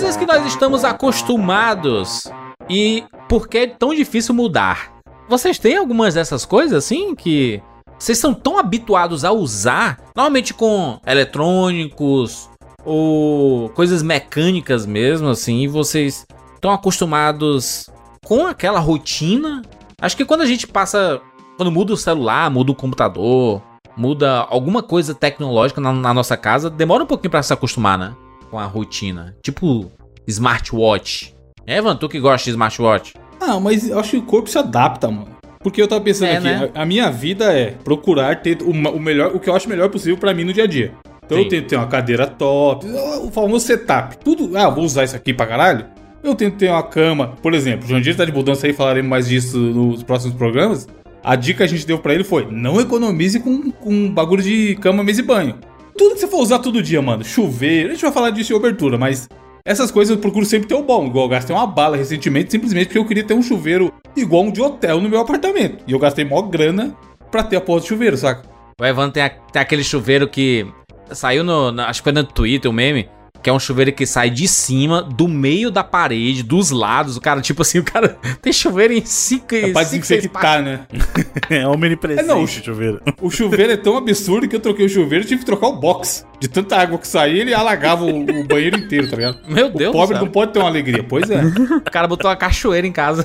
Coisas que nós estamos acostumados e por que é tão difícil mudar? Vocês têm algumas dessas coisas assim que vocês são tão habituados a usar, normalmente com eletrônicos ou coisas mecânicas mesmo assim, e vocês estão acostumados com aquela rotina? Acho que quando a gente passa, quando muda o celular, muda o computador, muda alguma coisa tecnológica na, na nossa casa, demora um pouquinho para se acostumar, né? Com a rotina. Tipo smartwatch. É, Evan, tu que gosta de smartwatch? Ah, mas eu acho que o corpo se adapta, mano. Porque eu tava pensando É, aqui, né? a, a minha vida é procurar ter o, o melhor, o que eu acho melhor possível pra mim no dia a dia. Então Sim. eu tento ter uma cadeira top, o famoso setup. Tudo, ah, vou usar isso aqui pra caralho. Eu tento ter uma cama, por exemplo, o Jandir tá de mudança aí, falaremos mais disso nos próximos programas. A dica que a gente deu pra ele foi: não economize com, com bagulho de cama, mesa e banho. Tudo que você for usar todo dia, mano. Chuveiro, a gente vai falar disso em abertura, mas essas coisas eu procuro sempre ter o bom. Igual eu gastei uma bala recentemente, simplesmente porque eu queria ter um chuveiro igual um de hotel no meu apartamento. E eu gastei maior grana pra ter a porra do chuveiro, saca? O Evan tem, a- tem aquele chuveiro que saiu no. acho que foi no Twitter o meme. Que é um chuveiro que sai de cima, do meio da parede, dos lados. O cara, tipo assim, o cara tem chuveiro em cinco É pra seis desinfectar, né? É omnipresente, É, não, chuveiro. O chuveiro é tão absurdo que eu troquei o chuveiro e tive que trocar o box. De tanta água que saía, ele alagava o, o banheiro inteiro, tá ligado? Meu O Deus pobre do céu. não pode ter uma alegria. Pois é. O cara botou uma cachoeira em casa.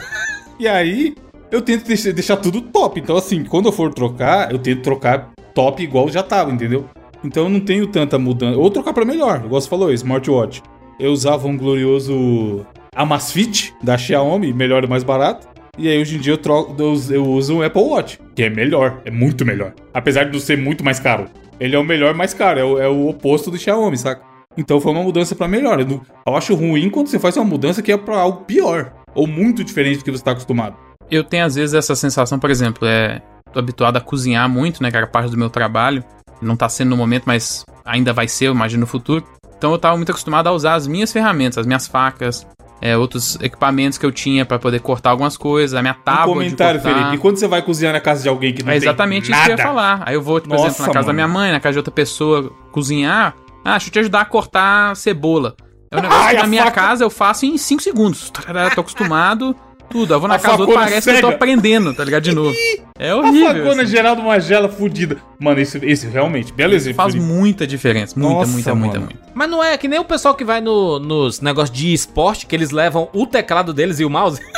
E aí, eu tento deixar, deixar tudo top. Então, assim, quando eu for trocar, eu tento trocar top igual já tava, entendeu? Então eu não tenho tanta mudança. Ou trocar pra melhor, igual você falou, smartwatch. Eu usava um glorioso Amazfit da Xiaomi, melhor e mais barato. E aí hoje em dia eu, troco, eu, uso- um Apple Watch, que é melhor, é muito melhor. Apesar de ser muito mais caro. Ele é o melhor mais caro, é o, é o oposto do Xiaomi, saca? Então foi uma mudança pra melhor. Eu, eu acho ruim quando você faz uma mudança que é pra algo pior. Ou muito diferente do que você tá acostumado. Eu tenho às vezes essa sensação, por exemplo, é. Tô habituado a cozinhar muito, né? Que era parte do meu trabalho. Não tá sendo no momento, mas ainda vai ser, eu imagino, no futuro. Então eu tava muito acostumado a usar as minhas ferramentas, as minhas facas, é, outros equipamentos que eu tinha pra poder cortar algumas coisas, a minha Um tábua comentário, de cortar. Felipe. E quando você vai cozinhar na casa de alguém que não É exatamente nada, isso que eu ia falar. Aí eu vou, por Nossa, exemplo, na casa da mano. minha mãe, na casa de outra pessoa, cozinhar. Ah, deixa eu te ajudar a cortar cebola. É um negócio Ai, que na minha faca. casa eu faço em 5 segundos. Tô acostumado, tudo. Eu vou na A casa do outro, parece que eu tô cega. aprendendo, tá ligado? De novo. É A horrível. facona assim. Geraldo Magela fudida. Mano, esse, esse realmente, belo exemplo. Faz muita diferença. Muita, Nossa, muita, muita, mano. muita. Mas não é que nem o pessoal que vai no, nos negócios de esporte, que eles levam o teclado deles e o mouse.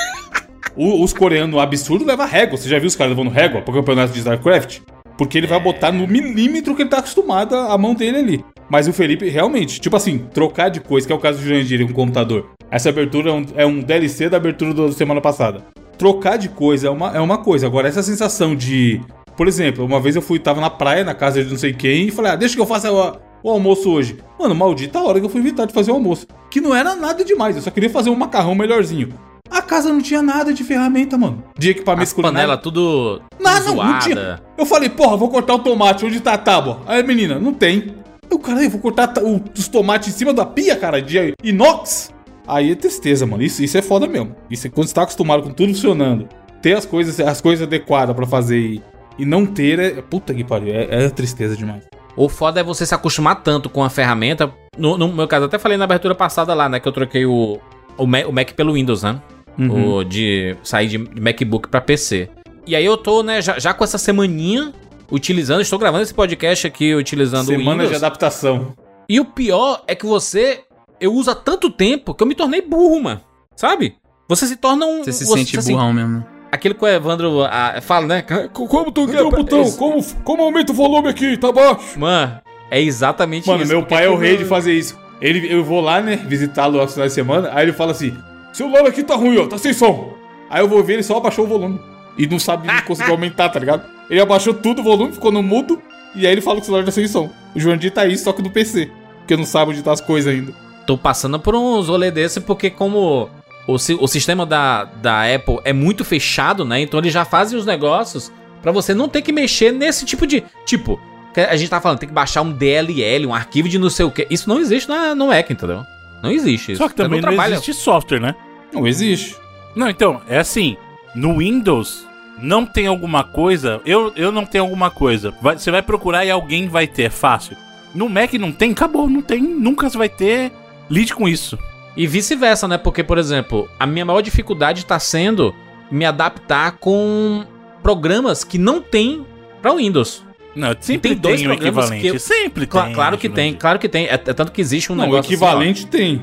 O- os coreanos absurdo leva régua. Você já viu os caras levando régua pro campeonato de StarCraft? Porque ele vai botar no milímetro que ele tá acostumado a a mão dele ali. Mas o Felipe, realmente, tipo assim, trocar de coisa, que é o caso do Jurandir com o computador. Essa abertura é um, é um DLC da abertura da semana passada. Trocar de coisa é uma, é uma coisa. Agora, essa sensação de. Por exemplo, uma vez eu fui, tava na praia, na casa de não sei quem, e falei, ah, deixa que eu faça o, o almoço hoje. Mano, maldita a hora que eu fui invitar de fazer o almoço. Que não era nada demais, eu só queria fazer um macarrão melhorzinho. A casa não tinha nada de ferramenta, mano. De equipamento As panelas tudo, tudo Nada, não, não zoada. tinha. Eu falei, porra, vou cortar o tomate, onde tá a tábua? Aí a menina, não tem. Eu, caralho, vou cortar os tomates em cima da pia, cara, de inox. Aí é tristeza, mano. Isso, isso é foda mesmo. Isso é quando você tá acostumado com tudo funcionando. Ter as coisas, as coisas adequadas pra fazer e, e não ter é. Puta que pariu. É, é tristeza demais. O foda é você se acostumar tanto com a ferramenta. No, no meu caso, até falei na abertura passada lá, né? Que eu troquei o, o, Mac, o Mac pelo Windows, né? Uhum. O de sair de MacBook pra PC. E aí eu tô, né, já, já com essa semaninha utilizando, estou gravando esse podcast aqui utilizando o Semana Windows. de adaptação. E o pior é que você. Eu uso há tanto tempo que eu me tornei burro, mano. Sabe? Você se torna um. Você se sente assim, burrão mesmo. Aquilo que o Evandro ah, fala, né? Como tu quer- Esse- Como, como aumenta o volume aqui? Tá baixo. Mano, é exatamente Mano, isso. meu Porque pai é o rei de fazer isso. Ele, eu vou lá, né, visitá-lo aos finais de semana, aí ele fala assim: celular aqui tá ruim, ó, tá sem som. Aí eu vou ver, ele só abaixou o volume. E não sabe, não conseguiu aumentar, tá ligado? Ele abaixou tudo o volume, ficou no mudo, e aí ele fala que o celular tá sem som. O Joandir tá aí, só que no PC. Porque não sabe onde tá as coisas ainda. Tô passando por uns rolê desse porque como o, o sistema da, da Apple é muito fechado, né? Então eles já fazem os negócios pra você não ter que mexer nesse tipo de... Tipo, que a gente tá falando, tem que baixar um DLL, um arquivo de não sei o que. Isso não existe na, no Mac, entendeu? Não existe isso. Só que também não, trabalha- existe software, né? Não existe. Não, então, é assim, no Windows não tem alguma coisa, eu, eu não tenho alguma coisa. Vai- você vai procurar e alguém vai ter, é fácil. No Mac não tem, acabou, não tem, nunca você vai ter. Lide com isso. E vice-versa, né? Porque, por exemplo, a minha maior dificuldade tá sendo me adaptar com programas que não tem pra Windows. Não, sempre tem dois tem, um equivalente. que eu- Sempre Cla- tem. claro que tem, claro que tem. É, é tanto que existe um Não, o negócio. assim, ó. equivalente tem.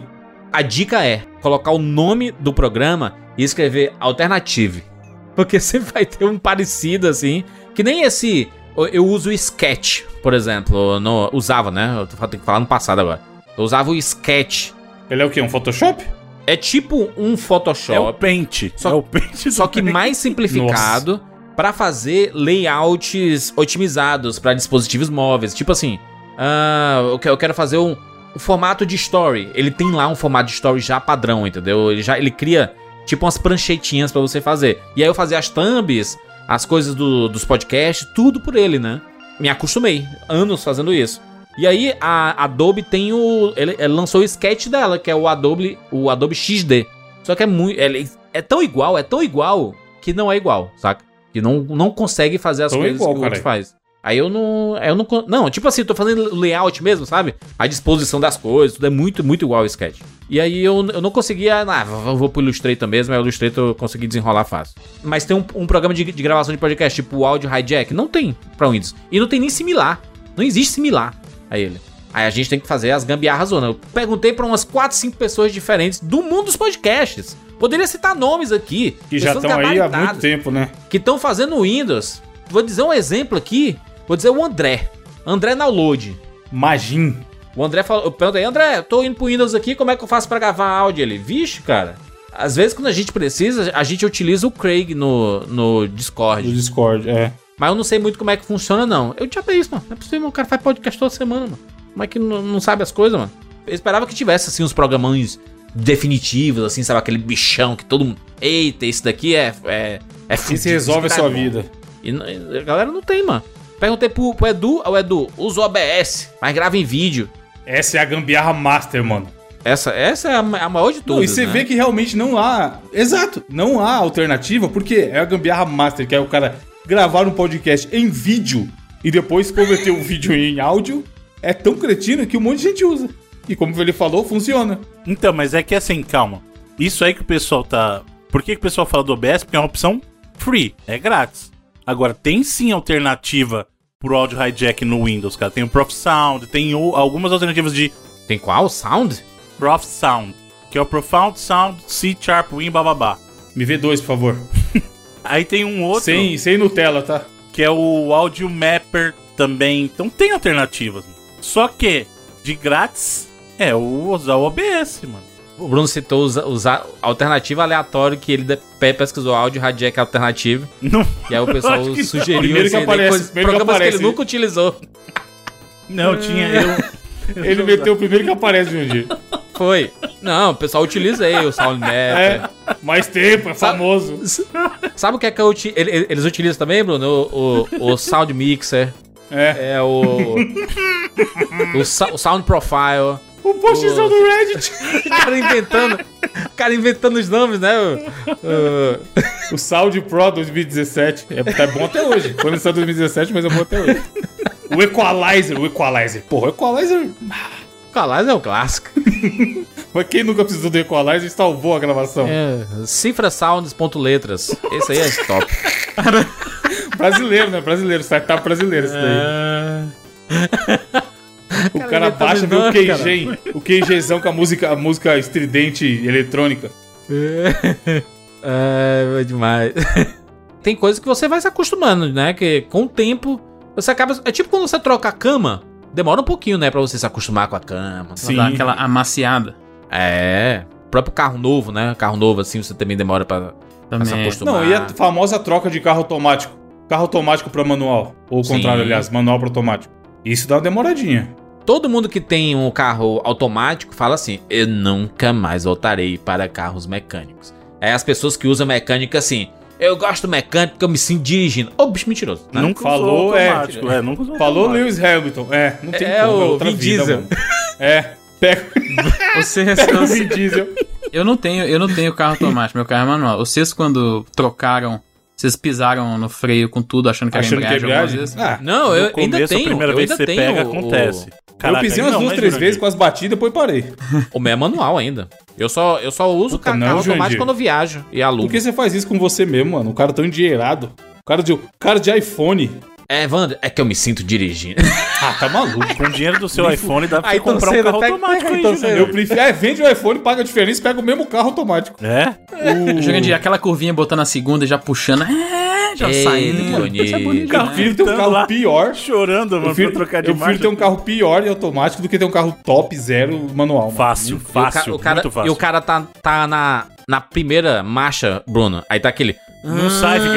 a dica é colocar o nome do programa e escrever Alternative. Porque sempre vai ter um parecido assim. Que nem esse. eu- uso o Sketch, por exemplo. No, usava, né? Eu tenho que falar no passado agora. Eu usava o Sketch. Ele é o quê? Um Photoshop? É tipo um É o Photoshop, Paint. Só- é o Paint do só que Paint. mais simplificado pra fazer layouts otimizados pra dispositivos móveis. Tipo assim, ah, eu que- eu quero fazer um, um formato de story. Ele tem lá um formato de story já padrão, entendeu? Ele já ele cria tipo umas pranchetinhas pra você fazer. E aí eu fazia as thumbs, as coisas do- dos podcasts, tudo por ele, né? Me acostumei, anos fazendo isso. E aí a Adobe tem o ele, ele lançou o sketch dela, que é o Adobe o Adobe XD. Só que é muito ele é tão igual, é tão igual que não é igual, saca? Que não, não consegue fazer as Tão coisas igual, que o outro faz. Aí eu não. Eu não. Não, tipo assim, eu tô fazendo layout mesmo, sabe? A disposição das coisas, tudo é muito, muito igual ao sketch. E aí eu, eu não conseguia. Ah, vou, vou pro Illustrator mesmo, aí o Illustrator eu consegui desenrolar fácil. Mas tem um, um programa de, de gravação de podcast, tipo o Audio Hijack, não tem pra Windows. E não tem nem similar. Não existe similar a ele. Aí a gente tem que fazer as gambiarras zona. Eu perguntei pra umas 4, 5 pessoas diferentes do mundo dos podcasts. Poderia citar nomes aqui. Que já estão aí há muito tempo, né? que estão fazendo Windows. Vou dizer um exemplo aqui. Vou dizer o André. André Download. Magin. O André falou, eu perguntei, André, tô indo pro Windows aqui, como é que eu faço pra gravar áudio? Ele, vixe, cara. Às vezes quando a gente precisa, a gente utiliza o Craig no, no Discord. Discord, é. Mas eu não sei muito como é que funciona, não. Eu tinha isso, mano. Não é possível, o cara faz podcast toda semana, mano. Como é que não, não sabe as coisas, mano? Eu esperava que tivesse, assim, uns programões definitivos, assim, sabe? Aquele bichão que todo mundo... Eita, esse daqui é... É, é fudido, resolve a sua é bom." vida. E a galera não tem, mano. Perguntei pro, pro Edu, o Edu, usa o OBS, mas grava em vídeo. Essa é a gambiarra master, mano. Essa, essa é a, ma- a maior de Não, todas, e você né? vê que realmente não há. Exato, não há alternativa, porque é a gambiarra master, que é o cara gravar um podcast em vídeo e depois converter o vídeo em áudio. É tão cretino que um monte de gente usa. E como ele falou, funciona. Então, mas é que assim, calma. Isso aí que o pessoal tá. Por que, que o pessoal fala do OBS? Porque é uma opção free, é grátis. Agora, tem sim alternativa pro áudio hijack no Windows, cara. Tem o Prof Sound, tem o- algumas alternativas de Tem qual? Sound? Prof Sound, que é o Profound Sound, C Sharp Win, bababá. Me vê dois, por favor. Aí tem um outro Sem, sem Nutella, tá? que é o Audio Mapper também. Então tem alternativas. Só que de grátis é o usar o OBS, mano. O Bruno citou usar usa, alternativa aleatória que ele pesquisou áudio hijack alternativo. Não, E aí o pessoal que sugeriu Primeiro que assim, aparece, que programas que, aparece. ele nunca utilizou. não tinha eu. Ele meteu o primeiro que aparece um dia. Foi. Não, o pessoal utiliza aí o SoundMap. É, mais tempo, é Sabe- famoso. Sabe o que é que eu ele- eles utilizam também, Bruno? O, o, o Sound Mixer. É. É o. o, o Sound Profile. O postzão do Reddit. O cara inventando. O cara inventando os nomes, né? O- o- O Sound Pro 2017. É, tá bom até hoje. Foi lançado em 2017, mas é bom até hoje. O Equalizer, o Equalizer. Porra, o Equalizer. Calais é o clássico. Mas quem nunca precisou do Equalizer salvou a gravação. É, cifrasounds.letras. Esse aí é top. Brasileiro, né? Brasileiro, startup brasileiro isso daí. O cara, inventando baixa, vê o. QG, o QGzão com a música, a música estridente eletrônica. É, é demais. Tem coisas que você vai se acostumando, né? Que com o tempo você acaba. É tipo quando você troca a cama. Demora um pouquinho, né? Pra você se acostumar com a cama. Sim. Dá aquela amaciada É. O próprio carro novo, né? Carro novo, assim, você também demora pra, pra se também. acostumar. Não, e a famosa troca de carro automático. Carro automático pra manual. Ou o Sim. contrário, aliás, manual pra automático. Isso dá uma demoradinha. Todo mundo que tem um carro automático fala assim: eu nunca mais voltarei para carros mecânicos. É as pessoas que usam mecânica assim. Eu gosto mecânico porque eu me sinto dirigindo. Ô, bicho mentiroso. né? Nunca Falou, usou é. automático. É, nunca usou Falou automático. Lewis Hamilton. É, não tem É como. o outra Vin vida, Diesel. mano. É, pega, Você, pega o Vin Diesel. eu não tenho, eu não tenho carro automático, meu carro é manual. Vocês quando trocaram, vocês pisaram no freio com tudo achando que era Achando que é embreagem algumas embreagem? vezes? Ah, Não, eu ainda começo, tenho. a primeira eu vez ainda que você tenho pega, o- acontece. o- Caraca, eu pisei umas duas, três vezes, quase bati, depois parei. O meu é manual ainda. Eu só, eu só uso não, carro automático quando eu viajo e alugo. Por que você faz isso com você mesmo, mano? O cara tão endinheirado. O cara de, o cara de iPhone. É, Wander, é que eu me sinto dirigindo. Ah, tá maluco. Com o dinheiro do seu iPhone dá pra Aí, comprar um carro pega- automático aí, então. Eu prefiro. É, vende o iPhone, paga a diferença e pega o mesmo carro automático. É? Jurandir, aquela curvinha botando a segunda e já puxando. É, já Ei, saindo. Mano, bonito. isso é bonito. Eu né? prefiro ter um carro lá. pior. Chorando, Eu mano, prefiro, pra trocar de eu prefiro ter um carro pior e automático do que ter um carro top zero manual. mano. Fácil, fácil, o cara, muito fácil. E o cara tá, tá na, na primeira marcha, Bruno. Aí tá aquele. Não sai, fica...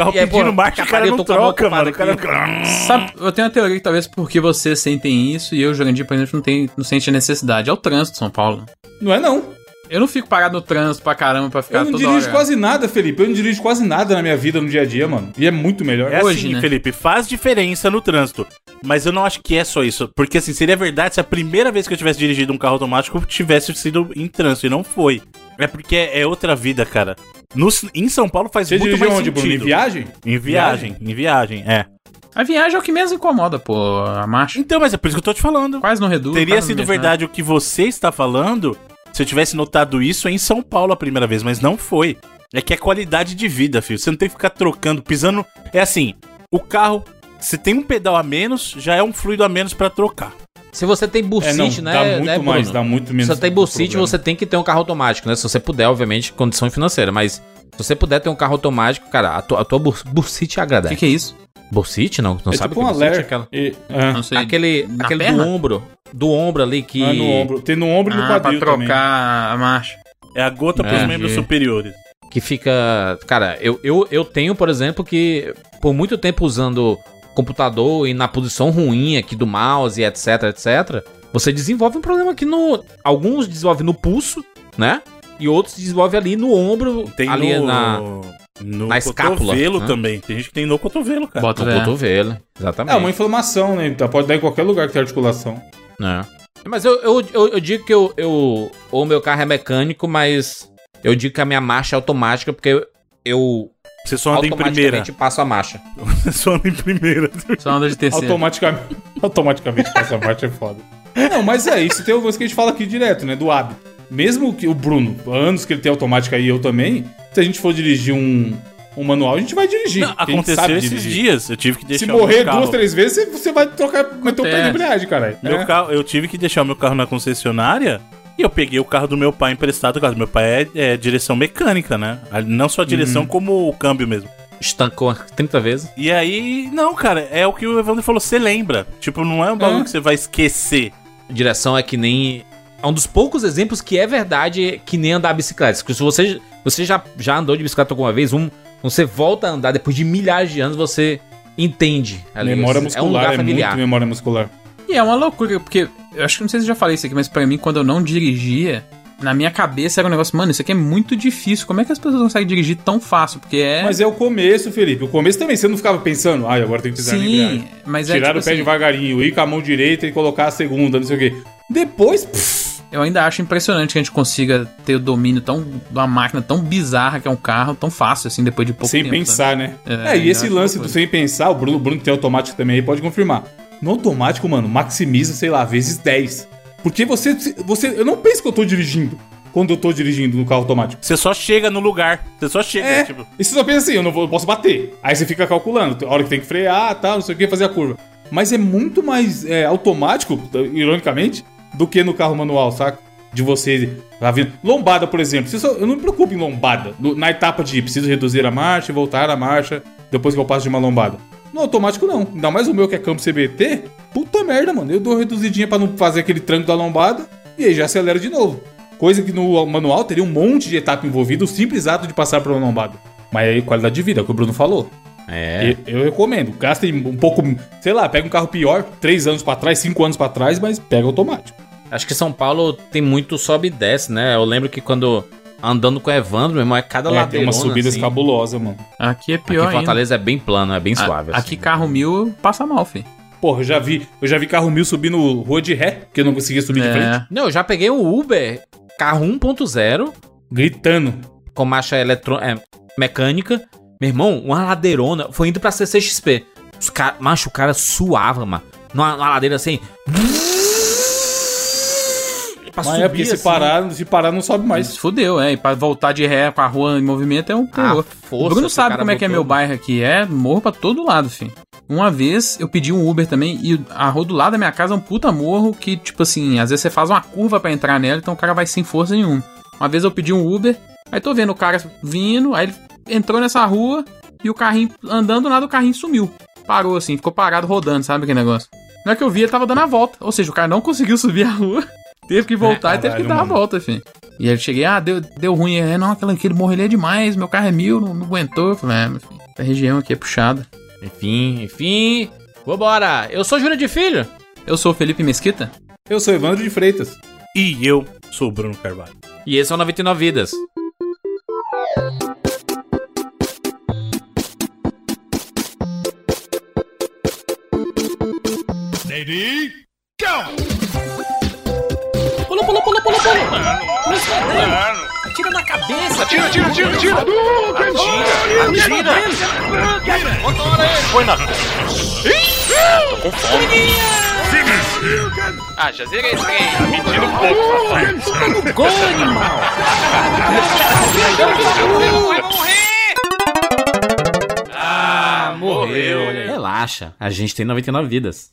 O carro E aí, pedindo pô, marcha, o cara eu não troca, mano. O cara. Sabe, eu tenho uma teoria que talvez porque vocês sentem isso e eu, Jurandir, por exemplo, não, tem, não sente a necessidade. É o trânsito de São Paulo. Não é não. Eu não fico parado no trânsito pra caramba pra ficar Eu não dirijo hora. quase nada, Felipe. Eu não dirijo quase nada na minha vida no dia a dia, mano. E é muito melhor. É Hoje, assim, né? Felipe, faz diferença no trânsito. Mas eu não acho que é só isso. Porque, assim, seria verdade se a primeira vez que eu tivesse dirigido um carro automático tivesse sido em trânsito. E não foi. É porque é outra vida, cara. No, em São Paulo faz Você muito mais onde, Bruno? Em sentido. viagem? Em viagem, em viagem, é. A viagem é o que menos incomoda, pô, a marcha. Então, mas é por isso que eu tô te falando. Quase não reduz. Teria sido nada. verdade o que você está falando se eu tivesse notado isso em São Paulo a primeira vez, mas não foi. É que é qualidade de vida, filho. Você não tem que ficar trocando, pisando. É assim, o carro, se tem um pedal a menos, já é um fluido a menos pra trocar. Se você tem É, bursite, não, né? dá muito né, mais, Bruno? dá muito menos. Se você tem bursite, você tem que ter um carro automático, né? Se você puder, obviamente, condição financeira. Mas se você puder ter um carro automático, cara, a tua, a tua bur- bursite é O que, que é isso? Bursite, não? Não É sabe tipo o um que é. É aquela... E- é. Não sei. Aquele, aquele perna? do ombro. Do ombro ali que. Ah, no ombro. Tem no ombro e no Ah, pra quadril trocar também. a marcha. É a gota pros É. membros superiores. que fica. Cara, eu, eu, eu tenho, por exemplo, que por muito tempo usando computador e na posição ruim aqui do mouse, etc, etc, você desenvolve um problema aqui no. Alguns desenvolvem no pulso, né? E outros desenvolvem ali no ombro, Tem ali no, na, no na escápula, cotovelo né? também. Tem gente que tem no cotovelo, cara. Bota no é. cotovelo. É Exatamente. uma inflamação, né? Então, Pode dar em qualquer lugar que tem articulação. É. Mas eu, eu, eu, eu digo que eu, eu. O meu carro é mecânico, mas eu digo que a minha marcha é automática, porque eu, eu Você só anda em primeira. automaticamente passo a marcha. Você só anda em primeira. Só anda de terceiro. Automaticamente, automaticamente passa a marcha é foda. Não, mas é isso. Tem algumas que a gente fala aqui direto, né? Do hábito. Mesmo que o Bruno, anos que ele tem automática e eu também, se a gente for dirigir um, um manual, a gente vai dirigir. Não, aconteceu sabe esses dirigir. dias. Eu tive que deixar Se o meu morrer carro. duas, três vezes, você- vai trocar, meter o pé de embreagem, caralho. Meu É. carro, eu tive que deixar o meu carro na concessionária e eu peguei o carro do meu pai emprestado. O carro do meu pai é, é direção mecânica, né? Não só a direção, como o câmbio mesmo. Estancou 30 vezes. E aí, não, cara, é o que o Evandro falou, você lembra. Tipo, não é um bagulho É. que você vai esquecer. Direção é que nem. É um dos poucos exemplos que é verdade que nem andar de bicicleta. Porque se você, você já, já andou de bicicleta alguma vez, um, você volta a andar depois de milhares de anos, você entende. ali. Memória é um muscular lugar é, familiar. muito memória muscular. E é uma loucura, porque eu acho que não sei se eu já falei isso aqui, mas pra mim, quando eu não dirigia, na minha cabeça era um negócio, mano, isso aqui é muito difícil. Como é que as pessoas conseguem dirigir tão fácil? Porque é. Mas é o começo, Felipe. O começo também, você não ficava pensando, ai, agora tem que pisar Sim, mas é. Tirar tipo o pé assim, devagarinho, ir com a mão direita e colocar a segunda, não sei o quê. Depois, pff, Eu ainda acho impressionante que a gente consiga ter o domínio tão, de uma máquina tão bizarra que é um carro, tão fácil assim, depois de pouco sem tempo. pensar, né? É, É, e esse lance do sem pensar, o Bruno, Bruno que tem automático também aí pode confirmar. No automático, mano, maximiza, sei lá, vezes 10. Porque você, você. Eu não penso que eu tô dirigindo quando eu tô dirigindo no carro automático. Você só chega no lugar. Você só chega, É, tipo. e você só pensa assim, eu não vou, eu posso bater. Aí você fica calculando, a hora que tem que frear, tal, não sei o que, fazer a curva. Mas é muito mais é, automático, ironicamente, do que no carro manual, saca? De você tá vindo. Lombada, por exemplo. Só- eu não me preocupo em lombada. No- na etapa de preciso reduzir a marcha e voltar a marcha depois que eu passo de uma lombada. No automático, não. Ainda mais o meu que é campo CBT. Puta merda, mano. Eu dou reduzidinha pra não fazer aquele tranco da lombada e aí já acelero de novo. Coisa que no manual teria um monte de etapa envolvida, o simples ato de passar por uma lombada. Mas aí, qualidade de vida, é o que o Bruno falou. É. Eu, eu recomendo. Gastem um pouco, sei lá, pega um carro pior, três anos pra trás, cinco anos pra trás, mas pega automático. Acho que São Paulo tem muito sobe e desce, né? Eu lembro que quando andando com o Evandro, meu irmão, é cada É, tem umas subidas assim. cabulosas, mano. Aqui é Aqui pior em ainda. Fortaleza é bem plano, é bem A- suave. Aqui assim. carro mil passa mal, fi. Porra, eu já vi, eu já vi carro mil subindo rua de ré, porque eu não conseguia subir de frente, É. Não, eu já peguei um Uber, carro 1.0, gritando. com marcha eletro... é, mecânica. Meu irmão, uma ladeirona, foi indo pra CCXP. Os cara... Macho, o cara suava, mano. numa, numa ladeira assim. Pra Mas é porque se assim. parar, se parar não sobe mais. Fudeu, é. E pra voltar de ré com a rua em movimento é um terror. força o Bruno sabe como é que é meu bairro aqui. É morro pra todo lado, filho. Uma vez eu pedi um Uber também e a rua do lado da minha casa é um puta morro que, tipo assim, às vezes você faz uma curva pra entrar nela, então o cara vai sem força nenhuma. Uma vez eu pedi um Uber, aí tô vendo o cara vindo, aí ele entrou nessa rua e o carrinho andando, nada o carrinho sumiu. Parou assim, ficou parado rodando, sabe aquele negócio? Na hora que eu vi, ele tava dando a volta. Ou seja, o cara não conseguiu subir a rua, teve que voltar e teve que dar a mano. volta, filho. E aí eu cheguei, ah, deu, deu ruim. É, não, aquele, aquele morro ali é demais, meu carro é mil, não, não aguentou. Eu falei, é, filho, essa região aqui é puxada. Enfim, enfim. Vambora. Eu sou Júlio de Filho. Eu sou o Felipe Mesquita. Eu sou Evandro de Freitas. E eu sou o Bruno Carvalho. E esse é o 99 Vidas. Pula, pula, pula. Atira na cabeça. Atira, atira, atira, atira! Atira! Atira! Põe na. Tô com fome. Ah, já zerei esse trem. Tá mentindo um pouco. Gol, animal. Vai morrer! Ah, morreu. Relaxa, a gente tem 99 vidas.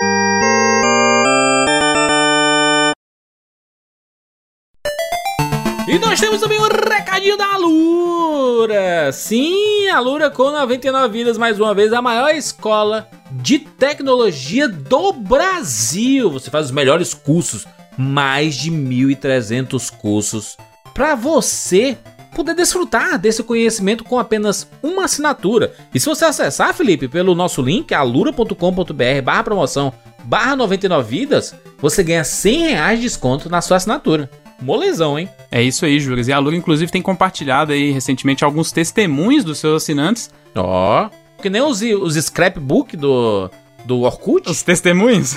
E nós temos também um recadinho da Lura. Sim, a Lura com 99 vidas, mais uma vez, a maior escola de tecnologia do Brasil. Você faz os melhores cursos, mais de 1.300 cursos, para você poder desfrutar desse conhecimento com apenas uma assinatura. E se você acessar, Felipe, pelo nosso link, alura.com.br barra promoção barra 99 vidas, você ganha 100 reais de desconto na sua assinatura. Molezão, hein? É isso aí, Juras. E a Lura, inclusive, tem compartilhado aí recentemente alguns testemunhos dos seus assinantes. Ó. Que nem os, os scrapbook do, do Orkut. Os testemunhos?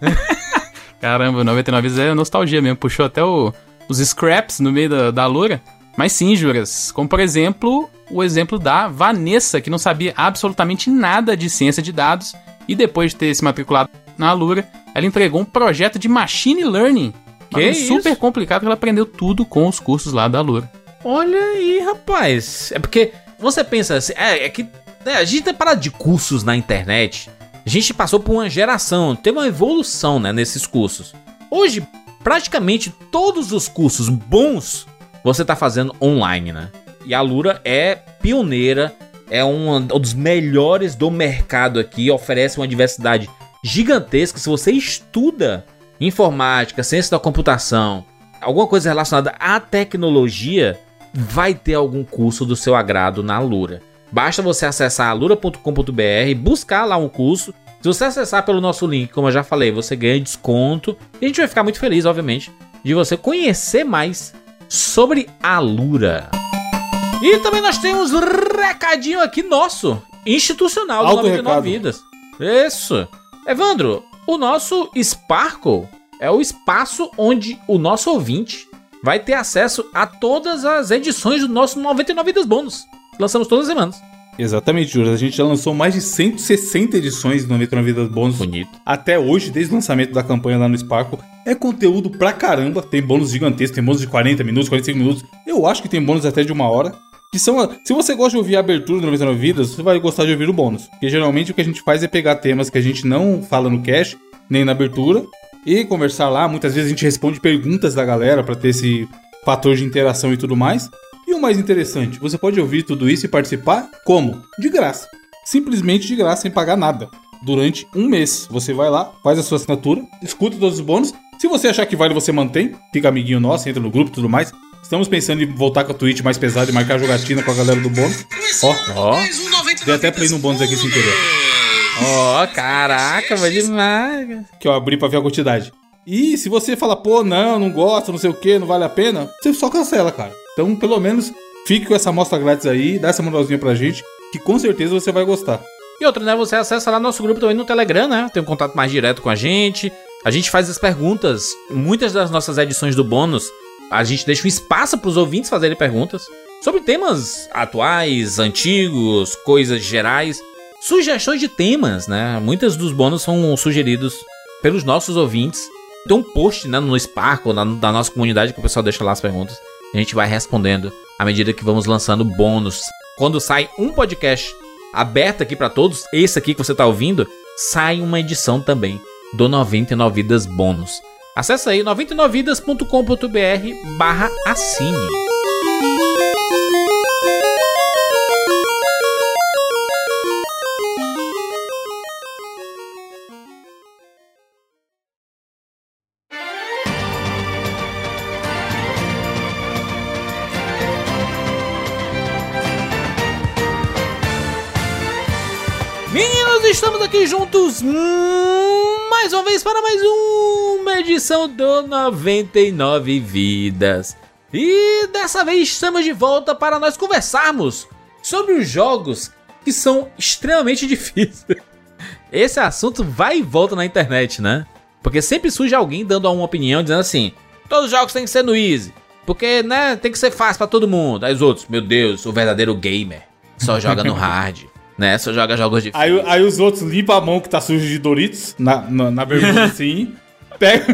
Caramba, 99 vezes é nostalgia mesmo. Puxou até o- os scraps no meio da, da Lura. Mas sim, Juras. Como, por exemplo, o exemplo da Vanessa, que não sabia absolutamente nada de ciência de dados. E depois de ter se matriculado na Lura, ela entregou um projeto de machine learning. Que isso? super complicado que ela aprendeu tudo com os cursos lá da Lura. Olha aí, rapaz. É porque você pensa assim, é, é que né, a gente tem parado de cursos na internet. A gente passou por uma geração, teve uma evolução né, nesses cursos. Hoje, praticamente todos os cursos bons você tá fazendo online, né? E a Lura é pioneira, é um dos melhores do mercado aqui, oferece uma diversidade gigantesca. Se você estuda informática, ciência da computação, alguma coisa relacionada à tecnologia, vai ter algum curso do seu agrado na Lura. Basta você acessar alura.com.br, buscar lá um curso. Se você acessar pelo nosso link, como eu já falei, você ganha desconto. E a gente vai ficar muito feliz, obviamente, de você conhecer mais sobre a Lura. E também nós temos um recadinho aqui nosso, institucional do Alto 99 recado. Vidas. Isso. Evandro, o nosso Sparkle é o espaço onde o nosso ouvinte vai ter acesso a todas as edições do nosso 99 Vidas Bônus. Lançamos todas as semanas. Exatamente, Júlio. A gente já lançou mais de 160 edições do 99 Vidas Bônus Bonito. até hoje, desde o lançamento da campanha lá no Sparkle. É conteúdo pra caramba, tem bônus gigantescos, tem bônus de 40 minutos, 45 minutos. Eu acho que tem bônus até de uma hora. Que são. Se você gosta de ouvir a abertura do 99 Vidas, você vai gostar de ouvir o bônus. Porque geralmente o que a gente faz é pegar temas que a gente não fala no cast, nem na abertura, e conversar lá. Muitas vezes a gente responde perguntas da galera pra ter esse fator de interação e tudo mais. E o mais interessante, você pode ouvir tudo isso e participar como? De graça. Simplesmente de graça, sem pagar nada. Durante um mês. Você vai lá, faz a sua assinatura, escuta todos os bônus. Se você achar que vale, você mantém. Fica amiguinho nosso, entra no grupo e tudo mais. Estamos pensando em voltar com a Twitch mais pesada e marcar jogatina com a galera do bônus. Ó, Ó, dei até play no bônus aqui sem querer. ó, caraca, vai demais. Que eu abri pra ver a quantidade. E se você fala, pô, não, não gosta, não sei o que, não vale a pena, você só cancela, cara. Então, pelo menos, fique com essa amostra grátis aí, dá essa moralzinha pra gente, que com certeza você vai gostar. E outra, né? Você acessa lá nosso grupo também no Telegram, né? Tem um contato mais direto com a gente. A gente faz as perguntas. Muitas das nossas edições do bônus, a gente deixa um espaço para os ouvintes fazerem perguntas sobre temas atuais, antigos, coisas gerais, sugestões de temas, né? Muitos dos bônus são sugeridos pelos nossos ouvintes. Tem um post né, no Sparkle, na, da nossa comunidade, que o pessoal deixa lá as perguntas. A gente vai respondendo à medida que vamos lançando bônus. Quando sai um podcast aberto aqui pra todos, esse aqui que você tá ouvindo, sai uma edição também do 99 Vidas Bônus. Acesse aí 99vidas.com.br barra assine. Meninos, estamos aqui juntos vez para mais uma edição do 99 Vidas. E dessa vez estamos de volta para nós conversarmos sobre os jogos que são extremamente difíceis. Esse assunto vai e volta na internet, né? Porque sempre surge alguém dando uma opinião dizendo assim: todos os jogos têm que ser no easy, porque né, tem que ser fácil para todo mundo. Aí os outros, meu Deus, o verdadeiro gamer só joga no hard. Né? Só joga jogos difíceis. Aí, aí os outros limpam a mão que tá suja de Doritos na, na, na bermuda assim. Pega,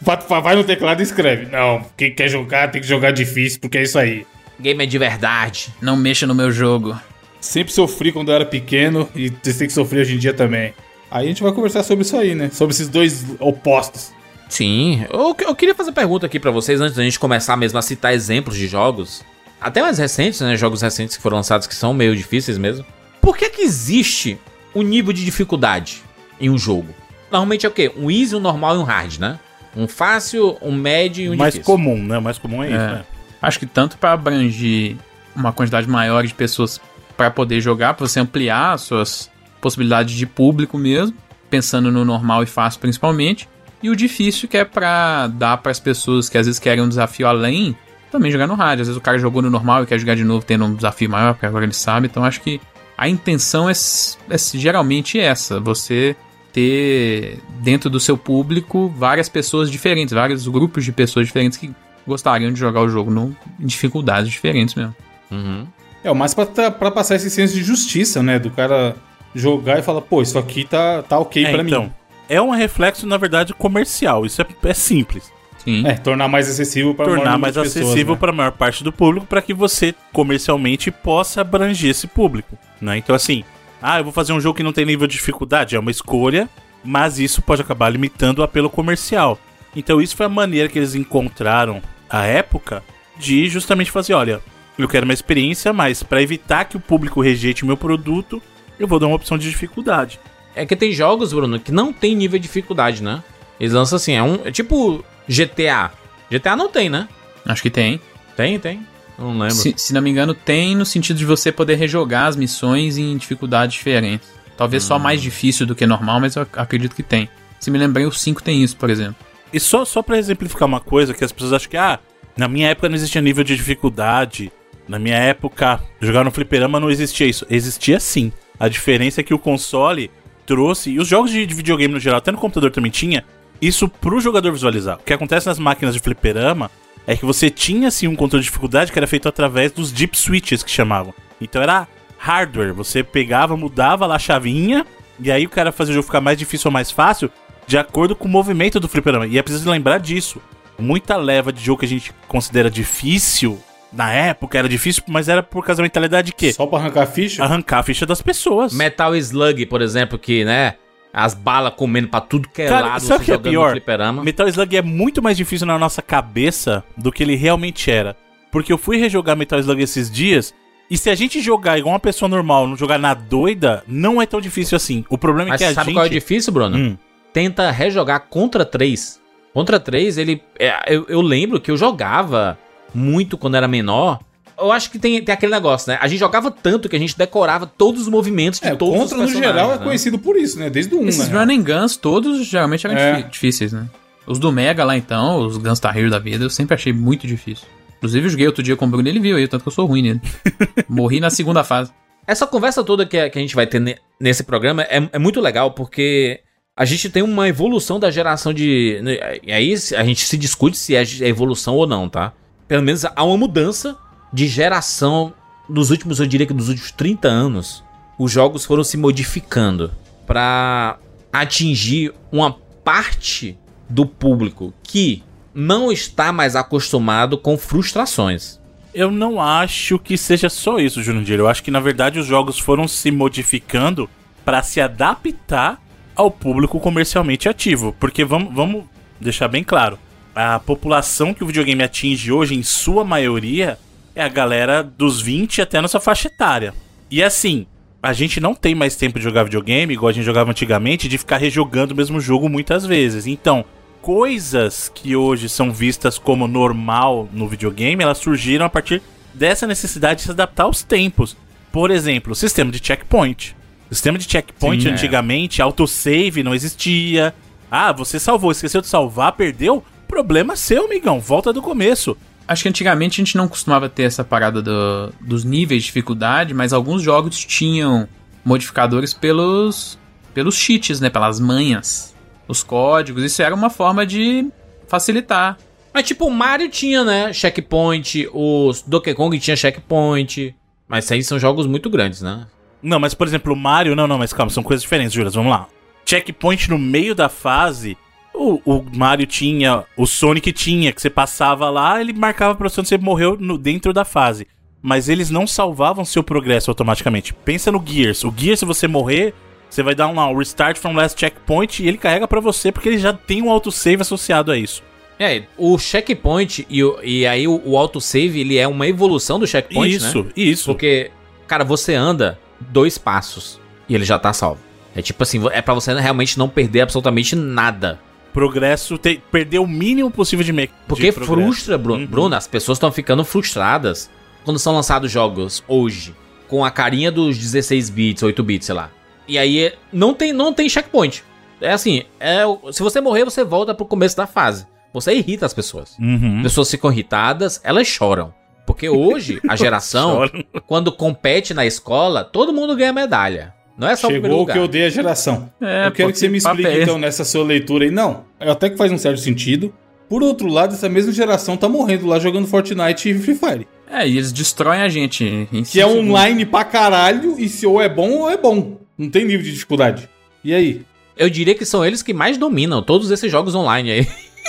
vai- no teclado e escreve. Não, quem quer jogar tem que jogar difícil, porque é isso aí. Gamer de verdade. Não mexa no meu jogo. Sempre sofri quando eu era pequeno e vocês têm que sofrer hoje em dia também. Aí a gente vai conversar sobre isso aí, né? Sobre esses dois opostos. Sim, eu, eu queria fazer pergunta aqui pra vocês antes da gente começar mesmo a citar exemplos de jogos, até mais recentes, né? Jogos recentes que foram lançados que são meio difíceis mesmo. Por que que existe um nível de dificuldade em um jogo? Normalmente é o quê? Um easy, um normal e um hard, né? Um fácil, um médio e um mais difícil. comum, né? O mais comum é isso, É. né? Acho que tanto para abranger uma quantidade maior de pessoas para poder jogar, para você ampliar as suas possibilidades de público mesmo, pensando no normal e fácil principalmente, e o difícil que é para dar para as pessoas que às vezes querem um desafio além, também jogar no hard. Às vezes o cara jogou no normal e quer jogar de novo tendo um desafio maior, porque agora ele sabe. Então acho que a intenção é, é geralmente essa, você ter dentro do seu público várias pessoas diferentes, vários grupos de pessoas diferentes que gostariam de jogar o jogo no, em dificuldades diferentes mesmo. Uhum. É o mais pra, pra passar esse senso de justiça, né? Do cara jogar e falar, pô, isso aqui tá, tá ok É, pra então, mim. é um reflexo, na verdade, comercial. Isso é, é simples. Sim. É, tornar mais acessível pra maior Tornar mais de pessoas, acessível né? para a maior parte do público para que você comercialmente possa abranger esse público, né? Então assim, ah, eu vou fazer um jogo que não tem nível de dificuldade, é uma escolha, mas isso pode acabar limitando o apelo comercial. Então isso foi a maneira que eles encontraram à época de justamente fazer, olha, eu quero uma experiência, mas para evitar que o público rejeite o meu produto, eu vou dar uma opção de dificuldade. É que tem jogos, Bruno, que não tem nível de dificuldade, né? Eles lançam assim, é um. É tipo GTA. GTA não tem, né? Acho que tem. Tem, tem. Não lembro. Se, se não me engano, tem no sentido de você poder rejogar as missões em dificuldades diferentes. Talvez só mais difícil do que normal, mas eu ac- acredito que tem. Se me lembrei, o 5 tem isso, por exemplo. E só, só para exemplificar uma coisa que as pessoas acham que, ah, na minha época não existia nível de dificuldade. Na minha época, jogar no fliperama não existia isso. Existia sim. A diferença é que o console trouxe, e os jogos de, de videogame no geral, até no computador também tinha, isso pro jogador visualizar. O que acontece nas máquinas de fliperama é que você tinha sim um controle de dificuldade que era feito através dos deep switches que chamavam. Então era hardware, você pegava, mudava lá a chavinha, e aí o cara fazia o jogo ficar mais difícil ou mais fácil de acordo com o movimento do fliperama. E é preciso lembrar disso. Muita leva de jogo que a gente considera difícil, na época era difícil, mas era por causa da mentalidade de quê? Só pra arrancar a ficha? Arrancar a ficha das pessoas. Metal Slug, por exemplo, que, né? As balas comendo pra tudo que é Cara, lado, sabe que é jogando pior? no fliperama. Metal Slug é muito mais difícil na nossa cabeça do que ele realmente era. Porque eu fui rejogar Metal Slug esses dias, e se a gente jogar igual uma pessoa normal, não jogar na doida, não é tão difícil assim. O problema Mas é que a sabe gente... qual é difícil, Bruno? Hum. Tenta rejogar contra 3. Contra 3, ele. é, eu, eu lembro que eu jogava muito quando era menor. Eu acho que tem, tem aquele negócio, né? A gente jogava tanto que a gente decorava todos os movimentos de É, todos contra os no personagens. geral é né? conhecido por isso, né? Desde o 1, Esses né? run and guns todos geralmente eram É. difíceis, né? Os do Mega lá então, os Gunstar Hero da vida, eu sempre achei muito difícil. Inclusive eu joguei outro dia com o Bruno e ele viu aí, tanto que eu sou ruim nele. Morri na segunda fase. Essa conversa toda que, a- que a gente vai ter ne- nesse programa é, é muito legal porque a gente tem uma evolução da geração de. né, E aí a gente se discute se é ge- evolução ou não, tá? Pelo menos há uma mudança de geração nos últimos, eu diria que nos últimos 30 anos. Os jogos foram se modificando pra atingir uma parte do público que não está mais acostumado com frustrações. Eu não acho que seja só isso, Jurandir. Eu acho que na verdade os jogos foram se modificando para se adaptar ao público comercialmente ativo. Porque vamos, vamos deixar bem claro: a população que o videogame atinge hoje, em sua maioria, é a galera dos 20 até a nossa faixa etária. E assim, a gente não tem mais tempo de jogar videogame, igual a gente jogava antigamente, de ficar rejogando o mesmo jogo muitas vezes. Então, coisas que hoje são vistas como normal no videogame, elas surgiram a partir dessa necessidade de se adaptar aos tempos. Por exemplo, o sistema de checkpoint. O sistema de checkpoint Sim, é. antigamente, autosave não existia. Ah, você salvou, esqueceu de salvar, perdeu? Problema seu, amigão. Volta do começo. Acho que antigamente a gente não costumava ter essa parada do- dos níveis de dificuldade, mas alguns jogos tinham modificadores pelos, pelos cheats, né? Pelas manhas, os códigos. Isso era uma forma de facilitar. Mas tipo, o Mario tinha, né? Checkpoint, os Donkey Kong tinha checkpoint. Mas isso aí são jogos muito grandes, né? Não, mas por exemplo, o Mario. Não, não, mas calma, são coisas diferentes, Juras. Vamos lá. Checkpoint no meio da fase. O, o Mario tinha, o Sonic tinha, que você passava lá, ele marcava pra você onde você morreu no, dentro da fase. Mas eles não salvavam seu progresso automaticamente. Pensa no Gears. O Gears, se você morrer, você vai dar um lá, um restart from last checkpoint e ele carrega pra você porque ele já tem um autosave associado a isso. É, o checkpoint e, o- e aí o, o autosave, ele é uma evolução do checkpoint, isso, né? isso. Porque, cara, você anda dois passos e ele já tá salvo. É tipo assim, é pra você realmente não perder absolutamente nada. Progresso, te, perder o mínimo possível de me Porque de frustra, Bruno. Uhum. Bruno, as pessoas estão ficando frustradas quando são lançados jogos hoje com a carinha dos 16 bits, 8 bits, sei lá. E aí não tem, não tem checkpoint. É assim, é, se você morrer, você volta pro começo da fase. Você irrita as pessoas. Uhum. As pessoas ficam irritadas, elas choram. Porque hoje, a geração, quando compete na escola, todo mundo ganha medalha. Não é só o Chegou o lugar. que eu dei a geração. É, eu quero que você me explique, é então, nessa sua leitura aí. Não, até que faz um certo sentido. Por outro lado, essa mesma geração tá morrendo lá jogando Fortnite e Free Fire. É, e eles destroem a gente. em Que é segundos. online pra caralho, e se ou é bom ou é bom. Não tem nível de dificuldade. E aí? Eu diria que são eles que mais dominam todos esses jogos online aí.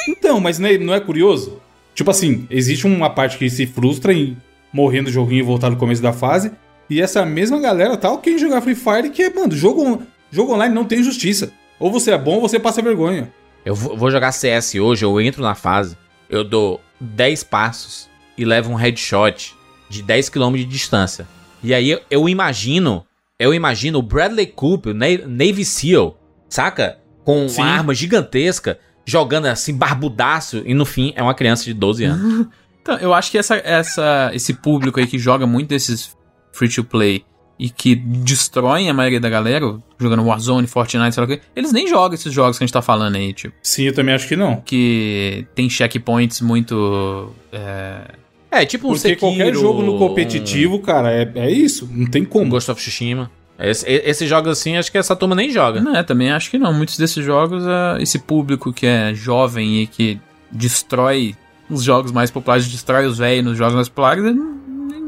Então, mas não é, não é curioso? Tipo assim, existe uma parte que se frustra em morrer no joguinho e voltar no começo da fase. E essa mesma galera tá ok em jogar Free Fire, que é, mano, jogo, jogo online não tem justiça. Ou você é bom ou você passa vergonha. Eu vou jogar CS hoje, eu entro na fase, eu dou 10 passos e levo um headshot de 10 km de distância. E aí eu, eu imagino, eu imagino o Bradley Cooper, o Na- Navy SEAL, saca? Com Sim. uma arma gigantesca, jogando assim, barbudaço, e no fim é uma criança de 12 anos. Então, eu acho que essa, essa, esse público aí que joga muito desses free to play e que destroem a maioria da galera, jogando Warzone, Fortnite, sei lá o quê, eles nem jogam esses jogos que a gente tá falando aí, tipo, Sim, eu também acho que não. que tem checkpoints muito. É, É, tipo um Porque Sekiro, qualquer jogo no competitivo, cara, é, é isso. Não tem um como. Ghost of Tsushima. Esse- esses jogos assim, acho que essa turma nem joga. Não, é, também acho que não. Muitos desses jogos, é, esse público que é jovem e que destrói os jogos mais populares, destrói os velhos nos jogos mais populares, ele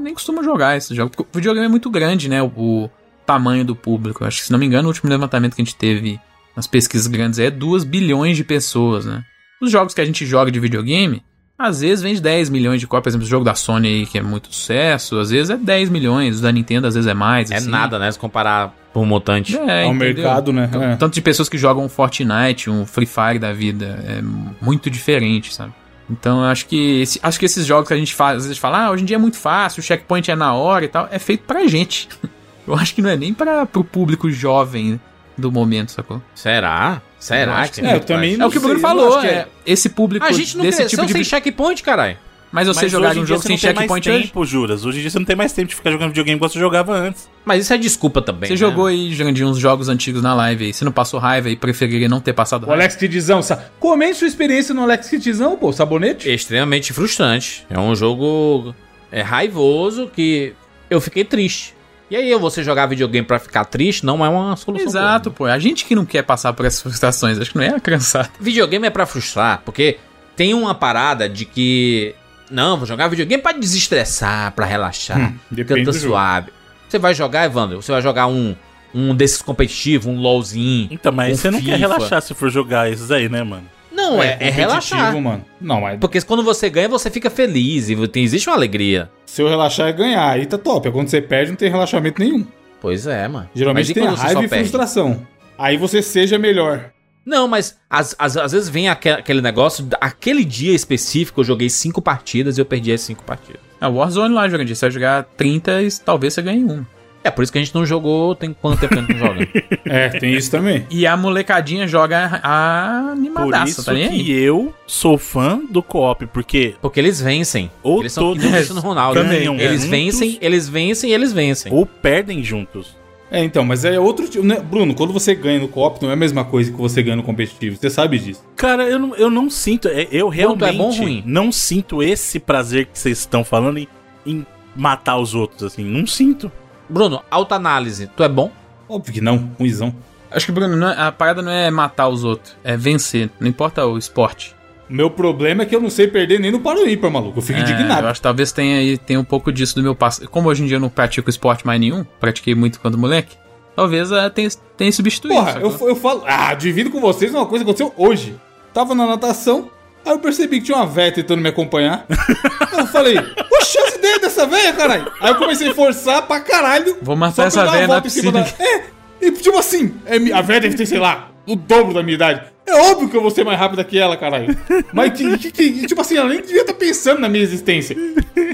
nem, costuma jogar esses jogos. Porque o videogame é muito grande, né? O, o tamanho do público. Acho que, se não me engano, o último levantamento que a gente teve nas pesquisas grandes é 2 bilhões de pessoas, né? Os jogos que a gente joga de videogame, às vezes vende 10 milhões de cópias. Por exemplo, o jogo da Sony aí, que é muito sucesso, às vezes é 10 milhões. O da Nintendo, às vezes é mais. É assim. nada, né? Se comparar por mutante. É, Ao entendeu? mercado, né? É. Tanto de pessoas que jogam um Fortnite, um Free Fire da vida, é muito diferente, sabe? Então eu acho que esse- acho que esses jogos que a gente faz, às vezes fala, ah, hoje em dia é muito fácil, o checkpoint é na hora e tal, é feito pra gente. Eu acho que não é nem para pro público jovem do momento, sacou? Será? Será acho que que É, eu também É o que o Bruno falou, que é, esse público A gente não desse cresceu tipo de sem checkpoint, caralho. Mas você Mas jogar um jogo sem não tem mais checkpoint hoje? tempo, Juras. Hoje em dia você não tem mais tempo de ficar jogando videogame igual você jogava antes. Mas isso é desculpa também. Você né? jogou aí, Jandir, uns jogos antigos na live aí. Você não passou raiva e preferiria não ter passado O raiva? Alex Kidzão, sa... comente sua experiência no Alex Kidzão, pô, sabonete. Extremamente frustrante. É um jogo é, raivoso que eu fiquei triste. E aí, você jogar videogame pra ficar triste não é uma solução. Exato, boa. pô. A gente que não quer passar por essas frustrações, acho que não é a criançada. Videogame é pra frustrar, porque tem uma parada de que. Não, vou jogar videogame pra desestressar, pra relaxar. Hum, jogo. suave. Você vai jogar, Evandro? Você vai jogar um um desses competitivos, um LOLzinho. Então, mas um você não quer FIFA. relaxar se for jogar esses aí, né, mano? Não, é, é, competitivo, relaxar. mano. Não, mas Porque quando você ganha, você fica feliz e tem, existe uma alegria. se eu relaxar é ganhar, aí tá top. Quando você perde, não tem relaxamento nenhum. Pois é, mano. Geralmente Mas tem raiva e perde? frustração. Aí você seja melhor. Não, mas às, às, às vezes vem aque- aquele negócio, aquele dia específico eu joguei cinco partidas e eu perdi as cinco partidas. É Warzone lá, Jurandir. Você vai jogar 30 e talvez você ganhe uma. É por isso que a gente não jogou, tem quanto tempo que a gente não joga? É, tem isso também. E a molecadinha joga a Por animadaça, isso tá nem aí? que eu sou fã do co-op, porque Porque eles vencem. Ou eles são todos que nem o Cristiano Ronaldo. também, né? um Eles juntos. vencem, eles vencem, eles vencem. ou perdem juntos. É, então, mas é outro tipo. né? Bruno, quando você ganha no co-op, não é a mesma coisa que você ganha no competitivo. Você sabe disso. Cara, eu não, eu não sinto, é- eu Quanto é realmente bom ruim? não sinto esse prazer que vocês estão falando em, em matar os outros, assim. Não sinto. Bruno, autoanálise, tu é bom? Óbvio que não, ruizão. Acho que, Bruno, não é- a parada não é matar os outros, é vencer. Não importa o esporte. Meu problema é que eu não sei perder nem no Paro Ímpar, maluco. Eu fico É, indignado. Eu acho que talvez tenha aí tenha um pouco disso do meu passado. Como hoje em dia eu não pratico esporte mais nenhum, pratiquei muito quando moleque, talvez uh, tenha, tenha substituído. Porra, eu, eu falo. Ah, divido com vocês uma coisa que aconteceu hoje. Tava na natação, aí eu percebi que tinha uma véia tentando me acompanhar. eu falei, oxe, as ideias dessa véia, caralho. Aí eu comecei a forçar pra caralho. Vou matar essa véia na cima piscina. Da... É, e tipo assim, é a véia deve ter, sei lá, o dobro da minha idade. É óbvio que eu vou ser mais rápida que ela, caralho. Mas que, que- que- tipo assim, ela nem devia estar pensando na minha existência.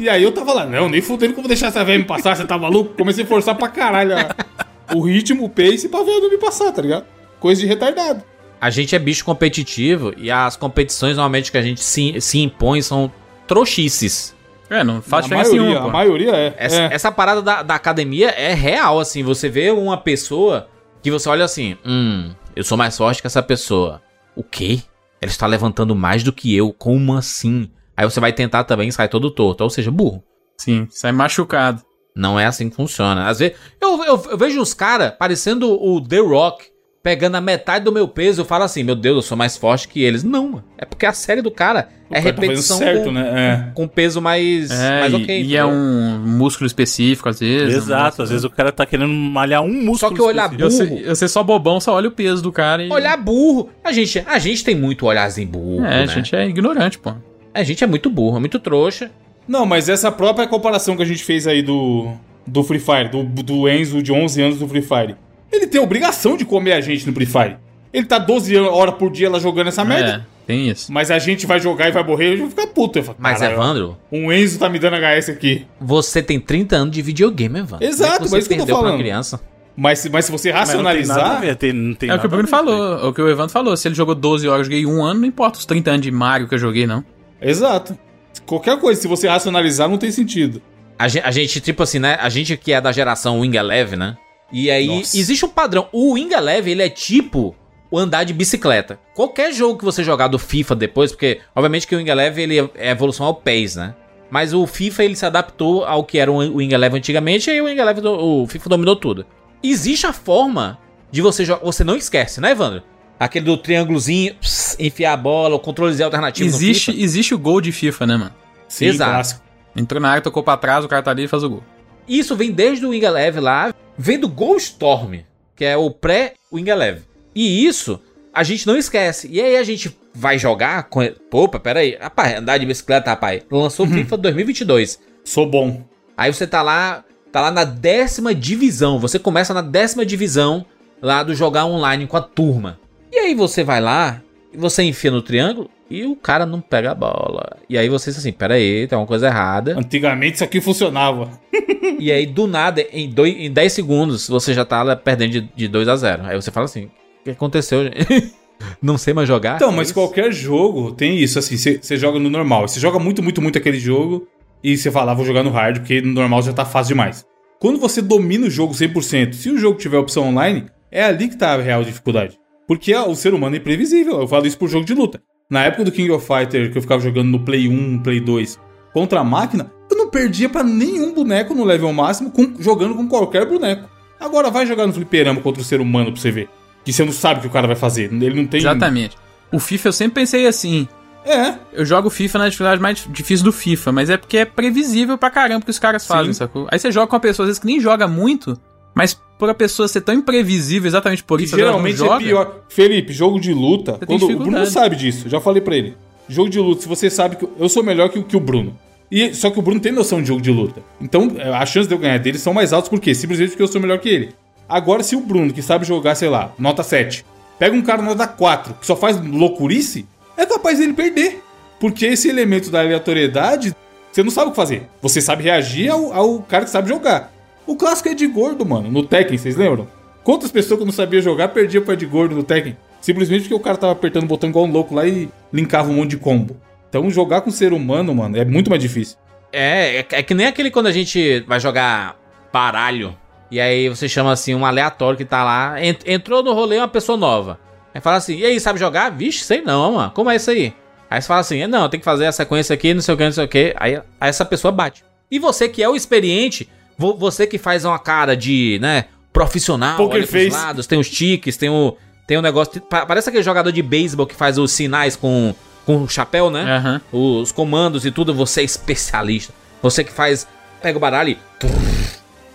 E aí eu tava lá, não, nem fudendo que eu vou deixar essa véia me passar, você tá maluco? Comecei a forçar pra caralho a- o ritmo, o pace pra véia não me passar, tá ligado? Coisa de retardado. A gente é bicho competitivo e as competições normalmente que a gente se, se impõe são trouxices. É, não faz a diferença maioria, nenhuma, a maioria é. Essa, é. essa parada da, da academia é real, assim. Você vê uma pessoa que você olha assim, hum, eu sou mais forte que essa pessoa. O quê? Ela está levantando mais do que eu, como assim? Aí você vai tentar também e sai todo torto, ou seja, burro. Sim, sai machucado. Não é assim que funciona. Às vezes, eu, eu, eu vejo os caras parecendo o The Rock, pegando a metade do meu peso. Eu falo assim, meu Deus, eu sou mais forte que eles. Não, mano. É porque a série do cara O é cara tá repetição certo, com, né? com peso mais, É, mais e, ok. e é entendeu? um músculo específico, às vezes. um Exato, músculo- às vezes o cara tá querendo malhar um músculo. Só que olhar. Eu burro. eu sei só bobão, só olha o peso do cara e. Olhar burro. A gente, a gente tem muito olharzinho burro, É, né? a gente é ignorante, pô. A gente é muito burro, é muito trouxa. Não, mas essa própria comparação que a gente fez aí do, do Free Fire, do, do Enzo de 11 anos do Free Fire. Ele tem a obrigação de comer a gente no Free Fire. Ele tá 12 horas por dia lá jogando essa merda. É, tem isso. Mas a gente vai jogar e vai morrer, eu vou ficar puto. Eu falo, Mas, "Caralho, Evandro, Um Enzo tá me dando HS aqui. você tem 30 anos de videogame, Evandro. Exato, Como é que mas isso você que eu tô perdeu pra uma falando. criança. Mas, se- mas se você Mas não tem racionalizar. ver, não tem É o que o Bruno falou, é o que o Evandro falou. Se ele jogou 12 horas, eu joguei um ano, não importa os 30 anos de Mario que eu joguei, não. Exato. Qualquer coisa, se você racionalizar, não tem sentido. A gente, a gente, tipo assim, né? A gente que é da geração Wing Eleven, né? E aí, Nossa. existe um padrão. O Wing Eleven, ele é tipo o andar de bicicleta. Qualquer jogo que você jogar do FIFA depois, porque, obviamente, que o Wing Eleven, ele é evolução ao PES, né? Mas o FIFA, ele se adaptou ao que era o Wing Eleven antigamente, e aí o Wing Eleven, o FIFA dominou tudo. Existe a forma de você jogar... Você não esquece, né, Evandro? Aquele do triângulozinho, enfiar a bola, o controlezinho alternativo Existe, existe o gol de FIFA, né, mano? Sim, Exato. clássico. Entrou na área, tocou pra trás, o cara tá ali e faz o gol. Isso vem desde o Wing Eleven lá, vem do Goldstorm, que é o pré-Wing Eleven. E isso a gente não esquece. E aí a gente vai jogar com. Opa, pera aí. Rapaz, andar de bicicleta, rapaz. Lançou o FIFA 2022. Sou bom. Aí você tá lá, tá lá na décima divisão. Você começa na décima divisão lá do jogar online com a turma. E aí você vai lá, você enfia no triângulo e o cara não pega a bola. E aí você diz assim, pera aí, tem uma coisa errada. Antigamente isso aqui funcionava. E aí, do nada, em, dois, em 10 segundos, você já tá perdendo de, de 2 a 0 Aí você fala assim: o que aconteceu, gente? Não sei mais jogar. Então, mas isso? qualquer jogo tem isso, assim, você você joga no normal. Você joga muito, muito, muito aquele jogo e você fala, ah, vou jogar no hard, porque no normal já tá fácil demais. Quando você domina o jogo 100%, se o jogo tiver opção online, é ali que tá a real dificuldade. Porque ah, o ser humano é imprevisível. Eu falo isso por jogo de luta. Na época do King of Fighter, que eu ficava jogando no Play 1, Play 2, contra a máquina, eu não perdia pra nenhum boneco no level máximo com- jogando com qualquer boneco. Agora vai jogar no fliperama contra o ser humano pra você ver. Que você não sabe o que o cara vai fazer. Ele não tem. Exatamente. O FIFA eu sempre pensei assim. É, Eu jogo FIFA na dificuldade mais difícil do FIFA, mas é porque é previsível pra caramba o que os caras fazem, Sim. sacou? Aí você joga com uma pessoa, às vezes, que nem joga muito, Mas por a pessoa ser tão imprevisível exatamente por isso, geralmente é pior. Felipe, jogo de luta. tem Quando, o Bruno sabe disso, já falei pra ele. Jogo de luta, se você sabe que eu- sou melhor que, o- que o Bruno. E, só que o Bruno tem noção de jogo de luta. Então, é, as chances de eu ganhar dele são mais altas, por quê? Simplesmente porque eu sou melhor que ele. Agora, se o Bruno, que sabe jogar, sei lá, nota 7, pega um cara nota 4, que só faz loucurice, é capaz dele perder. Porque esse elemento da aleatoriedade, você não sabe o que fazer. Você sabe reagir ao, ao cara que sabe jogar. O clássico é de gordo, mano, no Tekken, vocês lembram? Quantas pessoas que não sabia jogar perdiam pra de gordo no Tekken? Simplesmente porque o cara tava apertando o botão igual um louco lá e linkava um monte de combo. Então jogar com ser humano, mano, é muito mais difícil. É, é, é que nem aquele quando a gente vai jogar baralho. E aí você chama assim um aleatório que tá lá. ent- entrou no rolê uma pessoa nova. Aí fala assim: e aí, sabe jogar? Vixe, sei não, mano. Como é isso aí? Aí você fala assim: é, não, tem que fazer a sequência aqui, não sei o que, não sei o que. Aí, aí essa pessoa bate. E você que é o experiente, você que faz uma cara de, né, profissional, Poker olha pros face. lados, tem os tiques, tem o. Tem um negócio. pa- Parece aquele jogador de beisebol que faz os sinais com, com o chapéu, né? Aham. os comandos e tudo, você é especialista. Você que faz. Pega o baralho e.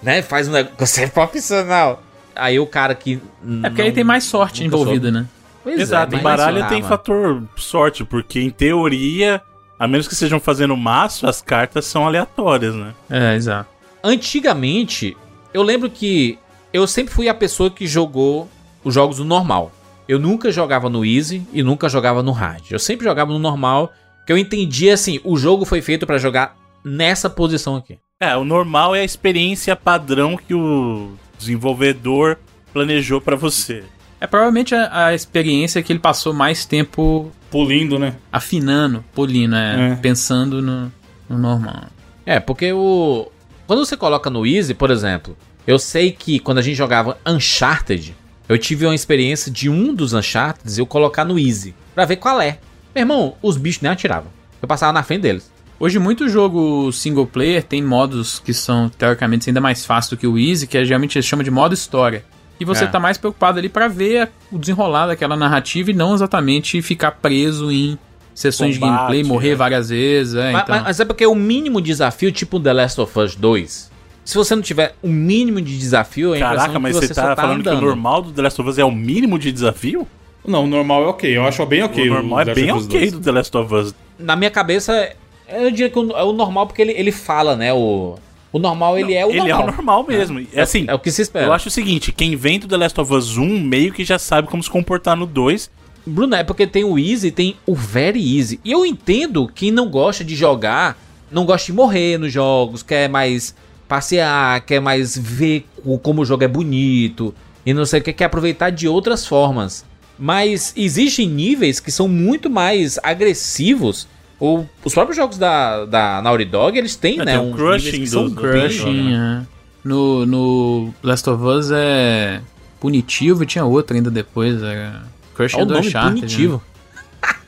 Né? Faz um negócio. Você é profissional. Aí o cara que. É porque aí tem mais sorte envolvida, né? Pois Exato, é, em baralho tem mano. fator sorte, porque em teoria, a menos que estejam fazendo maço, as cartas são aleatórias, né? É, exato. Antigamente, eu lembro que eu sempre fui a pessoa que jogou os jogos no normal. Eu nunca jogava no easy e nunca jogava no hard. Eu sempre jogava no normal, que eu entendia assim, o jogo foi feito pra jogar nessa posição aqui. É, o normal é a experiência padrão que o desenvolvedor planejou pra você. É provavelmente a, a experiência que ele passou mais tempo Pulindo, né? afinando, polindo, é, É. pensando no, no normal. É, porque o. Quando você coloca no Easy, por exemplo, eu sei que quando a gente jogava Uncharted, eu tive uma experiência de um dos Uncharted eu colocar no Easy, pra ver qual é. Meu irmão, os bichos nem atiravam. Eu passava na frente deles. Hoje, muito jogo single player tem modos que são teoricamente ainda mais fáceis do que o Easy, que é, geralmente eles chamam de modo história. E você É. tá mais preocupado ali pra ver o desenrolar daquela narrativa e não exatamente ficar preso em sessões de Combate, gameplay, morrer é. várias vezes. É, mas, então. mas- mas é porque o mínimo desafio, tipo The Last of Us 2, se você não tiver um mínimo de desafio, é Caraca, que mas você você só tá falando que o andando. normal do The Last of Us é o mínimo de desafio? Não, o normal é ok. Eu acho bem ok. o normal é bem ok 2. do The Last of Us. Na minha cabeça, eu diria que o- é o normal porque ele, ele fala, né? O, o normal, ele é o Ele normal. é o normal mesmo. É, assim, É o que se espera. eu acho o seguinte, quem vem do The Last of Us 1 meio que já sabe como se comportar no 2. Bruno, é porque tem o easy e tem o very easy. E eu entendo quem não gosta de jogar, não gosta de morrer nos jogos, quer mais passear, quer mais ver como o jogo é bonito e não sei o que, quer aproveitar de outras formas. Mas existem níveis que são muito mais agressivos. O- os próprios jogos da, da Naughty Dog, eles têm, É, né? uns crushing são do- do bem- Crushing, é. no, no Last of Us é punitivo e tinha outro ainda depois. Era Crushing Olha o do nome Uncharted, punitivo.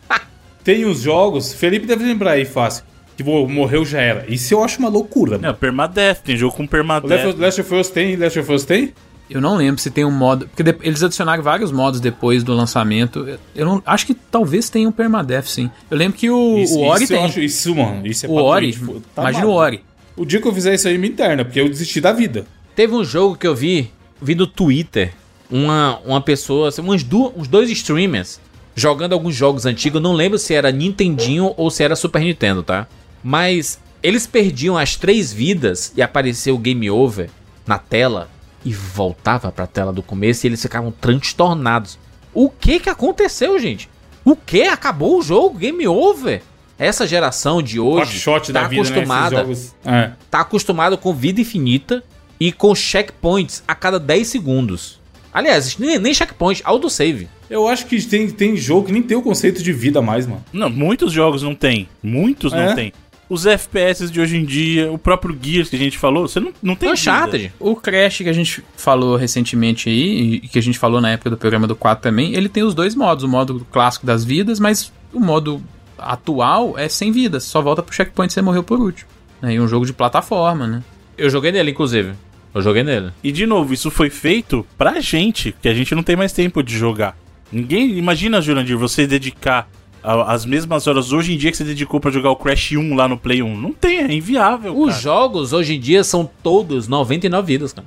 Tem os jogos, Felipe deve lembrar aí fácil. Que vou- morreu já era. Isso eu acho uma loucura, É, mano. permadeath, tem jogo com permadeath. Last of, Us tem? Last of Us tem? Eu não lembro se tem um modo. Porque eles adicionaram vários modos depois do lançamento. Eu- Eu não acho que talvez tenha um Permadeath, sim. Eu lembro que o, Isso, o Ori isso eu tem. acho- isso, mano. Isso é o Ori, tá imagina o. Ori. O dia que eu fizer isso aí me interna, porque eu desisti da vida. Teve um jogo que eu vi, vi no Twitter, uma, uma pessoa, assim, uns, du- uns dois streamers jogando alguns jogos antigos, eu não lembro se era Nintendinho ou se era Super Nintendo, tá? Mas eles perdiam as três vidas e apareceu o Game Over na tela e voltava pra tela do começo e eles ficavam transtornados. O que que aconteceu, gente? O que? Acabou o jogo? Game Over? Essa geração de hoje tá vida, acostumada né? É. tá acostumado com vida infinita e com checkpoints a cada 10 segundos. Aliás, nem, nem checkpoint, autosave. Eu acho que tem, tem jogo que nem tem o conceito de vida mais, mano. Não, muitos jogos não tem. Muitos É? não tem. Os FPS de hoje em dia, o próprio Gears que a gente falou, você não, não tem. Uncharted. O Crash que a gente falou recentemente aí, e que a gente falou na época do programa do 4 também, ele tem os dois modos. O modo clássico das vidas, mas o modo atual é sem vidas. Só volta pro checkpoint se você morreu por último. É, E um jogo de plataforma, né? Eu joguei nele, inclusive. Eu joguei nele. E de novo, isso foi feito pra gente, que a gente não tem mais tempo de jogar. Ninguém. Imagina, Jurandir, você dedicar a- as mesmas horas hoje em dia que você dedicou pra jogar o Crash 1 lá no Play 1. Não tem, é inviável. Os cara. jogos hoje em dia são todos 99 vidas, cara.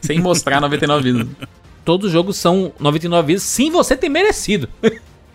Sem mostrar 99 vidas. Todos os jogos são 99 vidas, sim, você ter merecido.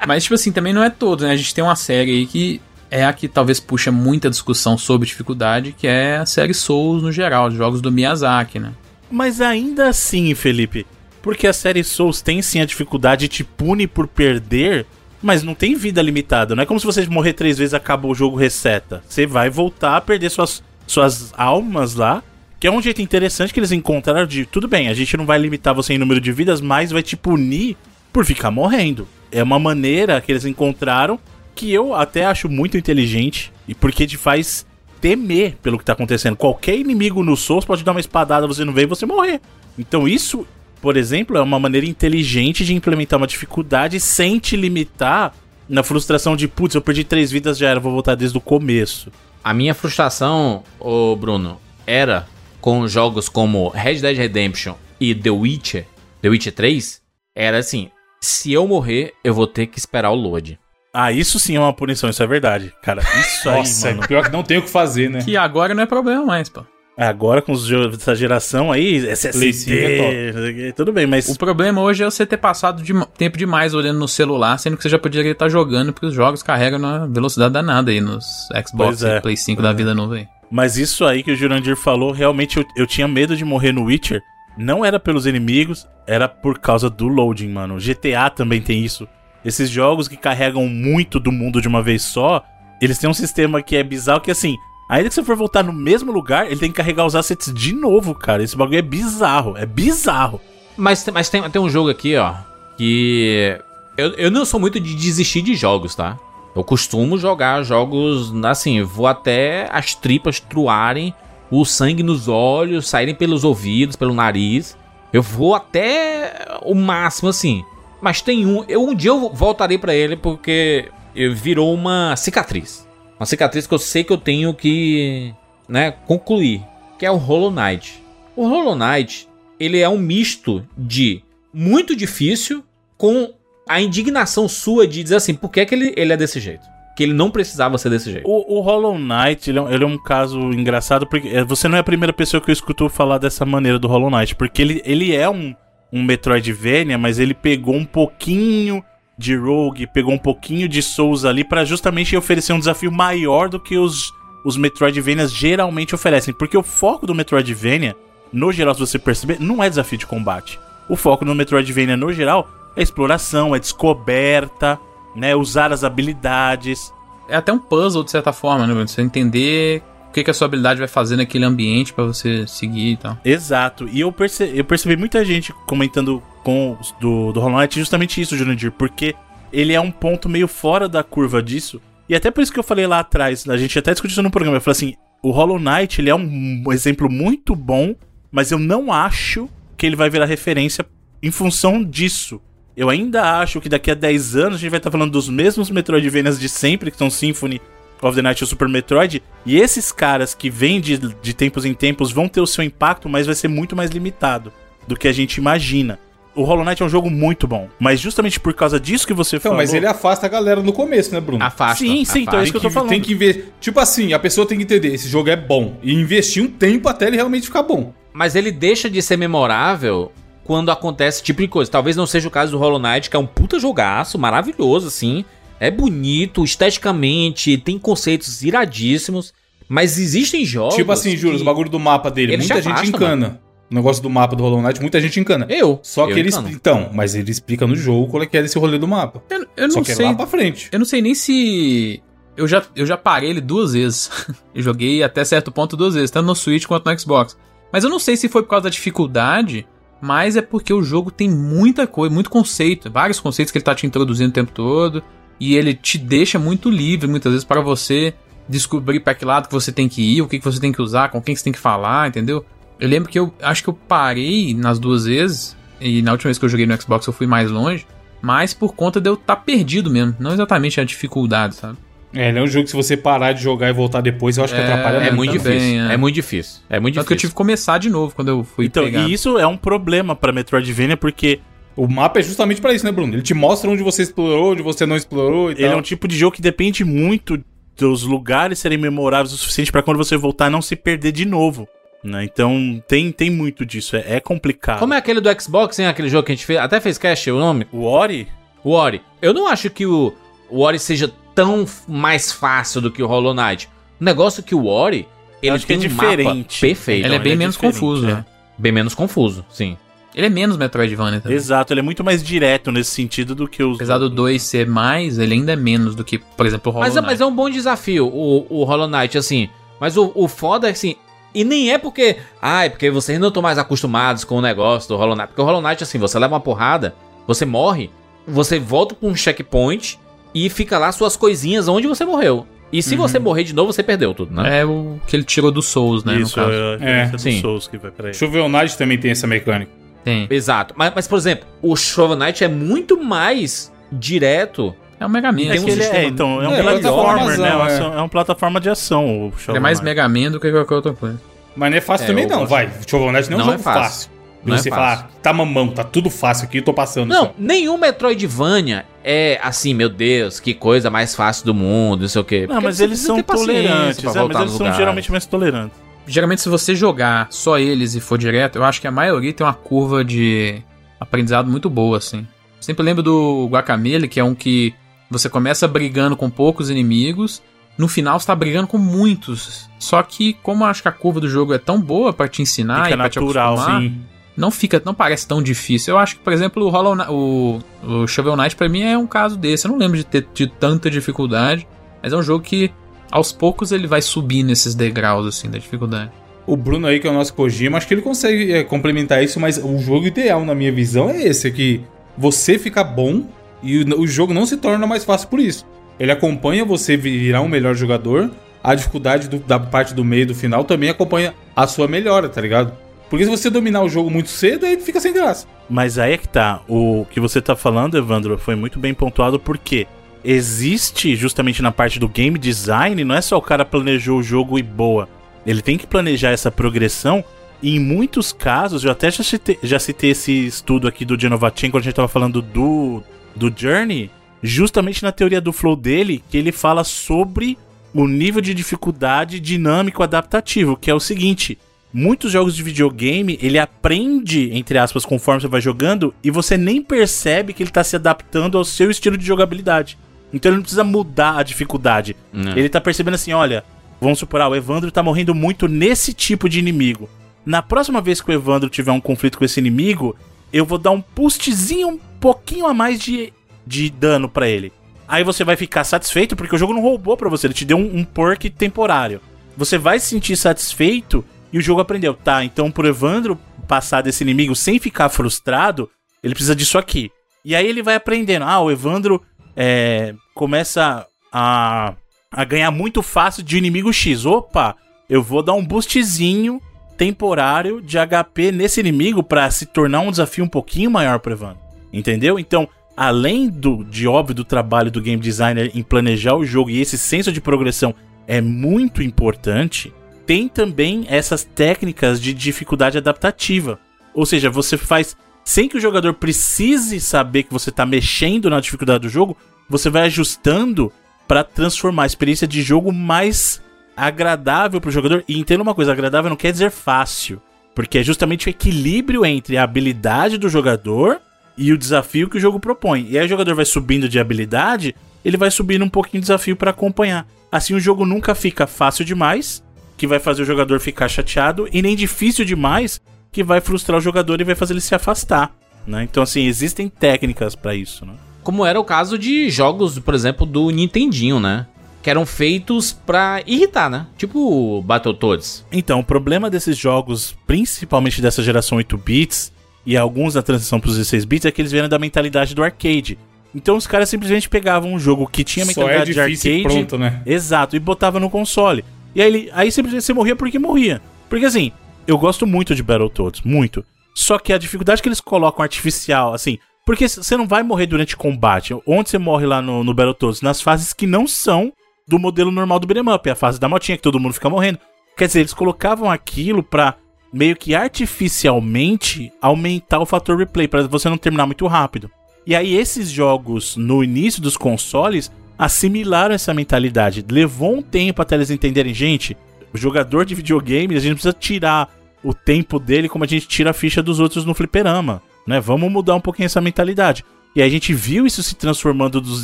Mas, tipo assim, também não é todo, né? A gente tem uma série aí que é a que talvez puxa muita discussão sobre dificuldade, que é a série Souls no geral, os jogos do Miyazaki, né? Mas ainda assim, Felipe, porque a série Souls tem sim a dificuldade e te pune por perder, mas não tem vida limitada. Não é como se você morrer três vezes acabou o jogo reseta. Você vai voltar a perder suas, suas almas lá. Que é um jeito interessante que eles encontraram de. Tudo bem, a gente não vai limitar você em número de vidas, mas vai te punir por ficar morrendo. É uma maneira que eles encontraram que eu até acho muito inteligente e porque te faz temer pelo que tá acontecendo. Qualquer inimigo no Souls pode dar uma espadada, você não vê e você morrer. Então isso, por exemplo, é uma maneira inteligente de implementar uma dificuldade sem te limitar na frustração de, putz, eu perdi três vidas, já era, vou voltar desde o começo. A minha frustração, ô Bruno, era com jogos como Red Dead Redemption e The Witcher, The Witcher 3, era assim, se eu morrer, eu vou ter que esperar o load. Ah, isso sim é uma punição, isso é verdade. Cara, isso aí, Nossa, mano. pior que não tem o que fazer, né? Que agora não é problema mais, pô. Agora com os jogos dessa geração aí, Play SSD, cinco é tudo bem, mas O problema hoje é você ter passado de tempo demais olhando no celular, sendo que você já poderia estar jogando, porque os jogos carregam na velocidade danada aí nos Xbox é. e Play 5 da vida nova aí. Mas isso aí que o Jurandir falou, realmente eu, eu tinha medo de morrer no Witcher. Não era pelos inimigos, era por causa do loading, mano. GTA também tem isso. Esses jogos que carregam muito do mundo de uma vez só, eles têm um sistema que é bizarro que assim, ainda que você for voltar no mesmo lugar, ele tem que carregar os assets de novo, cara. Esse bagulho é bizarro, é bizarro. Mas, mas tem, tem um jogo aqui, ó, que eu, eu não sou muito de desistir de jogos, tá? Eu costumo jogar jogos, assim, vou até as tripas truarem, o sangue nos olhos, saírem pelos ouvidos, pelo nariz. Eu vou até o máximo, assim. Mas tem um, eu um dia eu voltarei pra ele porque virou uma cicatriz. Uma cicatriz que eu sei que eu tenho que, né, concluir, que é o Hollow Knight. O Hollow Knight, ele é um misto de muito difícil com a indignação sua de dizer assim, por que, que ele, ele é desse jeito? Que ele não precisava ser desse jeito. O, o Hollow Knight, ele é, um, ele é um caso engraçado, porque é, você não é a primeira pessoa que eu escuto falar dessa maneira do Hollow Knight, porque ele, ele é um, um Metroidvania, mas ele pegou um pouquinho de Rogue, pegou um pouquinho de Souls ali pra justamente oferecer um desafio maior do que os, os Metroidvanias geralmente oferecem, porque o foco do Metroidvania, no geral, se você perceber, não é desafio de combate. O foco no Metroidvania, no geral, é exploração, é descoberta, né, usar as habilidades, É até um puzzle, de certa forma, né? Você entender que, que a sua habilidade vai fazer naquele ambiente pra você seguir e tal. Exato. E eu, perce eu percebi muita gente comentando com do, do Hollow Knight justamente isso, Jurandir, porque ele é um ponto meio fora da curva disso. E até por isso que eu falei lá atrás, a gente até discutiu isso no programa, eu falei assim, o Hollow Knight, ele é um exemplo muito bom, mas eu não acho que ele vai virar referência em função disso. Eu ainda acho que daqui a 10 anos a gente vai estar falando dos mesmos Metroidvanias de sempre, que são Symphony of the Night e o Super Metroid, e esses caras que vêm de, de tempos em tempos vão ter o seu impacto, mas vai ser muito mais limitado do que a gente imagina. O Hollow Knight é um jogo muito bom, mas justamente por causa disso que você Então, falou... mas ele afasta a galera no começo, né, Bruno? Afasta. Sim, sim, então é afasta. isso que eu tô falando. Tem que ver. Tipo assim, a pessoa tem que entender, esse jogo é bom. E investir um tempo até ele realmente ficar bom. Mas ele deixa de ser memorável quando acontece esse tipo de coisa. Talvez não seja o caso do Hollow Knight, que é um puta jogaço, maravilhoso, assim. É bonito, esteticamente, tem conceitos iradíssimos. Mas existem jogos. tipo assim, juros, que- o bagulho do mapa dele. Ele muita gente afasta, encana. O negócio do mapa do Hollow Knight, muita gente encana. Eu. Só eu que ele. encano. Então, mas ele explica no jogo qual é que é desse rolê do mapa. Eu, eu Só não que é sei. lá pra frente. Eu não sei nem se. Eu já, eu já parei ele duas vezes. eu joguei até certo ponto duas vezes, tanto no Switch quanto no Xbox. Mas eu não sei se foi por causa da dificuldade, mas é porque o jogo tem muita coisa, muito conceito, vários conceitos que ele tá te introduzindo o tempo todo. E ele te deixa muito livre, muitas vezes, para você descobrir para que lado que você tem que ir, o que, que você tem que usar, com quem que você tem que falar, entendeu? Eu lembro que eu acho que eu parei nas duas vezes, e na última vez que eu joguei no Xbox eu fui mais longe, mas por conta de eu estar perdido mesmo, não exatamente a dificuldade, sabe? É, ele é um jogo que se você parar de jogar e voltar depois, eu acho que É, atrapalha É muito também, difícil. é. É. muito difícil. É muito Tanto que eu difícil. tive que começar de novo quando eu fui Então, pegar. e isso é um problema pra Metroidvania, porque O mapa é justamente pra isso, né, Bruno? Ele te mostra onde você explorou, onde você não explorou e ele é um tipo de jogo que depende muito dos lugares serem memoráveis o suficiente pra quando você voltar não se perder de novo. Né? Então tem, tem muito disso, é, é complicado. Como é aquele do Xbox, hein? Aquele jogo que a gente fez. Até fez cast o nome? O Ori? O Ori. Eu não acho que o, o Ori seja tão mais fácil do que o Hollow Knight. O negócio é que o Ori. Ele acho que tem é um mapa diferente. perfeito. Ele é bem ele é menos diferente, confuso, é. né? Bem menos confuso, sim. Ele é menos Metroidvania também. Exato, ele é muito mais direto nesse sentido do que os. Apesar do 2 ser mais, ele ainda é menos do que, por exemplo, o Hollow Mas é, Knight. mas é um bom desafio, o, o Hollow Knight, assim. Mas o, o foda é assim. E nem é porque. Ah, é porque vocês não estão mais acostumados com o negócio do Hollow Knight. Porque o Hollow Knight, assim, você leva uma porrada, você morre, você volta pra um checkpoint e fica lá suas coisinhas onde você morreu. E se você morrer de novo, você perdeu tudo, né? É o que ele tirou do Souls, né? Isso, no caso. é, É, é do sim. Souls que vai pra ele. Shovel Knight também tem essa mecânica. Tem. Exato. Mas, mas, por exemplo, o Shovel Knight é muito mais direto. É o Mega Man. É um sistema- é, então, é um É, platformer, plataforma né? É é uma plataforma de ação. É mais Knight. Mega Man do que qualquer outra coisa. Mas não é fácil É, também não, vai. Shovel Knight não, é um Não jogo é fácil. fácil. E Não é você fácil. fala, tá mamão, tá tudo fácil aqui, eu tô passando. Não, só. nenhum Metroidvania é assim, meu Deus, que coisa mais fácil do mundo, não sei o quê. Não, Porque mas você eles são tolerantes. É, mas eles são lugares. geralmente mais tolerantes. Geralmente, se você jogar só eles e for direto, eu acho que a maioria tem uma curva de aprendizado muito boa, assim. Sempre lembro do Guacamele, que é um que você começa brigando com poucos inimigos, no final você tá brigando com muitos. Só que, como eu acho que a curva do jogo é tão boa pra te ensinar Fica e pra te natural, acostumar, Sim. não fica, não parece tão difícil. Eu acho que, por exemplo, o Hollow Knight, o, o Shovel Knight pra mim é um caso desse. Eu não lembro de ter tido tanta dificuldade, mas é um jogo que aos poucos ele vai subir nesses degraus assim da dificuldade. O Bruno aí, que é o nosso Kojima, acho que ele consegue é, complementar isso, mas o jogo ideal, na minha visão, é esse, é que você fica bom e o, o jogo não se torna mais fácil por isso. Ele acompanha você virar um melhor jogador, a dificuldade do- da parte do meio e do final também acompanha a sua melhora, tá ligado? Porque se você dominar o jogo muito cedo, aí fica sem graça. Mas aí é que tá. O que você tá falando, Evandro, foi muito bem pontuado porque existe justamente na parte do game design, não é só o cara planejou o jogo e boa. Ele tem que planejar essa progressão. E em muitos casos, eu até já citei, já citei esse estudo aqui do Genovatin quando a gente tava falando do, do Journey, justamente na teoria do flow dele, que ele fala sobre o nível de dificuldade dinâmico adaptativo, que é o seguinte: muitos jogos de videogame, ele aprende, entre aspas, conforme você vai jogando, e você nem percebe que ele tá se adaptando ao seu estilo de jogabilidade. Então ele não precisa mudar a dificuldade. Não. Ele tá percebendo assim, olha, vamos supor, ah, o Evandro tá morrendo muito nesse tipo de inimigo. Na próxima vez que o Evandro tiver um conflito com esse inimigo, eu vou dar um boostzinho um pouquinho a mais de, de dano pra ele. Aí você vai ficar satisfeito porque o jogo não roubou pra você, ele te deu um, um perk temporário. Você vai se sentir satisfeito e o jogo aprendeu. Tá, então pro Evandro passar desse inimigo sem ficar frustrado, ele precisa disso aqui. E aí ele vai aprendendo. Ah, o Evandro é, começa a, a ganhar muito fácil de inimigo X. Opa, eu vou dar um boostzinho temporário de HP nesse inimigo pra se tornar um desafio um pouquinho maior pro Evandro. Entendeu? Então, além do de óbvio do trabalho do game designer em planejar o jogo e esse senso de progressão é muito importante, tem também essas técnicas de dificuldade adaptativa. Ou seja, você faz sem que o jogador precise saber que você está mexendo na dificuldade do jogo, você vai ajustando para transformar a experiência de jogo mais agradável para o jogador. E entenda uma coisa, agradável não quer dizer fácil, porque é justamente o equilíbrio entre a habilidade do jogador e o desafio que o jogo propõe. E aí o jogador vai subindo de habilidade, ele vai subindo um pouquinho de desafio para acompanhar. Assim o jogo nunca fica fácil demais, que vai fazer o jogador ficar chateado, e nem difícil demais, que vai frustrar o jogador e vai fazer ele se afastar. Né? Então, assim, existem técnicas para isso. Né? Como era o caso de jogos, por exemplo, do Nintendinho, né? Que eram feitos pra irritar, né? Tipo o Battletoads. Então, o problema desses jogos, principalmente dessa geração 8 bits e alguns da transição para os 16 bits, é que eles vieram da mentalidade do arcade. Então os caras simplesmente pegavam um jogo que tinha Só é mentalidade de difícil e arcade, pronto, né? exato, e botava no console. E aí, ele, aí simplesmente você morria porque morria. Porque assim, eu gosto muito de Battletoads, muito. Só que a dificuldade que eles colocam artificial, assim, porque você não vai morrer durante combate. Onde você morre lá no, no Battletoads? Nas fases que não são do modelo normal do beat'em up, é a fase da motinha que todo mundo fica morrendo. Quer dizer, eles colocavam aquilo pra meio que artificialmente aumentar o fator replay, pra você não terminar muito rápido. E aí esses jogos no início dos consoles assimilaram essa mentalidade. Levou um tempo até eles entenderem, gente, O jogador de videogame, a gente precisa tirar o tempo dele como a gente tira a ficha dos outros no fliperama, né? Vamos mudar um pouquinho essa mentalidade. E a gente viu isso se transformando dos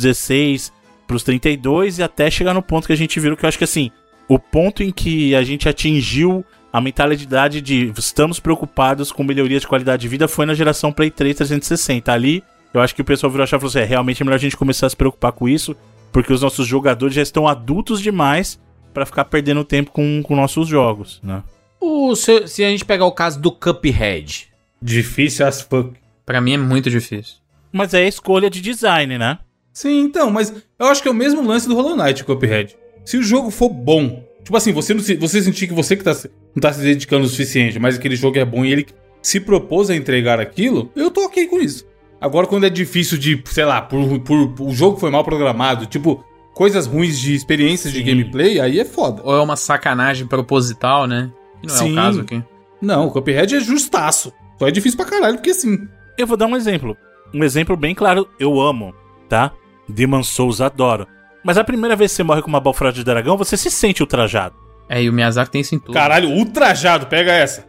16 pros 32 e até chegar no ponto que a gente viu que eu acho que assim, o ponto em que a gente atingiu a mentalidade de estamos preocupados com melhorias de qualidade de vida foi na geração Play 3 360. Ali, eu acho que o pessoal virou a chave e falou assim: é, realmente é melhor a gente começar a se preocupar com isso, porque os nossos jogadores já estão adultos demais pra ficar perdendo tempo com, com nossos jogos, né? O, se, se a gente pegar o caso do Cuphead, Difícil as fuck. Pra mim é muito difícil. Mas é a escolha de design, né? Sim, então, mas eu acho que é o mesmo lance do Hollow Knight, Cuphead. Se o jogo for bom, tipo assim, você não se, você sentir que você que tá, se- não tá se dedicando o suficiente, mas aquele jogo é bom e ele se propôs a entregar aquilo, eu tô ok com isso. Agora, quando é difícil de, sei lá, por, por, o jogo foi mal programado, tipo, coisas ruins de experiências de Sim. gameplay, aí é foda. Ou é uma sacanagem proposital, né? Que não é Sim. o caso aqui. Não, o Cuphead é justaço. Só é difícil pra caralho, porque assim. Eu vou dar um exemplo. Um exemplo bem claro, eu amo, tá? Demon Souls adoro. Mas a primeira vez que você morre com uma balfrada de dragão, você se sente ultrajado. É, e o Miyazaki tem tudo. Caralho, ultrajado, pega essa.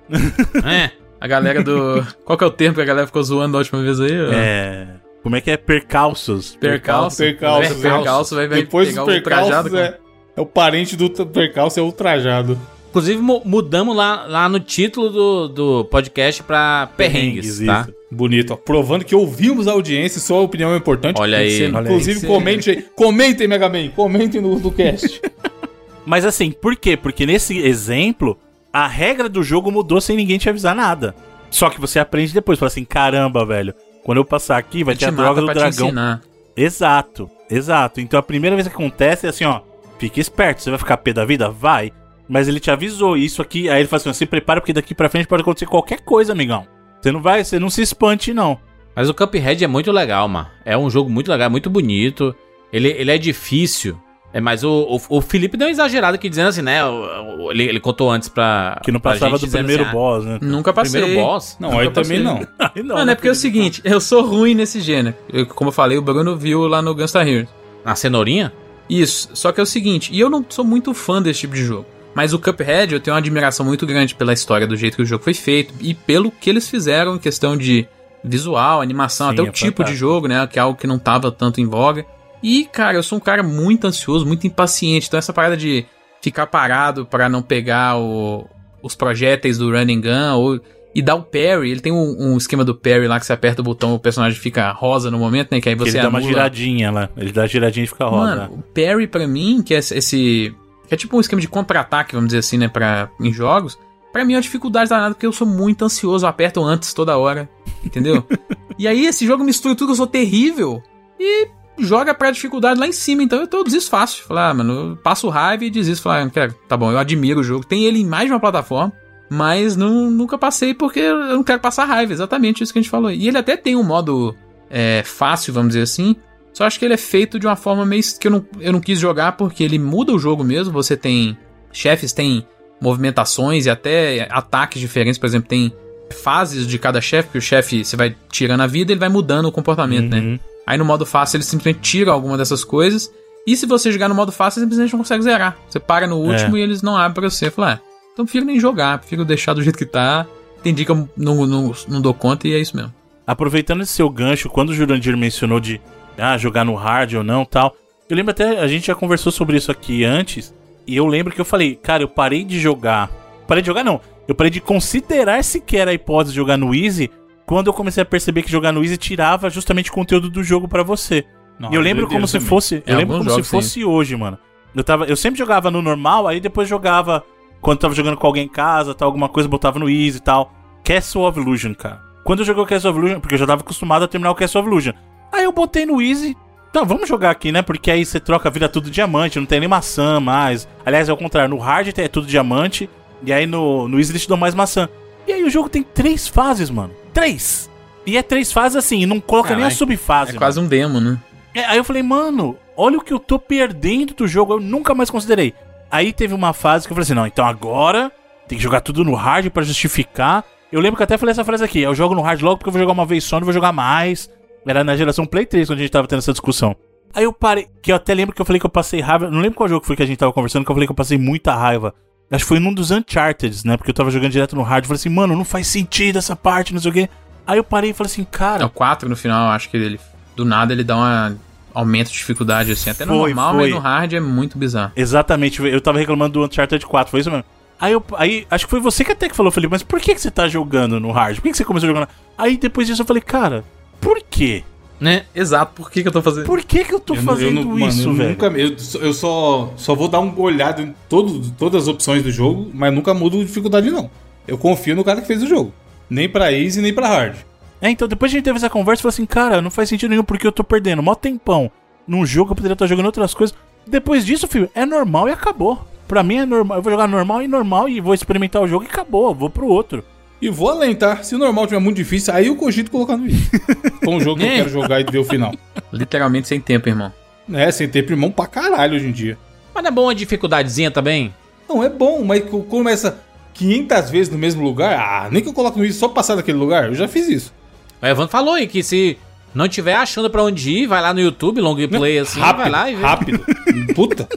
é, A galera do. Qual que é o termo que a galera ficou zoando da última vez aí? É. Como é que é? Percalços. Percalço. Percalço, É, percalço vai, vai Depois pegar do o é, é o parente do percalço, é ultrajado. inclusive mu- mudamos lá, lá no título do, do podcast pra Perrengues, Perrengues, tá? isso. Bonito, ó. Provando que ouvimos a audiência e sua opinião é importante. Olha aí, ser- olha aí. Inclusive, ser- comente aí. Comentem, Mega Man. Comentem no, no cast. Mas assim, por quê? Porque nesse exemplo, a regra do jogo mudou sem ninguém te avisar nada. Só que você aprende depois, fala assim, caramba, velho. Quando eu passar aqui, vai ter a te droga mata do dragão. ensinar. Exato, exato. Então a primeira vez que acontece é assim, ó. Fique esperto, você vai ficar pé da vida? Vai. Mas ele te avisou, isso aqui. Aí ele fala assim: se prepara, porque daqui pra frente pode acontecer qualquer coisa, amigão. Você não vai, você não se espante, não. Mas o Cuphead é muito legal, mano. É um jogo muito legal, muito bonito. Ele, ele é difícil. É, mas o, o, o Felipe deu uma exagerada aqui dizendo assim, né? o- o- ele, ele contou antes pra. Que não passava gente, do primeiro assim, boss, né? Nunca ah, passei. Primeiro boss? Não, aí também não. Aí não, Mano, né, é porque é o seguinte, eu sou ruim nesse gênero. Eu, como eu falei, o Bruno viu lá no Gunstar Heroes. Na cenourinha? Isso, só que é o seguinte, e eu não sou muito fã desse tipo de jogo. Mas o Cuphead eu tenho uma admiração muito grande pela história, do jeito que o jogo foi feito e pelo que eles fizeram em questão de visual, animação, Sim, até o é tipo de fantástico. jogo, né? Que é algo que não tava tanto em voga. E, cara, eu sou um cara muito ansioso, muito impaciente. Então, essa parada de ficar parado pra não pegar o- os projéteis do Running Gun ou, e dar o parry. Ele tem um, um esquema do parry lá que você aperta o botão o personagem fica rosa no momento, né? Que aí você ele dá uma anula- giradinha lá. Ele dá giradinha e fica roda. Mano, o parry pra mim, que é esse- que é tipo um esquema de contra-ataque, vamos dizer assim, né? Pra, em jogos. Pra mim é uma dificuldade danada, porque eu sou muito ansioso, eu aperto antes toda hora. Entendeu? e aí esse jogo mistura tudo eu sou terrível e joga pra dificuldade lá em cima. Então eu tô desisto fácil. Falar, ah, mano, eu passo raiva e desisto. Falar, ah, não quero. Tá bom, eu admiro o jogo. Tem ele em mais de uma plataforma. Mas não, nunca passei porque eu não quero passar raiva. Exatamente isso que a gente falou. E ele até tem um modo é, fácil, vamos dizer assim. Só acho que ele é feito de uma forma meio que eu não, eu não quis jogar porque ele muda o jogo mesmo. Você tem. Chefes têm movimentações e até ataques diferentes. Por exemplo, tem fases de cada chefe, que o chefe você vai tirando a vida ele vai mudando o comportamento, né? Aí no modo fácil ele simplesmente tira alguma dessas coisas. E se você jogar no modo fácil, você simplesmente não consegue zerar. Você para no último e eles não abrem pra você. Fala, ah, então prefiro nem jogar, prefiro deixar do jeito que tá. Entendi que eu não, não, não dou conta e é isso mesmo. Aproveitando esse seu gancho, quando o Jurandir mencionou de ah, jogar no hard ou não tal, eu lembro até, a gente já conversou sobre isso aqui antes, e eu lembro que eu falei, cara, eu parei de jogar. Parei de jogar, não. Eu parei de considerar sequer a hipótese de jogar no Easy quando eu comecei a perceber que jogar no Easy tirava justamente o conteúdo do jogo pra você. Não, e eu lembro como se também. fosse. É, eu lembro alguns como se jogos fosse hoje, mano. Eu, tava, eu sempre jogava no normal, aí depois jogava. Quando tava jogando com alguém em casa, tal, alguma coisa, botava no Easy e tal. Castle of Illusion, cara. Quando eu joguei o Castle of Illusion, porque eu já tava acostumado a terminar o Castle of Illusion. Aí eu botei no Easy. Então, vamos jogar aqui, né? Porque aí você troca a vida tudo diamante, não tem nem maçã mais. Aliás, é o contrário, no hard é tudo diamante. E aí no, no Easy eles te dão mais maçã. E aí o jogo tem três fases, mano. Três! E é três fases assim, não coloca nem a subfase. É quase um demo, né? É, aí eu falei, mano, olha o que eu tô perdendo do jogo, eu nunca mais considerei. Aí teve uma fase que eu falei assim, não, então agora tem que jogar tudo no hard pra justificar. Eu lembro que até falei essa frase aqui, eu jogo no hard logo porque eu vou jogar uma vez só, não vou jogar mais. Era na geração Play 3 quando a gente tava tendo essa discussão. Aí eu parei, que eu até lembro que eu falei que eu passei raiva, não lembro qual jogo foi que a gente tava conversando, que eu falei que eu passei muita raiva Acho que foi num dos Uncharted, né? Porque eu tava jogando direto no hard. Falei assim, mano, não faz sentido essa parte, não sei o quê. Aí eu parei e falei assim, É o cara. 4 no final, eu acho que ele. Do nada ele dá uma. Aumento de dificuldade, assim. Até no Foi, normal, foi. mas no hard é muito bizarro. Exatamente, eu tava reclamando do Uncharted 4, foi isso mesmo. Aí, eu, aí acho que foi você que até que falou, Felipe, mas por que, que você tá jogando no hard? Por que, que você começou jogando? Aí depois disso eu falei, cara, por quê? Né? Exato, por que, que eu tô fazendo? Por que, que eu tô Eu, fazendo eu não- isso, mano, eu velho? Nunca, eu, só- eu só, só vou dar uma olhada em todo, todas as opções do jogo, mas nunca mudo dificuldade, não. Eu confio no cara que fez o jogo. Nem pra easy, nem pra hard. É, então depois a gente teve essa conversa e falou assim, cara, não faz sentido nenhum porque eu tô perdendo mó tempão num jogo, eu poderia estar jogando outras coisas. Depois disso, filho, é normal e acabou. Pra mim é normal, eu vou jogar normal e normal e vou experimentar o jogo e acabou, vou pro outro. E vou além, tá? Se o normal tiver muito difícil, aí eu cogito colocar no easy. Com um jogo que eu quero jogar e ver o final. Literalmente sem tempo, irmão. É, sem ter primão pra caralho hoje em dia. Mas não é bom uma dificuldadezinha também? Não, é bom, mas co- começa 500 vezes no mesmo lugar, ah, nem que eu coloque no easy só pra passar daquele lugar, eu já fiz isso. O Evandro falou aí que se não tiver achando pra onde ir, vai lá no YouTube, long play assim, vai lá e vê. rápido. Puta,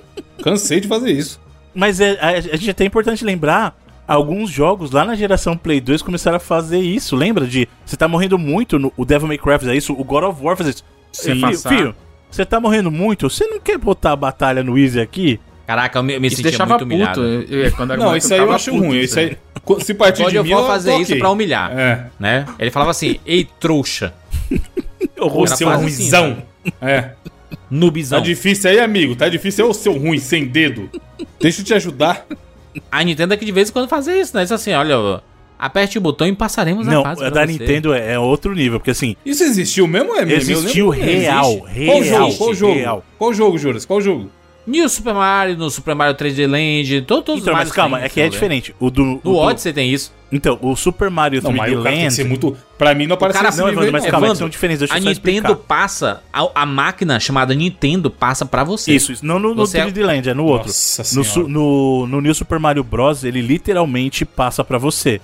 cansei de fazer isso. Mas é, a, a gente até é importante lembrar, alguns jogos lá na geração Play 2 começaram a fazer isso. Lembra de você tá morrendo muito no o Devil May Cry faz isso, o God of War faz isso. Sim. filho, filho, você tá morrendo muito, você não quer botar a batalha no Easy aqui? Caraca, eu me, me sentia deixava muito puto. humilhado. Eu, eu- quando Não, isso aí eu acho puto, ruim. Isso aí, se partir God de mim, eu fazer tô isso pra humilhar, É. né? Ele falava assim, ei, trouxa, Ô, Era seu quase assim, ruizão. é. noobzão. Tá difícil aí, amigo. Tá difícil. É o seu ruim, sem dedo. Deixa eu te ajudar. A Nintendo é que de vez em quando fazer isso, né? Isso assim, olha, aperte o botão e passaremos Não, a fase a pra da você. Nintendo é, é outro nível, porque assim, Isso existiu mesmo, é? Eu Existiu real, real, jogo? Qual jogo? real. Qual jogo, Juras? Qual jogo? New Super Mario, no Super Mario 3D Land, to- todos então, os mas Marios calma, é que é diferente. O do, o do- Odyssey tem isso. Então, o Super Mario Não, 3D mas o cara tem que Land. ser muito... Pra mim não aparece cara- esse Não, Evandro, mas não. calma, Evandro, são diferentes, deixa a eu só Nintendo passa, a, a máquina chamada Nintendo passa pra você. Isso, isso. Não no, no Você é- 3D Land, é no outro. Nossa No, senhora. su- no, no New Super Mario Bros., ele literalmente passa pra você.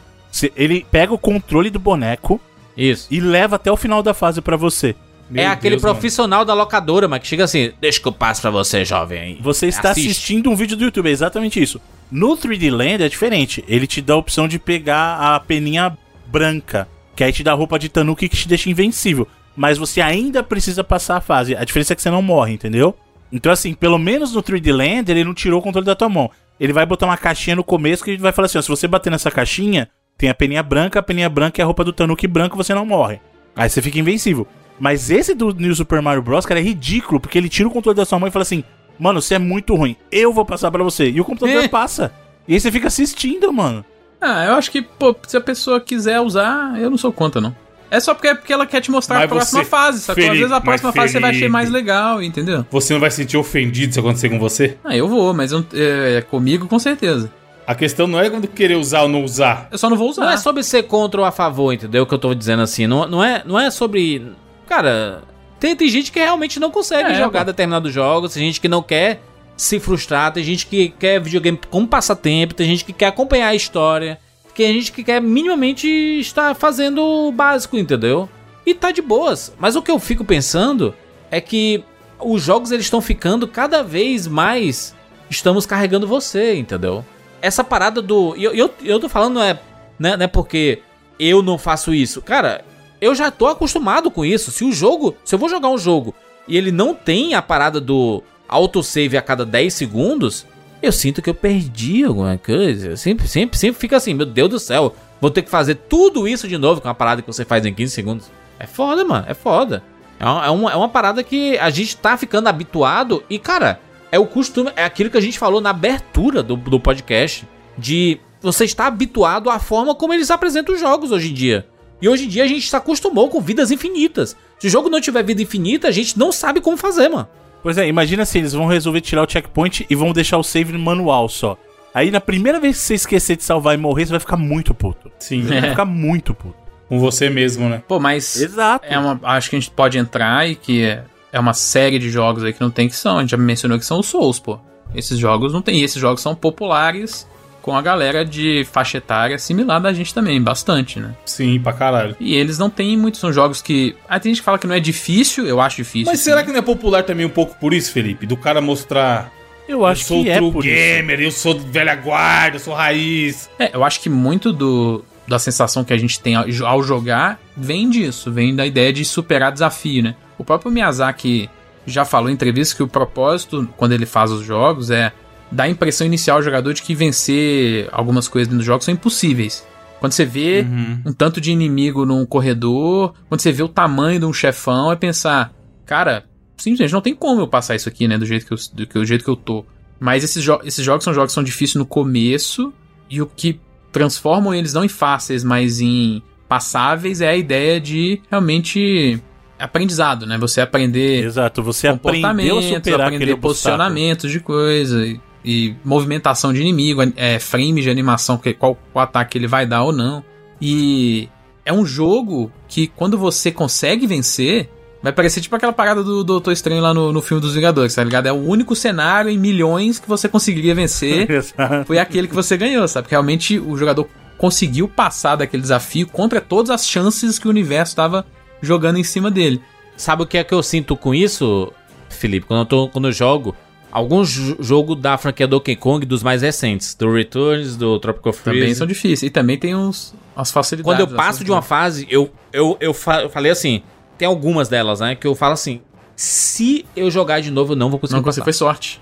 Ele pega o controle do boneco Isso. e leva até o final da fase pra você. Meu é aquele Deus, mano. profissional da locadora, mas que chega assim, deixa que eu passo pra você, jovem. Você está Assiste. assistindo um vídeo do YouTube, é exatamente isso. No 3D Land é diferente. Ele te dá a opção de pegar a peninha branca, que aí te dá a roupa de Tanuki que te deixa invencível. Mas você ainda precisa passar a fase. A diferença é que você não morre, entendeu? Então, assim, pelo menos no 3D Land, ele não tirou o controle da tua mão. Ele vai botar uma caixinha no começo que vai falar assim: ó, se você bater nessa caixinha, tem a peninha branca, a peninha branca é a roupa do Tanuki branco, você não morre. Aí você fica invencível. Mas esse do New Super Mario Bros, cara, é ridículo, porque ele tira o controle da sua mão e fala assim: Mano, você é muito ruim, eu vou passar pra você. E o computador É. passa. E aí você fica assistindo, mano. Ah, eu acho que, pô, se a pessoa quiser usar, eu não sou contra, não. É só porque, porque ela quer te mostrar Mas a próxima você- fase, sacou? Às Felipe, vezes a próxima fase você vai achar Felipe. mais legal, entendeu? Você não vai se sentir ofendido se acontecer com você? Ah, eu vou, mas eu, é, é comigo com certeza. A questão não é quando querer usar ou não usar. Eu só não vou usar. Não é sobre ser contra ou a favor, entendeu? O que eu tô dizendo assim. Não, não, é, não é sobre. Cara, tem, tem gente que realmente não consegue É, jogar determinados jogos, tem gente que não quer se frustrar, tem gente que quer videogame como passatempo, tem gente que quer acompanhar a história, tem gente que quer minimamente estar fazendo o básico, entendeu? E tá de boas. Mas o que eu fico pensando é que os jogos eles estão ficando cada vez mais. Estamos carregando você, entendeu? Essa parada do. Eu, eu, eu tô falando não é, né, não é porque eu não faço isso. Cara, eu já tô acostumado com isso. Se o jogo. Se eu vou jogar um jogo e ele não tem a parada do autosave a cada 10 segundos, eu sinto que eu perdi alguma coisa. Eu sempre, sempre, sempre fica assim, meu Deus do céu, vou ter que fazer tudo isso de novo com uma parada que você faz em 15 segundos. É foda, mano, é foda. É uma, é uma, é uma parada que a gente tá ficando habituado e, cara, é o costume, é aquilo que a gente falou na abertura do, do podcast, de você estar habituado à forma como eles apresentam os jogos hoje em dia. E hoje em dia a gente se acostumou com vidas infinitas. Se o jogo não tiver vida infinita, a gente não sabe como fazer, mano. Pois é, imagina se eles vão resolver tirar o checkpoint e vão deixar o save no manual só. Aí na primeira vez que você esquecer de salvar e morrer, você vai ficar muito puto. Sim. Vai ficar muito puto. Com você mesmo, né? Pô, mas Exato. é uma, acho que a gente pode entrar e que é, é uma série de jogos aí que não tem que são. A gente já mencionou que são os Souls, pô. Esses jogos não tem. E esses jogos são populares com a galera de faixa etária similar da gente também, bastante, né? Sim, pra caralho. E eles não têm muito, são jogos que. Ah, tem gente que fala que não é difícil, eu acho difícil. Mas sim. será que não é popular também um pouco por isso, Felipe? Do cara mostrar. Eu acho eu sou que é por isso. gamer, eu sou velha guarda, eu sou raiz. É, eu acho que muito do, da sensação que a gente tem ao, ao jogar vem disso, vem da ideia de superar desafio, né? O próprio Miyazaki já falou em entrevista que o propósito, quando ele faz os jogos, é dar a impressão inicial ao jogador de que vencer algumas coisas dentro do jogo são impossíveis. Quando você vê um tanto de inimigo num corredor, quando você vê o tamanho de um chefão, é pensar, cara, simplesmente não tem como eu passar isso aqui, né, do jeito que eu, do, que- do jeito que eu tô. Mas esses, jo esses jogos são jogos que são difíceis no começo, e o que transformam eles não em fáceis, mas em passáveis é a ideia de realmente aprendizado, né? Você aprender Exato, você aprendeu a superar aprender obstáculo. posicionamentos de coisa e, e movimentação de inimigo, é, frame de animação, que, qual o ataque ele vai dar ou não. E é um jogo que quando você consegue vencer, vai parecer tipo aquela parada do Doutor Estranho lá no, no filme dos Vingadores, tá ligado? É o único cenário em milhões que você conseguiria vencer foi aquele que você ganhou, sabe? Porque realmente o jogador conseguiu passar daquele desafio contra todas as chances que o universo estava jogando em cima dele. Sabe o que é que eu sinto com isso, Felipe? Quando eu, tô, quando eu jogo algum jo- jogo da franquia Donkey Kong dos mais recentes, do Returns, do Tropical Também Freeze. são difíceis. E também tem uns, as facilidades. Quando eu assim, passo de uma fase, eu, eu, eu, fa- eu falei assim, tem algumas delas, né, que eu falo assim, se eu jogar de novo, eu não vou conseguir Não, você passar. foi sorte.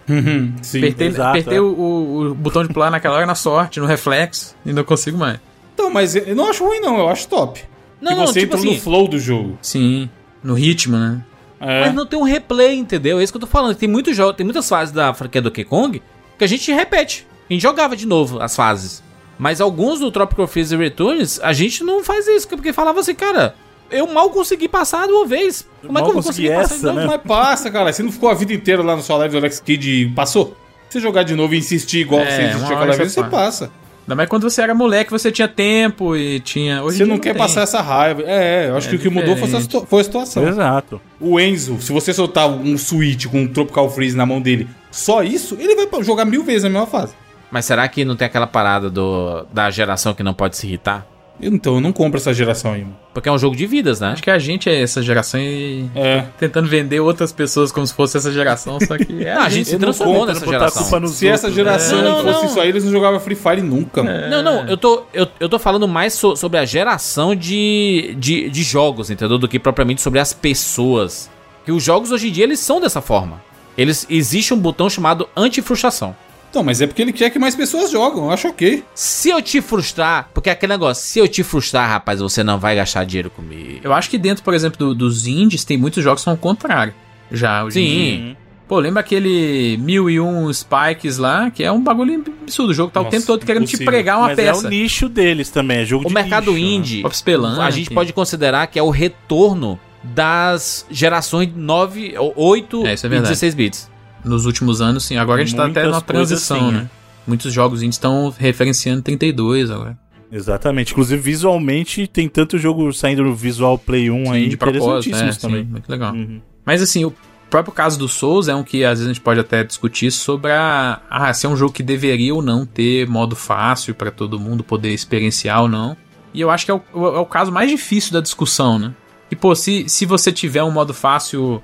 Sim. Apertei, exato, apertei é. o, o- o botão de pular naquela hora na sorte, no reflexo, e não consigo mais. Então, mas eu não acho ruim, não. Eu acho top. Não, que não, você tipo entrou assim- no flow do jogo. Sim, no ritmo, né? É. Mas não tem um replay, entendeu? É isso que eu tô falando. Tem muitos jogos, tem muitas fases da franquia Donkey Kong que a gente repete. A gente jogava de novo as fases. Mas alguns do Tropical Freeze Returns, a gente não faz isso, porque falava assim, cara, eu mal consegui passar de uma vez. Como é que eu vou consegui conseguir passar de novo? né? Mas passa, cara. Você não ficou a vida inteira lá no sua live do Alex Kidd e passou? Se você jogar de novo e insistir igual É, você insistiu aquela vez, você passa. Ainda mais quando você era moleque, você tinha tempo e tinha. Hoje Você dia não quer tem. passar essa raiva. É, é, eu acho É que o que mudou foi, situa- foi a situação. Exato. O Enzo, se você soltar um Switch com um Tropical Freeze na mão dele, só isso, ele vai jogar mil vezes a mesma fase. Mas será que não tem aquela parada do, da geração que não pode se irritar? Então, eu não compro essa geração aí. mano. Porque é um jogo de vidas, né? Acho que a gente é essa geração e É. tentando vender outras pessoas como se fosse essa geração, só que é Não, a gente se transformou nessa geração. Se essa outros, geração É. Não, não, fosse não. isso aí, eles não jogavam Free Fire nunca. mano. Não, não, eu tô, eu, eu tô falando mais so- sobre a geração de, de, de jogos, entendeu? Do que propriamente sobre as pessoas. Que os jogos hoje em dia, eles são dessa forma. Eles, existe um botão chamado anti-frustração. Então, mas é porque ele quer que mais pessoas jogam. Eu acho ok. Se eu te frustrar, porque é aquele negócio, se eu te frustrar, rapaz, você não vai gastar dinheiro comigo. Eu acho que dentro, por exemplo, do- dos indies, tem muitos jogos que são o contrário. Já, hoje. Sim. Pô, lembra aquele 1001 Spikes lá, que é um bagulho absurdo. O jogo tá o Nossa, tempo todo querendo te impossível. pregar uma Mas peça. é o nicho deles também, é jogo O de mercado nicho, né? indie, Spelunky. a gente pode considerar que é o retorno das gerações 9, 8 É, é e verdade. 16 bits. Nos últimos anos, sim. Agora a gente tá até Muitas numa coisas transição, sim, né? Muitos jogos indies estão referenciando 32 agora. Exatamente. Inclusive, visualmente, tem tanto jogo saindo no Visual Play 1 aí, de propósito, é, interessantíssimos sim, também. muito legal. Uhum. Mas assim, o próprio caso do Souls é um que às vezes a gente pode até discutir sobre a, ah, se é um jogo que deveria ou não ter modo fácil pra todo mundo poder experienciar ou não. E eu acho que é o, o- é o caso mais difícil da discussão, né? E pô, se, se você tiver um modo fácil,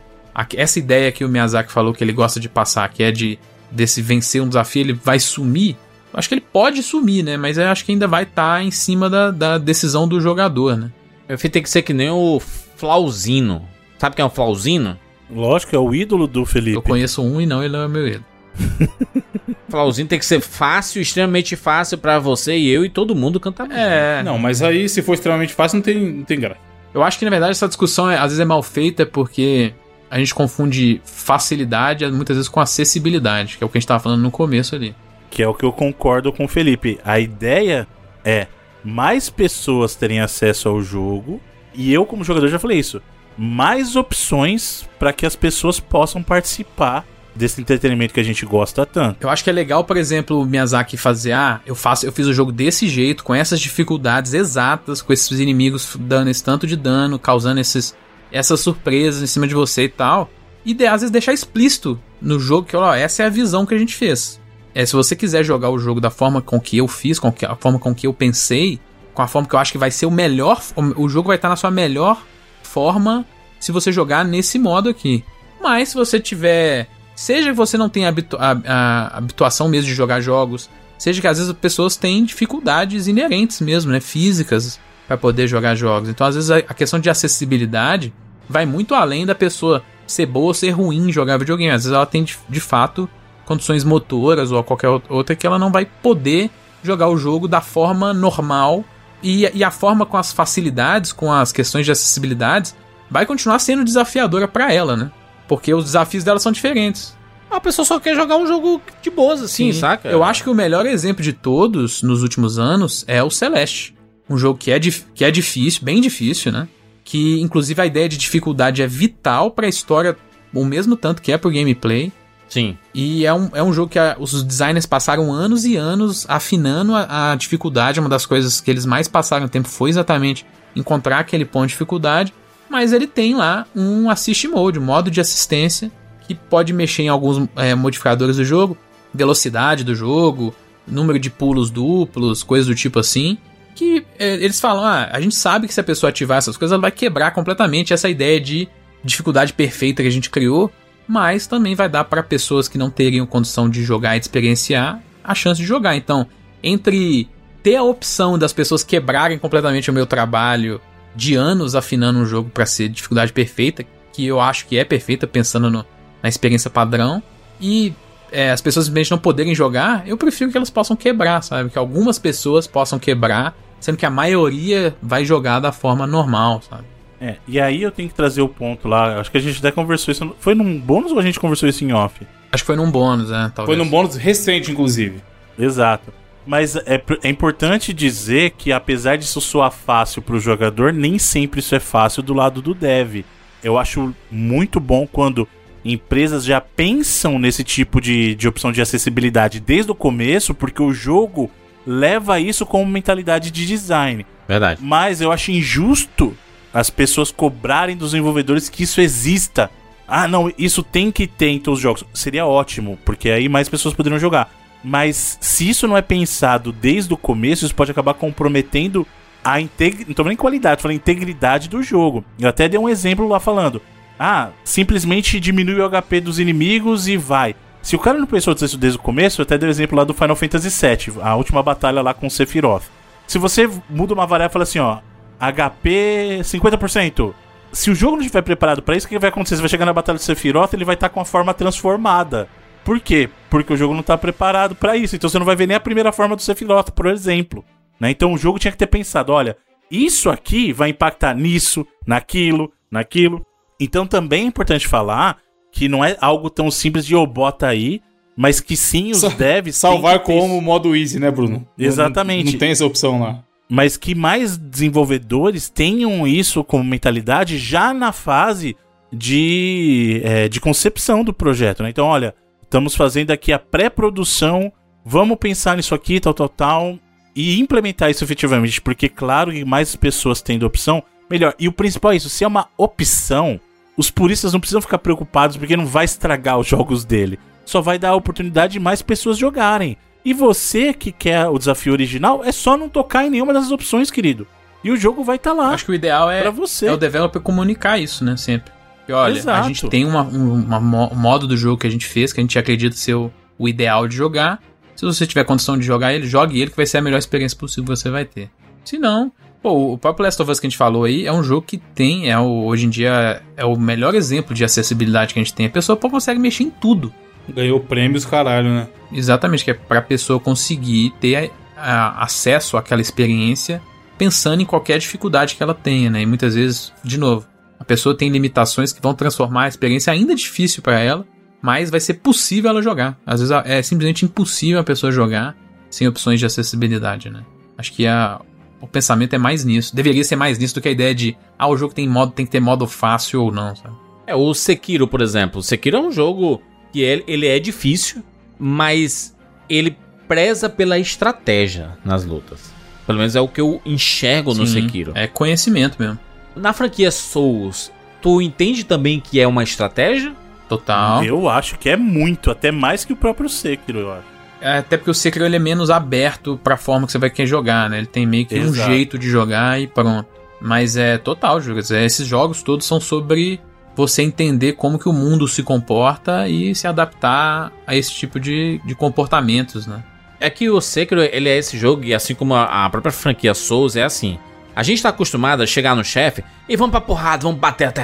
essa ideia que o Miyazaki falou que ele gosta de passar, que é de desse vencer um desafio, ele vai sumir. Eu acho que ele pode sumir, né? Mas eu acho que ainda vai estar em cima da, da decisão do jogador, né? Eu fiz tem que ser que nem o Flauzino. Sabe quem é o Flauzino? Lógico, é o ídolo do Felipe. Eu conheço um e não ele não é meu ídolo. Flauzino tem que ser fácil, extremamente fácil pra você e eu e todo mundo cantar. É. Não, mas aí, se for extremamente fácil, não tem, não tem graça. Eu acho que na verdade essa discussão é- às vezes é mal feita porque a gente confunde facilidade muitas vezes com acessibilidade, que é o que a gente tava falando no começo ali. Que é o que eu concordo com o Felipe. A ideia é mais pessoas terem acesso ao jogo. E eu, como jogador, já falei isso. Mais opções para que as pessoas possam participar desse entretenimento que a gente gosta tanto. Eu acho que é legal, por exemplo, o Miyazaki fazer, ah, eu faço, eu fiz o jogo desse jeito, com essas dificuldades exatas, com esses inimigos dando esse tanto de dano, causando esses, essas surpresas em cima de você e tal. E de- às vezes deixar explícito no jogo que, ó, essa é a visão que a gente fez. É, se você quiser jogar o jogo da forma com que eu fiz, com que, a forma com que eu pensei, com a forma que eu acho que vai ser o melhor, o jogo vai estar na sua melhor forma se você jogar nesse modo aqui. Mas se você tiver Seja que você não tenha habitu a, a habituação mesmo de jogar jogos, seja que às vezes as pessoas têm dificuldades inerentes mesmo, né, físicas, para poder jogar jogos. Então, às vezes a, questão de acessibilidade vai muito além da pessoa ser boa ou ser ruim em jogar videogame. Às vezes ela tem de, de fato condições motoras ou qualquer outra que ela não vai poder jogar o jogo da forma normal e, e a forma com as facilidades, com as questões de acessibilidades, vai continuar sendo desafiadora para ela, né? Porque os desafios dela são diferentes. A pessoa só quer jogar um jogo de boas, assim, Sim, saca? Eu acho que o melhor exemplo de todos nos últimos anos é o Celeste. Um jogo que é, que é difícil, bem difícil, né? Que inclusive a ideia de dificuldade é vital pra história, o mesmo tanto que é pro gameplay. Sim. E é um, é um jogo que a- os designers passaram anos e anos afinando a, a dificuldade. Uma das coisas que eles mais passaram tempo foi exatamente encontrar aquele ponto de dificuldade. Mas ele tem lá um assist mode, um modo de assistência, que pode mexer em alguns é, modificadores do jogo, velocidade do jogo, número de pulos duplos, coisas do tipo assim. Que é, eles falam, ah, a gente sabe que se a pessoa ativar essas coisas, ela vai quebrar completamente essa ideia de dificuldade perfeita que a gente criou mas também vai dar para pessoas que não teriam condição de jogar e de experienciar a chance de jogar. Então, entre ter a opção das pessoas quebrarem completamente o meu trabalho de anos afinando um jogo para ser dificuldade perfeita, que eu acho que é perfeita pensando no- na experiência padrão, e é, as pessoas simplesmente não poderem jogar, eu prefiro que elas possam quebrar, sabe? Que algumas pessoas possam quebrar, sendo que a maioria vai jogar da forma normal, sabe? É, e aí eu tenho que trazer o ponto lá. Acho que a gente até conversou isso. Foi num bônus ou a gente conversou isso em off? Acho que foi num bônus, né? Foi Talvez. num bônus recente, inclusive. Exato. Mas é, é importante dizer que apesar disso soar fácil pro jogador, nem sempre isso é fácil do lado do dev. Eu acho muito bom quando empresas já pensam nesse tipo de, de opção de acessibilidade desde o começo, porque o jogo leva isso como mentalidade de design. Verdade. Mas eu acho injusto as pessoas cobrarem dos desenvolvedores que isso exista. Ah, não, isso tem que ter em todos os jogos. Seria ótimo, porque aí mais pessoas poderiam jogar. Mas se isso não é pensado desde o começo, isso pode acabar comprometendo a integridade. Não tô falando em qualidade, em integridade do jogo. Eu até dei um exemplo lá falando. Ah, simplesmente diminui o HP dos inimigos e vai. Se o cara não pensou nisso desde o começo, eu até dei o exemplo lá do Final Fantasy VII, a última batalha lá com o Sephiroth. Se você muda uma variável e fala assim, ó, HP 50%. Se o jogo não estiver preparado pra isso, o que vai acontecer? Você vai chegar na batalha do Sephiroth, ele vai estar com a forma transformada. Por quê? Porque o jogo não tá preparado pra isso. Então você não vai ver nem a primeira forma do Sephiroth, por exemplo. Né? Então o jogo tinha que ter pensado, olha, isso aqui vai impactar nisso, naquilo, naquilo. Então também é importante falar que não é algo tão simples de eu bota aí, mas que sim os Sa- devs Salvar que ter como modo easy, né, Bruno? Exatamente. Não, não tem essa opção lá. mas que mais desenvolvedores tenham isso como mentalidade já na fase de, é, de concepção do projeto. Né? Então, olha, estamos fazendo aqui a pré-produção, vamos pensar nisso aqui, tal, tal, tal, e implementar isso efetivamente, porque, claro, que mais pessoas tendo opção, melhor. E o principal é isso: se é uma opção, os puristas não precisam ficar preocupados porque não vai estragar os jogos dele. Só vai dar a oportunidade de mais pessoas jogarem. E você que quer o desafio original, é só não tocar em nenhuma dessas opções, querido. E o jogo vai estar lá Acho que o ideal é, você. é o developer comunicar isso, né? Sempre. E olha, Exato. a gente tem uma, um uma um modo do jogo que a gente fez, que a gente acredita ser o, o ideal de jogar. Se você tiver condição de jogar ele, jogue ele, que vai ser a melhor experiência possível que você vai ter. Se não, pô, o próprio Last of Us que a gente falou aí é um jogo que tem, é o, hoje em dia, é o melhor exemplo de acessibilidade que a gente tem. A pessoa pô, consegue mexer em tudo. Ganhou prêmios, caralho, né? Exatamente, que é pra pessoa conseguir ter a- acesso àquela experiência pensando em qualquer dificuldade que ela tenha, né? E muitas vezes, de novo, a pessoa tem limitações que vão transformar a experiência ainda difícil pra ela, mas vai ser possível ela jogar. Às vezes é simplesmente impossível a pessoa jogar sem opções de acessibilidade, né? Acho que a, o pensamento é mais nisso. Deveria ser mais nisso do que a ideia de, ah, o jogo tem modo, tem que ter modo fácil ou não, sabe? É, o Sekiro, por exemplo. O Sekiro é um jogo que ele, ele é difícil, mas ele preza pela estratégia nas lutas. Pelo menos é o que eu enxergo no Sim, Sekiro. É conhecimento mesmo. Na franquia Souls, tu entende também que é uma estratégia? Total. Eu acho que é muito, até mais que o próprio Sekiro, eu acho. Até porque o Sekiro ele é menos aberto pra forma que você vai querer jogar, né? Ele tem meio que Exato. um jeito de jogar e pronto. Mas é total, Juras. É, esses jogos todos são sobre você entender como que o mundo se comporta e se adaptar a esse tipo de, de comportamentos, né? É que o Sekiro, ele é esse jogo, e assim como a a própria franquia Souls, é assim. A gente tá acostumado a chegar no chefe e vamos pra porrada, vamos bater até.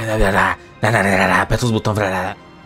Aperta os botões.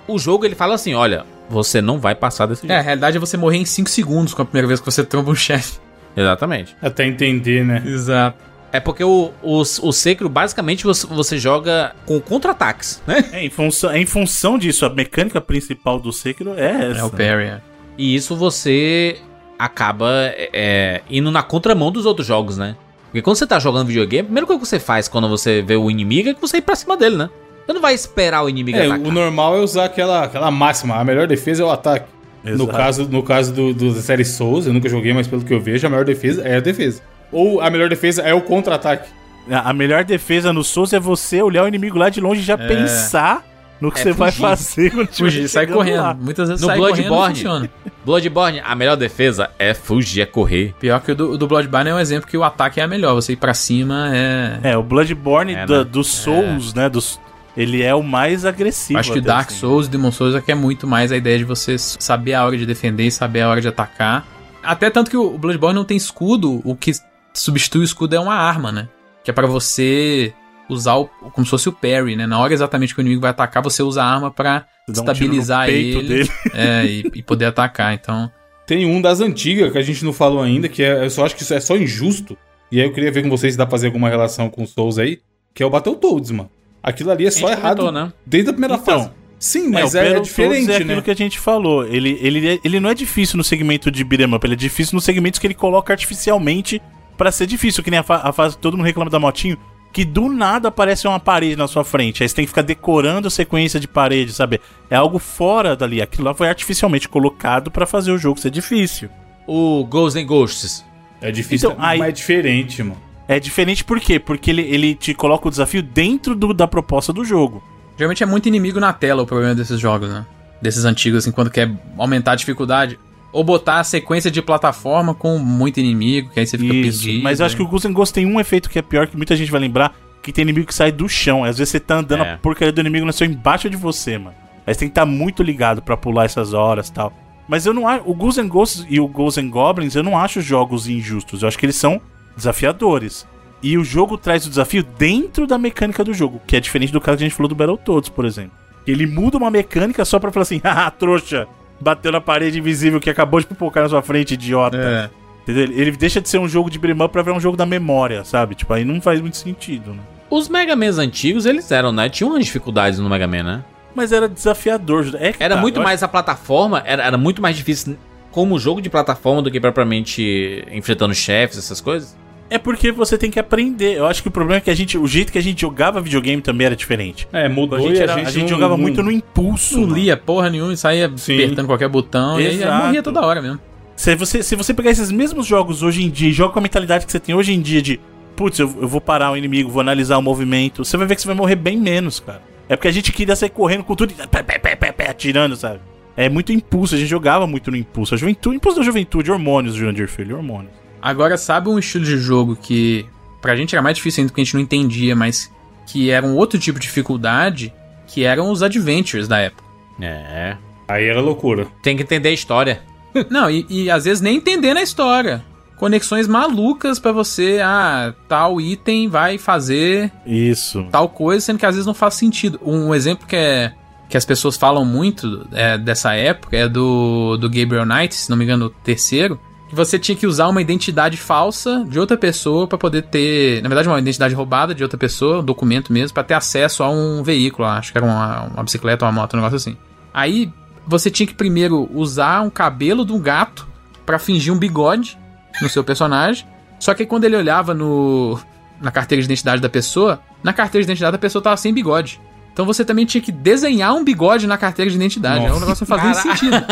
O jogo, ele fala assim: olha, você não vai passar desse É, jeito. a realidade é você morrer em 5 segundos com a primeira vez que você tromba um chefe. Exatamente. Até entender, né? Exato. É porque o, o, o Sekiro, basicamente, você, você joga com contra-ataques, né? É, em função, é em função disso, a mecânica principal do Sekiro é essa. É o parry. é. E isso você acaba é, indo na contramão dos outros jogos, né? Porque quando você tá jogando videogame, a primeira coisa que você faz quando você vê o inimigo é que você ir pra cima dele, né? Você não vai esperar o inimigo É, atacar. o normal é usar aquela, aquela máxima. A melhor defesa é o ataque. No Exato. caso, no caso do, do da série Souls, eu nunca joguei, mas pelo que eu vejo, a melhor defesa é a defesa. Ou a melhor defesa é o contra-ataque. A a melhor defesa no Souls é você olhar o inimigo lá de longe e já pensar no que É você vai fugir. fazer quando Fugir, sai correndo. lá. Muitas vezes No sai correndo Bloodborne. funciona. Bloodborne, a melhor defesa é fugir, é correr. Pior que o do, do Bloodborne é um exemplo que o ataque é a melhor. Você ir pra cima é... É, o Bloodborne É, da- né? dos Souls, né? Dos, ele é o mais agressivo. Acho que até, Dark assim. Souls e Demon Souls é que é muito mais a ideia de você saber a hora de defender e saber a hora de atacar. Até tanto que o Bloodborne não tem escudo, o que substitui o escudo é uma arma, né? Que é pra você usar o, como se fosse o parry, né? Na hora exatamente que o inimigo vai atacar, você usa a arma um no estabilizar peito ele dele. É, e, e poder atacar. Então, Tem um das antigas que a gente não falou ainda, que é, eu só acho que isso é só injusto. E aí eu queria ver com vocês se dá pra fazer alguma relação com o Souls aí, que é o Battletoads, mano. Aquilo ali é só errado comentou, né? desde a primeira Então, fase. Sim, mas é, é diferente, é aquilo né? que a gente falou. Ele, ele, ele não é difícil no segmento de beat'em up, ele é difícil nos segmentos que ele coloca artificialmente pra ser difícil, que nem a, fa- a fase que todo mundo reclama da motinho, que do nada aparece uma parede na sua frente. Aí você tem que ficar decorando a sequência de parede, sabe? É algo fora dali. Aquilo lá foi artificialmente colocado pra fazer o jogo ser difícil. O Ghosts and Ghosts. É difícil, Então, aí- mas é diferente, mano. É diferente por quê? Porque ele, ele te coloca o desafio dentro do- da proposta do jogo. geralmente é muito inimigo na tela o problema desses jogos, né? Desses antigos, assim, quando quer aumentar a dificuldade. Ou botar a sequência de plataforma com muito inimigo, que aí você fica Isso, perdido. mas eu acho que o and Ghost tem um efeito que é pior, que muita gente vai lembrar, que tem inimigo que sai do chão. Às vezes você tá andando, É. a porcaria do inimigo nasceu embaixo de você, mano. Aí você tem que estar muito ligado pra pular essas horas e tal. Mas eu não acho. O Ghosts and Ghosts e o Ghosts and Goblins, eu não acho jogos injustos. Eu acho que eles são desafiadores. E o jogo traz o desafio dentro da mecânica do jogo, que é diferente do caso que a gente falou do Battletoads, por exemplo. Ele muda uma mecânica só pra falar assim, haha, trouxa, bateu na parede invisível que acabou de pipocar na sua frente, idiota. É. Entendeu? Ele deixa de ser um jogo de beat'em up pra virar um jogo da memória, sabe? Tipo, aí não faz muito sentido, né? Os Mega Mans antigos, eles eram, né? Tinham umas dificuldades no Mega Man, né? Mas era desafiador. É que Era tá, muito mais a plataforma, era, era muito mais difícil como jogo de plataforma do que propriamente enfrentando chefes, essas coisas. É porque você tem que aprender. Eu acho que o problema é que a gente. O jeito que a gente jogava videogame também era diferente. É, mudou A gente, era- a gente não- jogava não- muito no impulso. Não lia porra nenhuma e saía Sim. apertando qualquer botão e aí, aí Exato. morria toda hora mesmo. Se você, se você pegar esses mesmos jogos hoje em dia e joga com a mentalidade que você tem hoje em dia de putz, eu, eu vou parar o inimigo, vou analisar o movimento, você vai ver que você vai morrer bem menos, cara. É porque a gente queria sair correndo com tudo e pé, pé, pé, pé, pé, atirando, sabe? É muito impulso, a gente jogava muito no impulso. A juventude, impulso da juventude, hormônios, Jurandir Filho, hormônios. Agora, sabe um estilo de jogo que pra gente era mais difícil ainda porque a gente não entendia, mas que era um outro tipo de dificuldade, que eram os adventures da época. É. Aí era loucura. Tem que entender a história. Não, e, e às vezes nem entender na história. Conexões malucas pra você, ah, tal item vai fazer Isso. tal coisa, sendo que às vezes não faz sentido. Um exemplo que é que as pessoas falam muito é, dessa época é do, do Gabriel Knight, se não me engano, o terceiro, você tinha que usar uma identidade falsa de outra pessoa pra poder ter, na verdade, uma identidade roubada de outra pessoa, um documento mesmo, pra ter acesso a um veículo, acho que era uma, uma bicicleta, uma moto, um negócio assim. Aí você tinha que primeiro usar um cabelo de um gato pra fingir um bigode no seu personagem. Só que quando ele olhava no na carteira de identidade da pessoa, na carteira de identidade da pessoa tava sem bigode. Então você também tinha que desenhar um bigode na carteira de identidade. É um Nossa. negócio que não fazia sentido.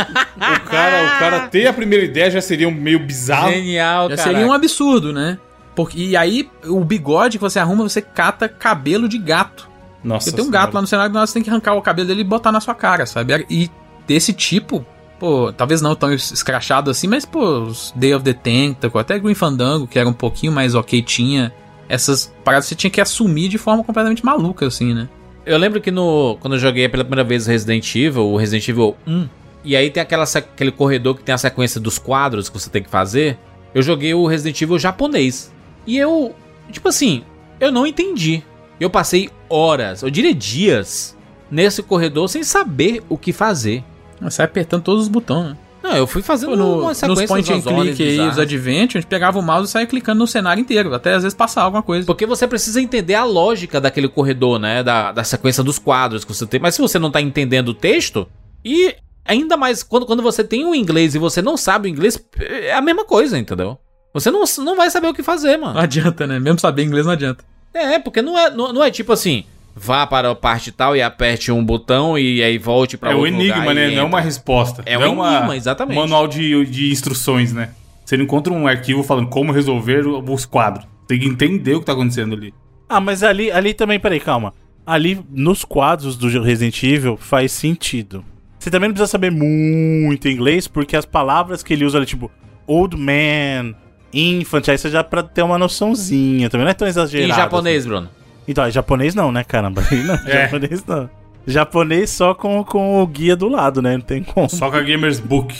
O cara, o cara ter a primeira ideia já seria um meio bizarro. Genial, Já cara. seria um absurdo, né? Porque, e aí, o bigode que você arruma, você cata cabelo de gato. Nossa. Você tem um gato lá no cenário, você tem que arrancar o cabelo dele e botar na sua cara, sabe? E desse tipo, pô, talvez não tão escrachado assim, mas, pô, Day of the Tentacle, até Green Fandango, que era um pouquinho mais ok, tinha essas paradas que você tinha que assumir de forma completamente maluca, assim, né? Eu lembro que no, quando eu joguei pela primeira vez Resident Evil, o Resident Evil 1, e aí tem aquela, aquele corredor que tem a sequência dos quadros que você tem que fazer. Eu joguei o Resident Evil japonês. E eu, tipo assim, eu não entendi. Eu passei horas, eu diria dias, nesse corredor sem saber o que fazer. Você apertando todos os botões, né? Não, eu fui fazendo Pô, no, uma nos sequência point and click aí, os gente pegava o mouse e saia clicando no cenário inteiro, até às vezes passar alguma coisa. Porque você precisa entender a lógica daquele corredor, né? Da, da sequência dos quadros que você tem. Mas se você não tá entendendo o texto, e ainda mais quando, quando você tem o inglês e você não sabe o inglês, é a mesma coisa, entendeu? Você não, não vai saber o que fazer, Não mano. adianta, né? Mesmo saber inglês não adianta. É, porque não é, não, não é tipo assim, vá para a parte tal e aperte um botão e aí volte pra É o outro enigma, lugar e né? Não é uma resposta. É um enigma, exatamente. Manual de, de instruções, né? Você não encontra um arquivo falando como resolver os quadros. Tem que entender o que tá acontecendo ali. Ah, mas ali, ali também, peraí, calma. Ali nos quadros do Resident Evil faz sentido. Você também não precisa saber muito inglês, porque as palavras que ele usa ali, tipo, old man, infant, aí você já pra ter uma noçãozinha, também não é tão exagerado. Em japonês, Bruno. Então, é japonês não, né, caramba? Não, É. japonês não. Japonês só com, com o guia do lado, né? Não tem como. Só com a Gamers Book.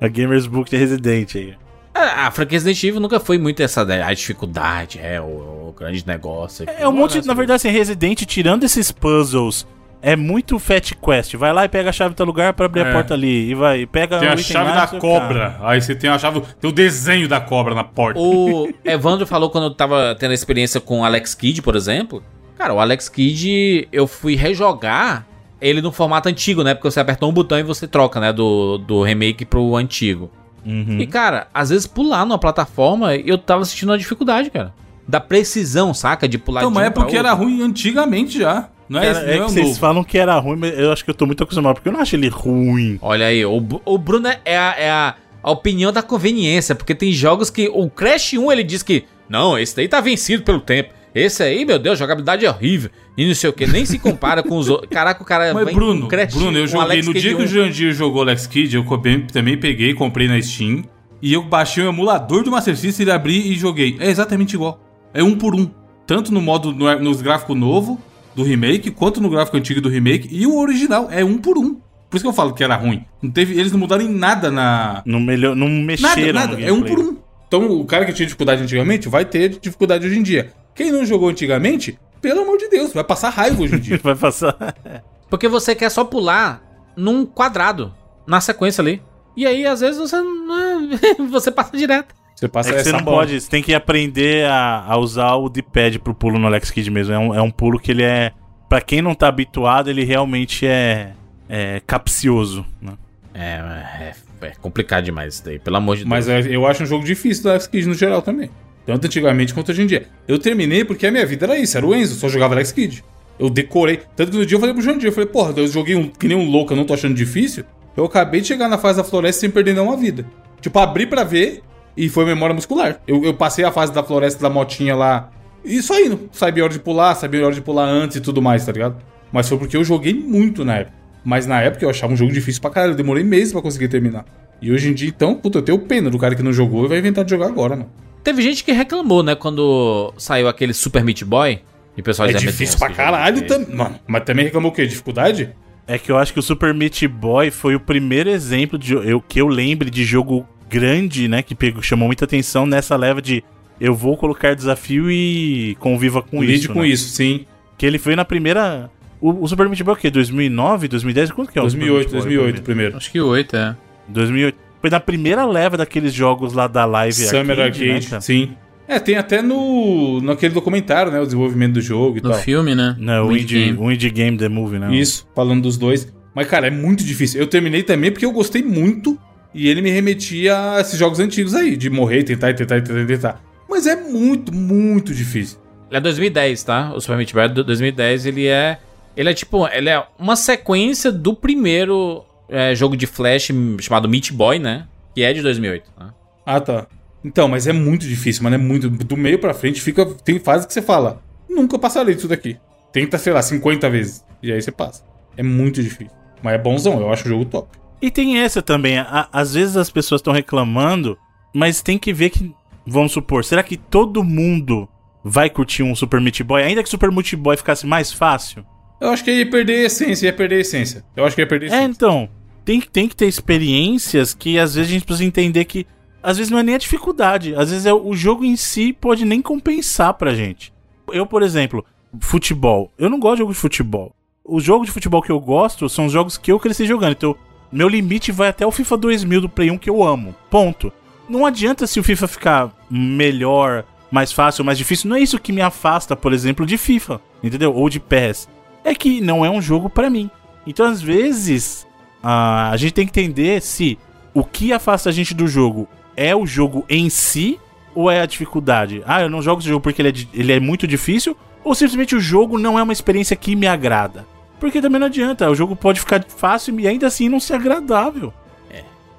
A Gamers Book de Resident aí. A, a franquia Resident Evil nunca foi muito essa a dificuldade, é o, o grande negócio. É um monte, na verdade, assim, Resident, tirando esses puzzles, é muito Fat Quest. Vai lá e pega a chave do teu lugar pra abrir a É. porta ali. E vai, pega Tem a chave lá da cobra. Aí você tem a chave. Tem o desenho da cobra na porta. O Evandro falou quando eu tava tendo a experiência com o Alex Kidd, por exemplo. Cara, o Alex Kidd, eu fui rejogar ele no formato antigo, né? Porque você apertou um botão e você troca, né? Do, do remake pro antigo. Uhum. E, cara, às vezes pular numa plataforma, eu tava sentindo uma dificuldade, cara. Da precisão, saca? De pular Então, de mas um é pra porque era ruim antigamente já. Não é, Cara, não é é que vocês novo. falam que era ruim, mas eu acho que eu tô muito acostumado, porque eu não acho ele ruim. Olha aí, o, o Bruno é, a, é a, a opinião da conveniência, porque tem jogos que. O Crash 1 ele diz que. Não, esse daí tá vencido pelo tempo. Esse aí, meu Deus, jogabilidade é horrível. E não sei o que, nem se compara com os outros. Caraca, o cara Mas vem Bruno, com Crash, Bruno, eu joguei no Kidd dia que o 1. Jandir jogou Alex Kidd, eu também peguei, comprei na Steam. E eu baixei o emulador do Master System, abri e joguei. É exatamente igual. É um por um. Tanto no modo, no, nos gráficos novo do remake, quanto no gráfico antigo do remake. E o original é um por um. Por isso que eu falo que era ruim. Não teve, eles não mudaram em nada na. Não, melhor, não Nada, mexeram nada. no É um por um. Então o cara que tinha dificuldade antigamente vai ter dificuldade hoje em dia. Quem não jogou antigamente, pelo amor de Deus, vai passar raiva hoje em dia. Vai passar. Porque você quer só pular num quadrado, na sequência ali. E aí, às vezes, você não é- você passa direto. Você passa É que você essa não bola. pode, você tem que aprender a, a usar o D-pad pro pulo no Alex Kidd mesmo. É um, é um pulo que ele é. Pra quem não tá habituado, ele realmente é. É capcioso. Né? É, é, é complicado demais isso daí, pelo amor de Mas Deus. é, eu acho um jogo difícil do Alex Kidd no geral também. Tanto antigamente quanto hoje em dia. Eu terminei porque a minha vida era isso, era o Enzo, só jogava Alex Kidd. Eu decorei. Tanto que no dia eu falei pro Jandir, eu falei, porra, eu joguei um, que nem um louco, eu não tô achando difícil. Eu acabei de chegar na fase da floresta sem perder nenhuma vida. Tipo, abri pra ver e foi memória muscular. Eu, eu passei a fase da floresta da motinha lá. E só indo. Sabia a hora de pular, sabia a hora de pular antes e tudo mais, tá ligado? Mas foi porque eu joguei muito na época. Mas na época eu achava um jogo difícil pra caralho. Eu demorei meses pra conseguir terminar. E hoje em dia, então, puta, eu tenho pena do cara que não jogou e vai inventar de jogar agora, mano. Teve gente que reclamou, né, quando saiu aquele Super Meat Boy. E o pessoal É difícil "Meu pra caralho difícil." também. Mano, mas também reclamou o quê? Dificuldade? É que eu acho que o Super Meat Boy foi o primeiro exemplo de, eu, que eu lembre de jogo grande, né? Que pegou, chamou muita atenção nessa leva de eu vou colocar desafio e conviva com Lide isso. com né? isso, sim. Que ele foi na primeira. O, o Super Meat Boy é o quê? 2009, 2010? Quanto que é o Super 2008, Meat Boy 2008 primeiro? Acho que oito, é. 2008. Foi na primeira leva daqueles jogos lá da Live Summer Arcade, né, cara? sim. É, tem até no naquele documentário, né? O desenvolvimento do jogo e No tal. filme, né? Não, o No Indie, game. o Indie Game The Movie, né? Isso, falando dos dois. Mas, cara, é muito difícil. Eu terminei também porque eu gostei muito e ele me remetia a esses jogos antigos aí, de morrer, tentar, tentar, tentar, tentar. Mas é muito, muito difícil. Ele é 2010, tá? O Super Meat Boy é do 2010, ele é... Ele é tipo... Ele é uma sequência do primeiro é, jogo de Flash chamado Meat Boy, né? Que é de 2008, né? Ah, tá. Então, mas é muito difícil, mano. É muito. Do meio pra frente fica. Tem fase que você fala. Nunca passarei disso daqui. Tenta, sei lá, 50 vezes. E aí você passa. É muito difícil. Mas é bonzão, eu acho o jogo top. E tem essa também. a- às vezes as pessoas estão reclamando, mas tem que ver que. Vamos supor, será que todo mundo vai curtir um Super Meat Boy? Ainda que Super Meat Boy ficasse mais fácil? Eu acho que ia perder a essência, ia perder a essência. Eu acho que ia perder a É, essência. então, tem, que- tem que ter experiências que às vezes a gente precisa entender que às vezes não é nem a dificuldade, às vezes é o o jogo em si pode nem compensar pra gente. Eu, por exemplo, futebol. Eu não gosto de jogo de futebol. Os jogos de futebol que eu gosto são os jogos que eu cresci jogando. Então, meu limite vai até o FIFA 2000 do Play 1 que eu amo. Ponto. Não adianta se o FIFA ficar melhor, mais fácil, mais difícil. Não é isso que me afasta, por exemplo, de FIFA, entendeu? Ou de PES. É que não é um jogo pra mim. Então, às vezes, a gente tem que entender se o que afasta a gente do jogo é o jogo em si ou é a dificuldade. Ah, eu não jogo esse jogo porque ele é, ele é muito difícil ou simplesmente o jogo não é uma experiência que me agrada. Porque também não adianta, o jogo pode ficar fácil e ainda assim não ser agradável.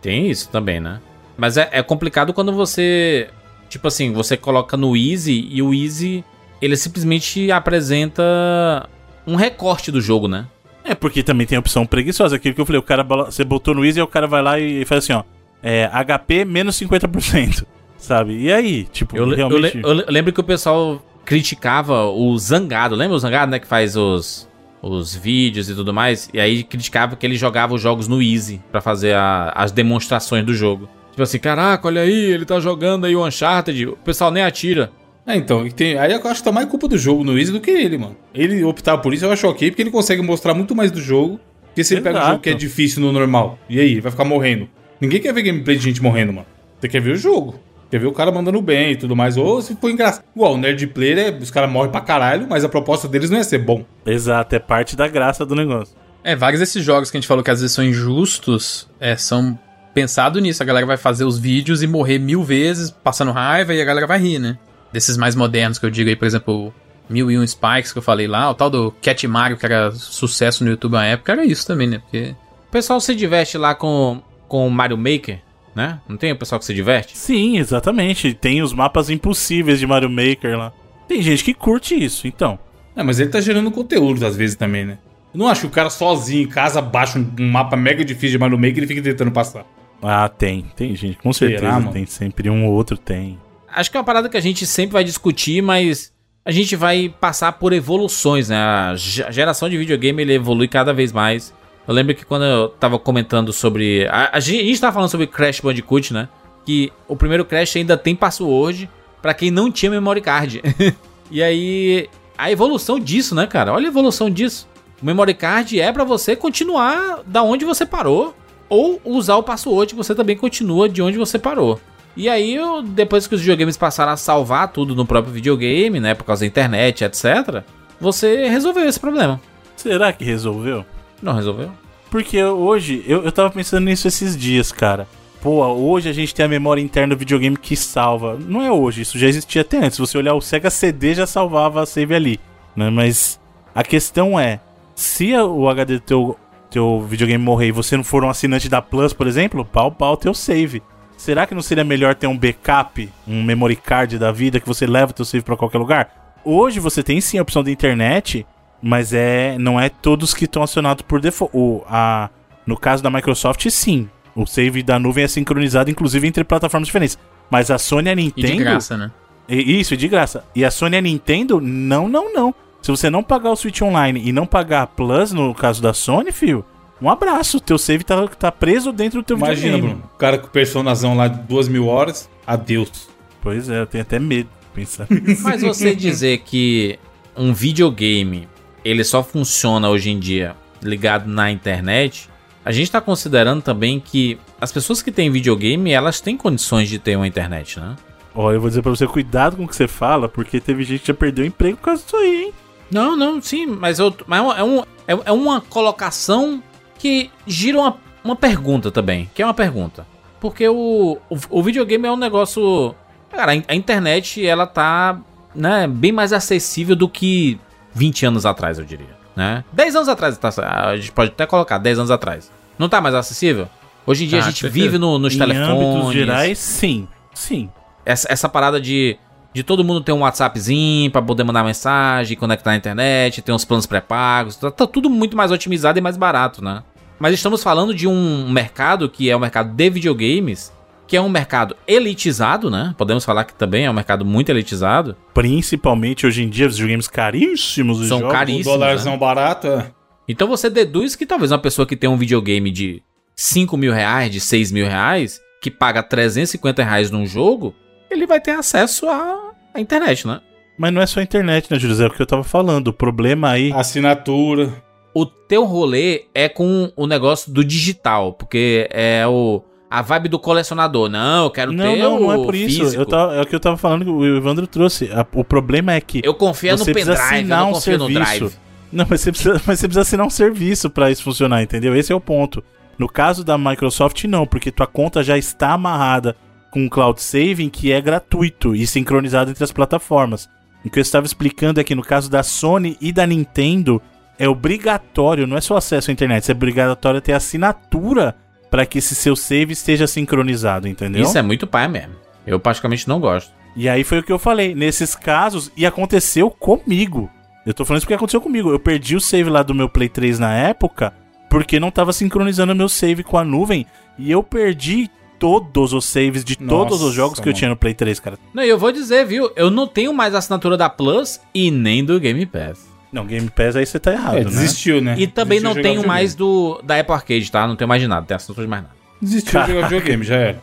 Tem isso também, né? Mas é, é complicado quando você. Tipo assim, você coloca no Easy e o Easy ele simplesmente apresenta um recorte do jogo, né? É porque também tem a opção preguiçosa, aquilo que eu falei, o cara você botou no Easy e o cara vai lá e faz assim, ó, é, HP menos 50%, sabe? E aí, tipo, Eu, realmente... eu eu lembro que o pessoal criticava o Zangado, lembra o Zangado, né? Que faz os, os vídeos e tudo mais. E aí criticava que ele jogava os jogos no Easy pra fazer a- as demonstrações do jogo. Tipo assim, caraca, olha aí, ele tá jogando aí o Uncharted, o pessoal nem atira. É, então, tem, aí eu acho que tá mais culpa do jogo no Easy do que ele, mano. Ele optar por isso eu acho ok, porque ele consegue mostrar muito mais do jogo que se ele pega um Exato. jogo que é difícil no normal. E aí, ele vai ficar morrendo. Ninguém quer ver gameplay de gente morrendo, mano. Você quer ver o jogo. Quer ver o cara mandando bem e tudo mais. Ou se for engraçado. Igual, o Nerd Player, é, os caras morrem pra caralho, mas a proposta deles não é ser bom. Exato, é parte da graça do negócio. É, vários desses jogos que a gente falou que às vezes são injustos, é, são pensado nisso. A galera vai fazer os vídeos e morrer mil vezes, passando raiva, e a galera vai rir, né? Desses mais modernos que eu digo aí, por exemplo, Mil e um Spikes que eu falei lá, o tal do Cat Mario, que era sucesso no YouTube na época, era isso também, né? Porque O pessoal se diverte lá com, com o Mario Maker, né? Não tem o pessoal que se diverte? Sim, exatamente. Tem os mapas impossíveis de Mario Maker lá. Tem gente que curte isso, então. É, mas ele tá gerando conteúdo às vezes também, né? Eu não acho que o cara sozinho em casa baixa um, mapa mega difícil de Mario Maker e ele fica tentando passar. Ah, tem. Tem gente, com Será, certeza mano? tem. Sempre um ou outro tem. Acho que é uma parada que a gente sempre vai discutir, mas a gente vai passar por evoluções, né? A geração de videogame ele evolui cada vez mais. Eu lembro que quando eu tava comentando sobre. A, a gente tava falando sobre Crash Bandicoot, né? Que o primeiro Crash ainda tem password pra quem não tinha memory card. e aí. A evolução disso, né, cara? Olha a evolução disso. O memory card é pra você continuar da onde você parou. Ou usar o password, você também continua de onde você parou. E aí, eu- depois que os videogames passaram a salvar tudo no próprio videogame, né? Por causa da internet, etc. Você resolveu esse problema. Será que resolveu? Não resolveu? Porque hoje, eu, eu tava pensando nisso esses dias, cara. Pô, hoje a gente tem a memória interna do videogame que salva. Não é hoje, isso já existia até antes. Se você olhar o Sega CD já salvava a save ali, né? Mas a questão é, se o HD do teu, teu videogame morrer e você não for um assinante da Plus, por exemplo, pau pau teu save. Será que não seria melhor ter um backup, um memory card da vida que você leva o teu save pra qualquer lugar? Hoje você tem sim a opção da internet, mas é não é todos que estão acionados por default. O, a, no caso da Microsoft, sim. O save da nuvem é sincronizado, inclusive, entre plataformas diferentes. Mas a Sony e a E Nintendo. de graça, né? E- Isso, e de graça. E a Sony e a Nintendo, não, não, não. Se você não pagar o Switch Online e não pagar a Plus, no caso da Sony, fio, um abraço. Teu save tá, tá preso dentro do teu Imagina, videogame. Bruno. O cara com o personazão lá de duas mil horas. Adeus. Pois é, eu tenho até medo de pensar. Mas você dizer que um videogame ele só funciona hoje em dia ligado na internet, a gente tá considerando também que as pessoas que têm videogame, elas têm condições de ter uma internet, né? Ó, eu vou dizer pra você, cuidado com o que você fala, porque teve gente que já perdeu o emprego por causa disso aí, hein? Não, não, sim, mas, eu, mas é, um, é, é uma colocação que gira uma, uma pergunta também, que é uma pergunta. Porque o, o, o videogame é um negócio... Cara, a, a internet, ela tá né, bem mais acessível do que 20 anos atrás, eu diria. Né? 10 anos atrás, tá, a gente pode até colocar 10 anos atrás. Não tá mais acessível? Hoje em dia Ah, a gente certeza. vive no, nos em telefones. âmbitos gerais, sim. Sim. essa, essa parada de, de todo mundo ter um WhatsAppzinho pra poder mandar mensagem, conectar na internet, ter uns planos pré-pagos, tá, tá tudo muito mais otimizado e mais barato, né? Mas estamos falando de um mercado que é o mercado de videogames que é um mercado elitizado, né? Podemos falar que também é um mercado muito elitizado. Principalmente hoje em dia, os videogames caríssimos. os São jogos. Caríssimos. dólarzão né? barato, é. Então você deduz que talvez uma pessoa que tem um videogame de 5 mil reais, de 6 mil reais, que paga 350 reais num jogo, ele vai ter acesso à, à internet, né? Mas não é só a internet, né, José? É o que eu tava falando. O problema aí. Assinatura. O teu rolê é com o negócio do digital, porque é o a vibe do colecionador. Não, eu quero Não, ter não, o não é por isso. físico. Eu tava, é o que eu tava falando que o Evandro trouxe. A- o problema é que. Eu confio no pendrive, eu não um confio no serviço. drive. Não, mas você, precisa, mas você precisa assinar um serviço pra isso funcionar, entendeu? Esse é o ponto. No caso da Microsoft, não, porque tua conta já está amarrada com o Cloud Saving, que é gratuito e sincronizado entre as plataformas. O que eu estava explicando é que no caso da Sony e da Nintendo, é obrigatório, não é só acesso à internet, é obrigatório ter assinatura para que esse seu save esteja sincronizado, entendeu? Isso é muito pai mesmo. Eu praticamente não gosto. E aí foi o que eu falei. Nesses casos, e aconteceu comigo. Eu tô falando isso porque aconteceu comigo. Eu perdi o save lá do meu Play 3 na época, porque não tava sincronizando o meu save com a nuvem. E eu perdi todos os saves de todos os Nossa, jogos que eu tinha no Play 3, cara. Não, e eu vou dizer, viu? Eu não tenho mais a assinatura da Plus e nem do Game Pass. Não, Game Pass aí você tá errado, É, né? desistiu, né? E também Desistiu não tenho mais do da Apple Arcade, tá? Não tenho mais de nada, não tenho assinatura de mais nada. Desistiu de jogar videogame, já era.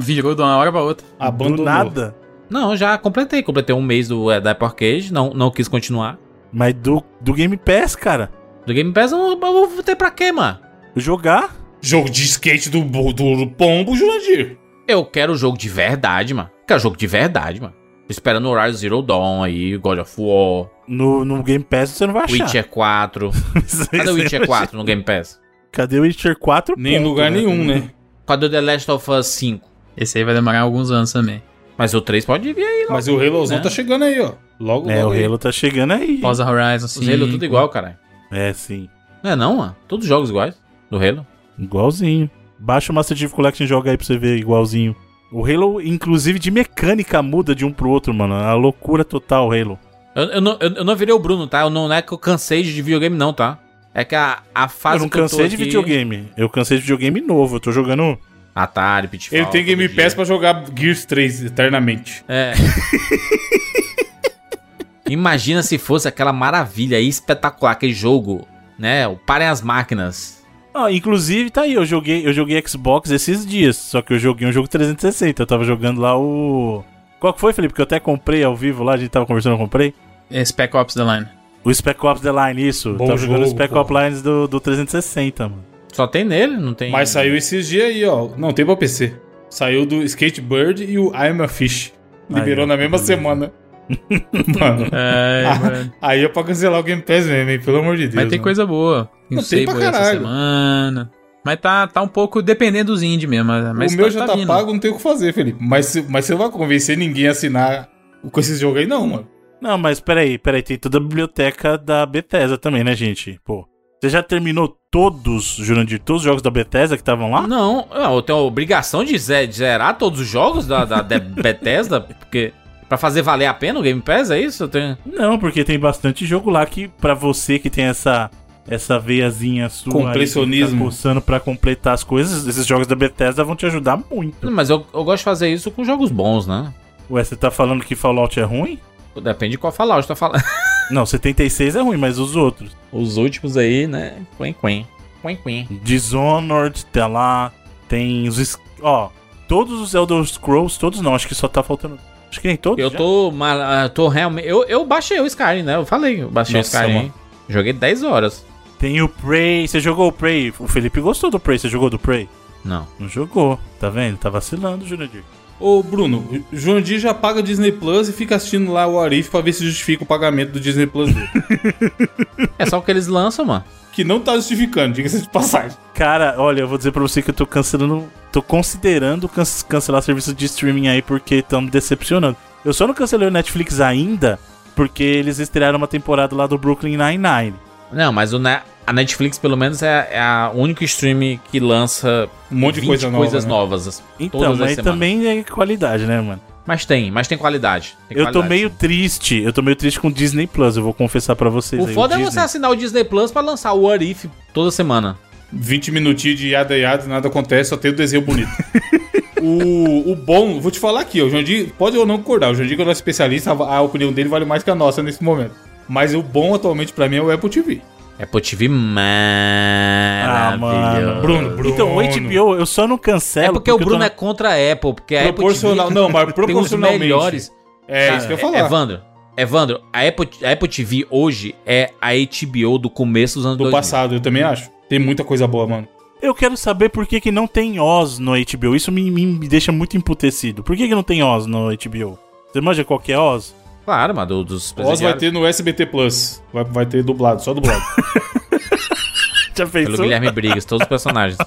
Virou de uma hora pra outra. Do Abandonou. nada. Não, já completei. Completei um mês do, é, da Apple Arcade, não, não quis continuar. Mas do, do Game Pass, cara. Do Game Pass eu, não- eu vou ter pra quê, mano? Jogar. Jogo de skate do, do, do Pombo, Jurandir. Eu quero jogo de verdade, mano. Quero jogo de verdade, mano. Esperando o Horizon Zero Dawn aí, God of War, No, no Game Pass você não vai achar. Witcher 4. Cadê o Witcher 4 no Game Pass? Cadê o Witcher 4? Nem em lugar nenhum, né? Cadê o The Last of Us 5? Esse aí vai demorar alguns anos também. Mas o 3 pode vir aí, Mas o Halozão Né? tá chegando aí, ó. Logo, É, logo o aí. Halo tá chegando aí. Forza Horizon Os 5. Halo tudo igual, caralho. É, sim. Não é não, mano? Todos os jogos iguais do Halo. Igualzinho. Baixa o Master Chief Collection e joga aí pra você ver igualzinho. O Halo, inclusive, de mecânica muda de um pro outro, mano. É uma loucura total o Halo. Eu, eu não, eu, eu não virei o Bruno, tá? Eu não, não é que eu cansei de videogame, não, tá? É que a, a fase eu não que eu tô cansei de aqui- videogame. Eu cansei de videogame novo. Eu tô jogando. Atari, Pitfall. Ele tem Game Pass dia. pra jogar Gears 3 eternamente. É. Imagina se fosse aquela maravilha aí, espetacular, aquele jogo, né? O Parem as Máquinas. Ah, inclusive, tá aí. Eu joguei, eu joguei Xbox esses dias. Só que eu joguei um jogo 360. Eu tava jogando lá o. Qual que foi, Felipe? Que eu até comprei ao vivo lá. A gente tava conversando, eu comprei. É Spec Ops The Line. O Spec Ops The Line, isso. Bom tava jogando o jogo, Spec pô. Ops Lines do, do 360, mano. Só tem nele, não tem. Mas saiu esses dias aí, ó. Não, tem pra PC. Saiu do Skatebird e o I'm a Fish. Liberou Aí, na mesma semana. Mano. É, Ah, mano. Aí é pra cancelar o Game Pass mesmo, hein? Pelo amor de Deus. Mas tem mano. coisa boa. Tem Não, tem pra Sable essa caralho. semana. Mas tá, tá um pouco dependendo dos indie mesmo. Mas o meu já tá, vindo. pago, não tem o que fazer, Felipe. Mas, mas você não vai convencer ninguém a assinar com esse jogo aí, não, mano. Não, mas peraí, peraí. Tem toda a biblioteca da Bethesda também, né, gente? Pô. Você já terminou todos, Jurandir, todos os jogos da Bethesda que estavam lá? Não, eu tenho a obrigação de zerar todos os jogos da, da, da Bethesda, porque. Pra fazer valer a pena o Game Pass, é isso? Tenho... Não, porque tem bastante jogo lá que, pra você que tem essa essa veiazinha sua Completionismo. tá coçando pra completar as coisas, esses jogos da Bethesda vão te ajudar muito. Mas eu, eu gosto de fazer isso com jogos bons, né? Ué, você tá falando que Fallout é ruim? Depende de qual eu tô falando. Não, 76 é ruim, mas os outros. Os últimos aí, né? Quen Quen. Quen Quen. Dishonored, tá lá, tem os... Ó, todos os Elder Scrolls, todos não, acho que só tá faltando... Acho que nem todos Eu já. tô, mal- ah, tô realmente. Eu, eu baixei o Skyrim, né? Eu falei, eu baixei Nossa, o Skyrim. mano. Joguei 10 horas. Tem o Prey, você jogou o Prey? O Felipe gostou do Prey, você jogou do Prey? Não. Não jogou, tá vendo? Tá vacilando, Jurandir. Ô, Bruno, o Jurandir já paga Disney Plus e fica assistindo lá o Arif pra ver se justifica o pagamento do Disney Plus dele. É só o que eles lançam, mano. Que não tá justificando, diga-se de passagem. Cara, olha, eu vou dizer pra você que eu tô cancelando. Tô considerando can- cancelar serviços de streaming aí porque estão me decepcionando. Eu só não cancelei o Netflix ainda porque eles estrearam uma temporada lá do Brooklyn Nine-Nine. Não, mas o Ne- a Netflix, pelo menos, é, é a única stream que lança Um monte de 20 coisa nova, coisas né? novas. Então, todas as mas semanas. também é qualidade, né, mano? Mas tem, mas tem qualidade. Tem Eu tô meio sim. triste. Eu tô meio triste com o Disney Plus, eu vou confessar pra vocês. O aí, foda é Disney. você assinar o Disney Plus pra lançar o What If toda semana. 20 minutinhos de yada yada, nada acontece, só tem o desenho bonito. O, o bom, vou te falar aqui, o Jandir pode ou não concordar. O Jandir, que é o nosso especialista, a, a opinião dele vale mais que a nossa nesse momento. Mas o bom atualmente pra mim é o Apple TV. Apple TV Ah, maravilhoso. mano. Bruno, Bruno. Então, o HBO, eu só não cancelo. É porque o eu Bruno tô- é contra a Apple, porque a Proporcional- Apple TV não, mas tem os proporcionalmente. melhores. É Cara, isso que eu ia falar. Evandro, Evandro, a Apple, a Apple TV hoje é a HBO do começo dos anos Do 2000. passado, eu também acho. Tem muita coisa boa, mano. Eu quero saber por que, que não tem Oz no HBO. Isso me, me, me deixa muito emputecido. Por que, que não tem Oz no HBO? Você manja qual que é Oz? Claro, mas do, dos Oz vai ter no SBT Plus. Vai, vai ter dublado, só dublado. Já Pelo pensou? Guilherme Briggs, todos os personagens.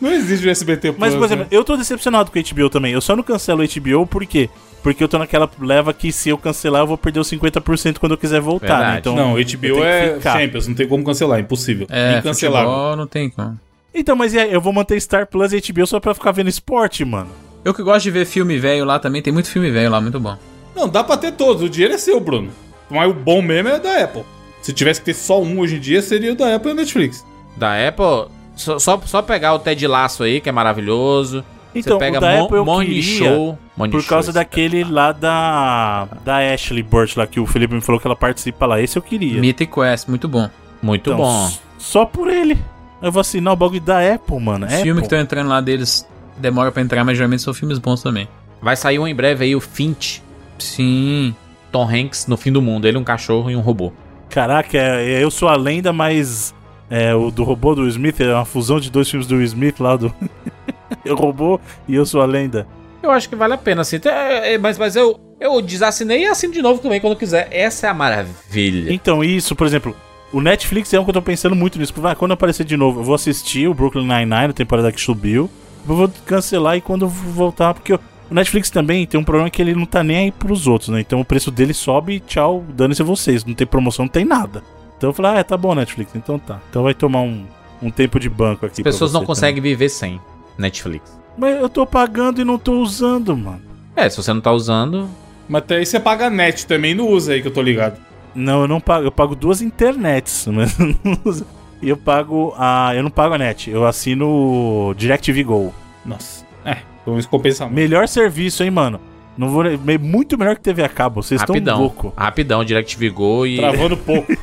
não existe o SBT Plus. Mas, por exemplo, né? eu tô decepcionado com o HBO também. Eu só não cancelo o HBO por quê? Porque eu tô naquela leva que se eu cancelar, eu vou perder os 50% quando eu quiser voltar, né? Então, Não, HBO é ficar. Champions, não tem como cancelar, impossível. É, futebol não tem como. Então, mas e aí, eu vou manter Star Plus e HBO só pra ficar vendo esporte, mano. Eu que gosto de ver filme velho lá também, tem muito filme velho lá, muito bom. Não, dá pra ter todos, o dinheiro é seu, Bruno. Mas o bom mesmo é da Apple. Se tivesse que ter só um hoje em dia, seria o da Apple e o Netflix. Da Apple, só, só, só pegar o Ted Laço aí, que é maravilhoso. Então, Você pega o da Apple queria Show. Morning por Show, causa esse daquele lá da da Ashley Burt lá que o Felipe me falou que ela participa lá. Esse eu queria. Mythic Quest, muito bom. Muito Então, bom. Só por ele. Eu vou assinar o bagulho da Apple, mano. Os Apple. filmes que estão entrando lá deles demora pra entrar, mas geralmente são filmes bons também. Vai sair um em breve aí, o Finch. Sim. Tom Hanks no fim do mundo. Ele, um cachorro e um robô. Caraca, é- é eu sou a lenda, mas é, o do robô do Smith é uma fusão de dois filmes do Smith lá do. o robô e eu sou a lenda. Eu acho que vale a pena, assim. É, Mas, mas eu, eu desassinei e assino de novo também quando quiser. Essa é a maravilha. Então, isso, por exemplo, o Netflix é um que eu tô pensando muito nisso. ah, quando aparecer de novo, eu vou assistir o Brooklyn Nine-Nine, a temporada que subiu. Eu vou cancelar e quando eu voltar, porque o Netflix também tem um problema que ele não tá nem aí pros outros, né? Então o preço dele sobe e tchau, dane-se vocês. Não tem promoção, não tem nada. Então eu falei, ah, é, tá bom, Netflix, então tá. Então vai tomar um, um tempo de banco aqui. As pessoas pra não conseguem viver sem Netflix. Mas eu tô pagando e não tô usando, mano. É, se você não tá usando. Mas até aí você paga a net também, não usa aí que eu tô ligado. Não, eu não pago. Eu pago duas internets, mas eu não uso. E eu pago a. Eu não pago a net, eu assino o DirecTV Go. Nossa. É, vamos compensar. Melhor serviço, hein, mano? Não vou, me- muito melhor que TV a cabo. Vocês estão rapidão. louco. Rapidão, DirecTV Go e. Travando pouco.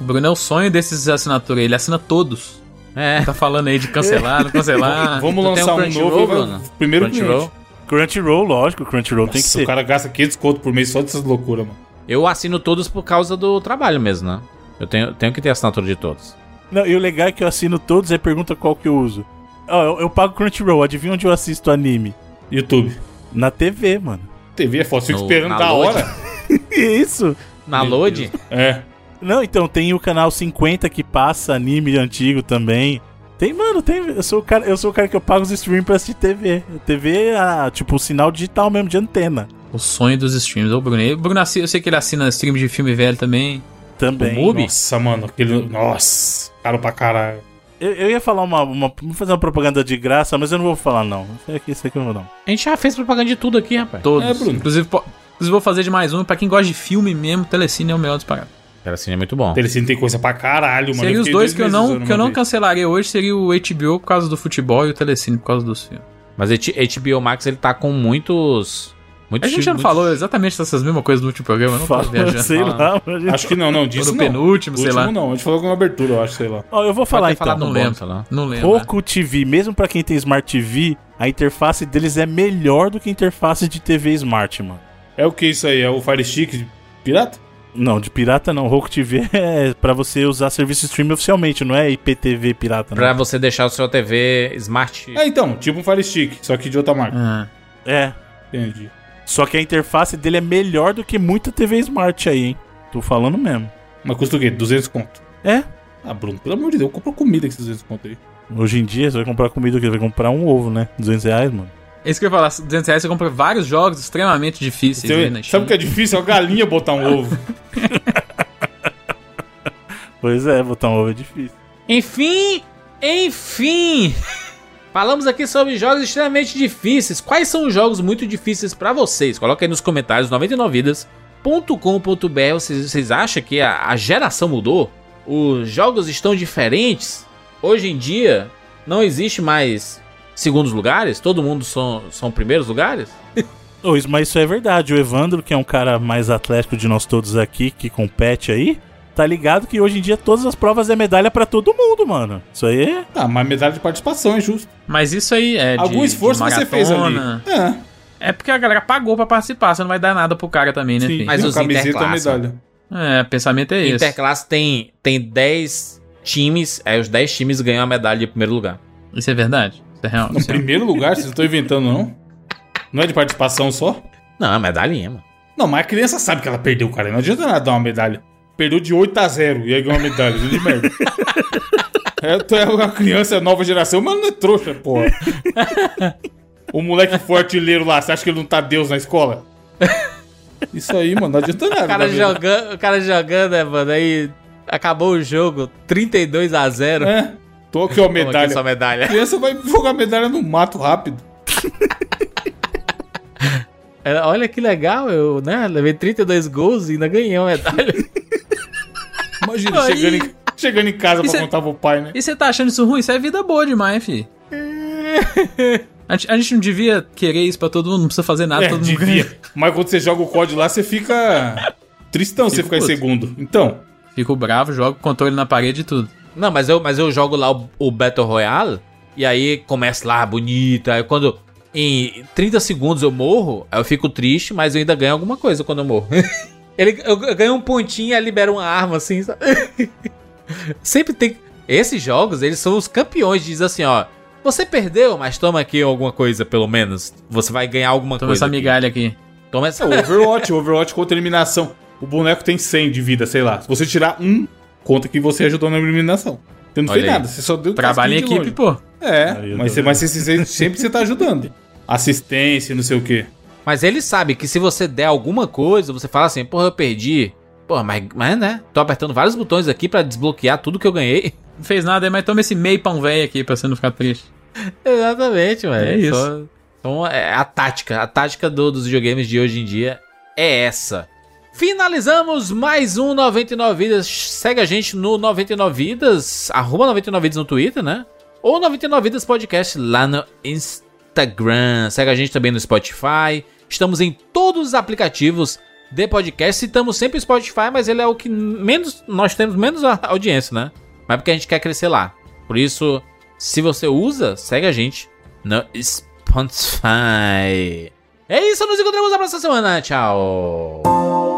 O Bruno é o sonho desses assinaturas, ele assina todos. É. Tá falando aí de cancelar, não cancelar. Vamos tu lançar um um Crunchyroll, novo. vai- Bruno? Primeiro Crunchyroll. Crunchyroll, lógico, Crunchyroll tem que Nossa, ser. o cara gasta 500 conto por mês só dessas loucuras, mano. Eu assino todos por causa do trabalho mesmo, né? Eu tenho, tenho que ter assinatura de todos. Não, e o legal é que eu assino todos e pergunta qual que eu uso. Ó, eu, eu pago Crunchyroll, adivinha onde eu assisto anime? YouTube. Na TV, mano. TV é foda, fico No- esperando da hora. Isso? Na Meu load? É. Não, então tem o canal 50 que passa anime antigo também. Tem, mano, tem. Eu sou o cara, eu sou o cara que eu pago os streams pra assistir TV. TV é ah, tipo um sinal digital mesmo de antena. O sonho dos streams. Ô, Bruno, o Bruno, assi- eu sei que ele assina stream de filme velho também. Também. O Mubi? Nossa, mano, aquele. Nossa, caro pra caralho. Eu, eu ia falar uma, uma. Vou fazer uma propaganda de graça, mas eu não vou falar, não. Isso aqui, isso aqui eu não vou, não. A gente já fez propaganda de tudo aqui, rapaz. Todos. É, Bruno. Inclusive, po- inclusive, vou fazer de mais um. Pra quem gosta de filme mesmo, Telecine é o melhor disparado. Cara, assim é muito bom. Telecine tem coisa pra caralho, mano. Seria os fiquei dois que eu não, que eu não vez. cancelaria hoje, seria o HBO por causa do futebol e o Telecine por causa dos filmes. Mas H- HBO Max, ele tá com muitos. A Muitos gente já não falou exatamente dessas mesmas coisas no último programa, não Fala, viajando. sei lá, mas... Acho que não, não, Ou disso no não. penúltimo, sei lá. não, a gente falou com uma abertura, eu acho, sei lá. Ó, eu vou falar então. falado Não lembro. sei lá. Não lembro. Roku TV, mesmo pra quem tem Smart TV, a interface deles é melhor do que a interface de TV Smart, mano. É o que isso aí? É o Fire Stick pirata? Não, de pirata não. Roku TV é pra você usar serviço streaming oficialmente, não é IPTV pirata, Pra não. você deixar o seu TV Smart. É, então, tipo um Fire Stick, só que de outra marca. Ah, É. Entendi. Só que a interface dele é melhor do que muita TV Smart aí, hein? Tô falando mesmo. Mas custa o quê? 200 conto. É. Ah, Bruno, pelo amor de Deus, compra comida com esses 200 conto aí. Hoje em dia, você vai comprar comida o quê? Vai comprar um ovo, né? 200 reais, mano. É isso que eu ia falar, 200 reais você compra vários jogos extremamente difíceis Você- na sabe o que é difícil? É a galinha botar um ovo. Pois é, botar um ovo é difícil. Enfim, enfim. Falamos aqui sobre jogos extremamente difíceis. Quais são os jogos muito difíceis pra vocês? Coloca aí nos comentários 99vidas.com.br. Vocês, vocês acham que a, a geração mudou? Os jogos estão diferentes? Hoje em dia, não existe mais segundos lugares? Todo mundo são, são primeiros lugares? Mas isso é verdade. O Evandro, que é um cara mais atlético de nós todos aqui, que compete aí, tá ligado que hoje em dia todas as provas é medalha pra todo mundo, mano. Isso aí é. Ah, mas medalha de participação é justo. Mas isso aí é de, Algum esforço de você fez ali. É, É porque a galera pagou pra participar, você não vai dar nada pro cara também, né, sim. filho? Mas Mas os camiseta é interclasse, medalha. É, pensamento é esse. Interclasse tem, tem 10 times, aí os 10 times ganham a medalha de primeiro lugar. Isso é verdade? Isso é real? No é- primeiro lugar, vocês estão inventando, não? Não é de participação só? Não, é medalhinha, mano. Não, mas a criança sabe que ela perdeu, cara. Não adianta nada dar uma medalha. Perdeu de 8 a 0 e aí ganhou uma medalha. De merda. É, tu é uma criança nova geração, mas não é trouxa, porra. O moleque fortileiro lá, você acha que ele não tá Deus na escola? Isso aí, mano, não adianta nada. O cara, vendo? jogando, o cara jogando, né, mano? Aí acabou o jogo, 32 a 0 É. Tô aqui, ó, Toma aqui medalha. sua medalha. A criança vai jogar medalha no mato rápido. É, Olha que legal, eu né, levei 32 gols e ainda ganhei uma medalha. Imagina, Aí- chegando, em, chegando em casa Isso pra é- contar pro pai, né? E você tá achando isso ruim? Isso é vida boa demais, fi. A gente, a gente não devia querer isso pra todo mundo, não precisa fazer nada, É, todo mundo devia. ganha. Mas quando você joga o código lá, você fica tristão se você Fico ficar em segundo. Então, Fico bravo, jogo controle na parede e tudo. Não, mas eu, mas eu jogo lá o, o Battle Royale e aí começa lá bonita. Aí quando em 30 segundos eu morro, aí eu fico triste, mas eu ainda ganho alguma coisa quando eu morro. Ele, eu, ganho um pontinho e libera uma arma assim, sabe? Sempre tem. Esses jogos, eles são os campeões. Diz assim, ó. Você perdeu, mas toma aqui alguma coisa, pelo menos. Você vai ganhar alguma Toma coisa. essa aqui. migalha aqui. Toma é essa. o Overwatch, o Overwatch contra eliminação. O boneco tem 100 de vida, sei lá. Se você tirar um, conta que você ajudou na eliminação. Você não Olha fez aí. nada, você só deu Trabalha em equipe, longe. pô. É, Aí mas, tô você, mas você- sempre você tá ajudando. Assistência, não sei o quê. Mas ele sabe que se você der alguma coisa, você fala assim, porra, eu perdi. Porra, mas, mas né? Tô apertando vários botões aqui pra desbloquear tudo que eu ganhei. Não fez nada aí, mas toma esse meio pão velho aqui pra você não ficar triste. Exatamente, mano. É isso. Só- Então, é a tática. A tática do- dos videogames de hoje em dia é essa. Finalizamos mais um 99 Vidas. Segue a gente no 99 Vidas, arroba 99 Vidas no Twitter, né? Ou 99 Vidas Podcast lá no Instagram. Segue a gente também no Spotify. Estamos em todos os aplicativos de podcast. Citamos sempre o Spotify, mas ele é o que menos nós temos menos audiência, né? Mas porque a gente quer crescer lá. Por isso, se você usa, segue a gente no Spotify. É isso, nos encontramos na próxima semana. Tchau.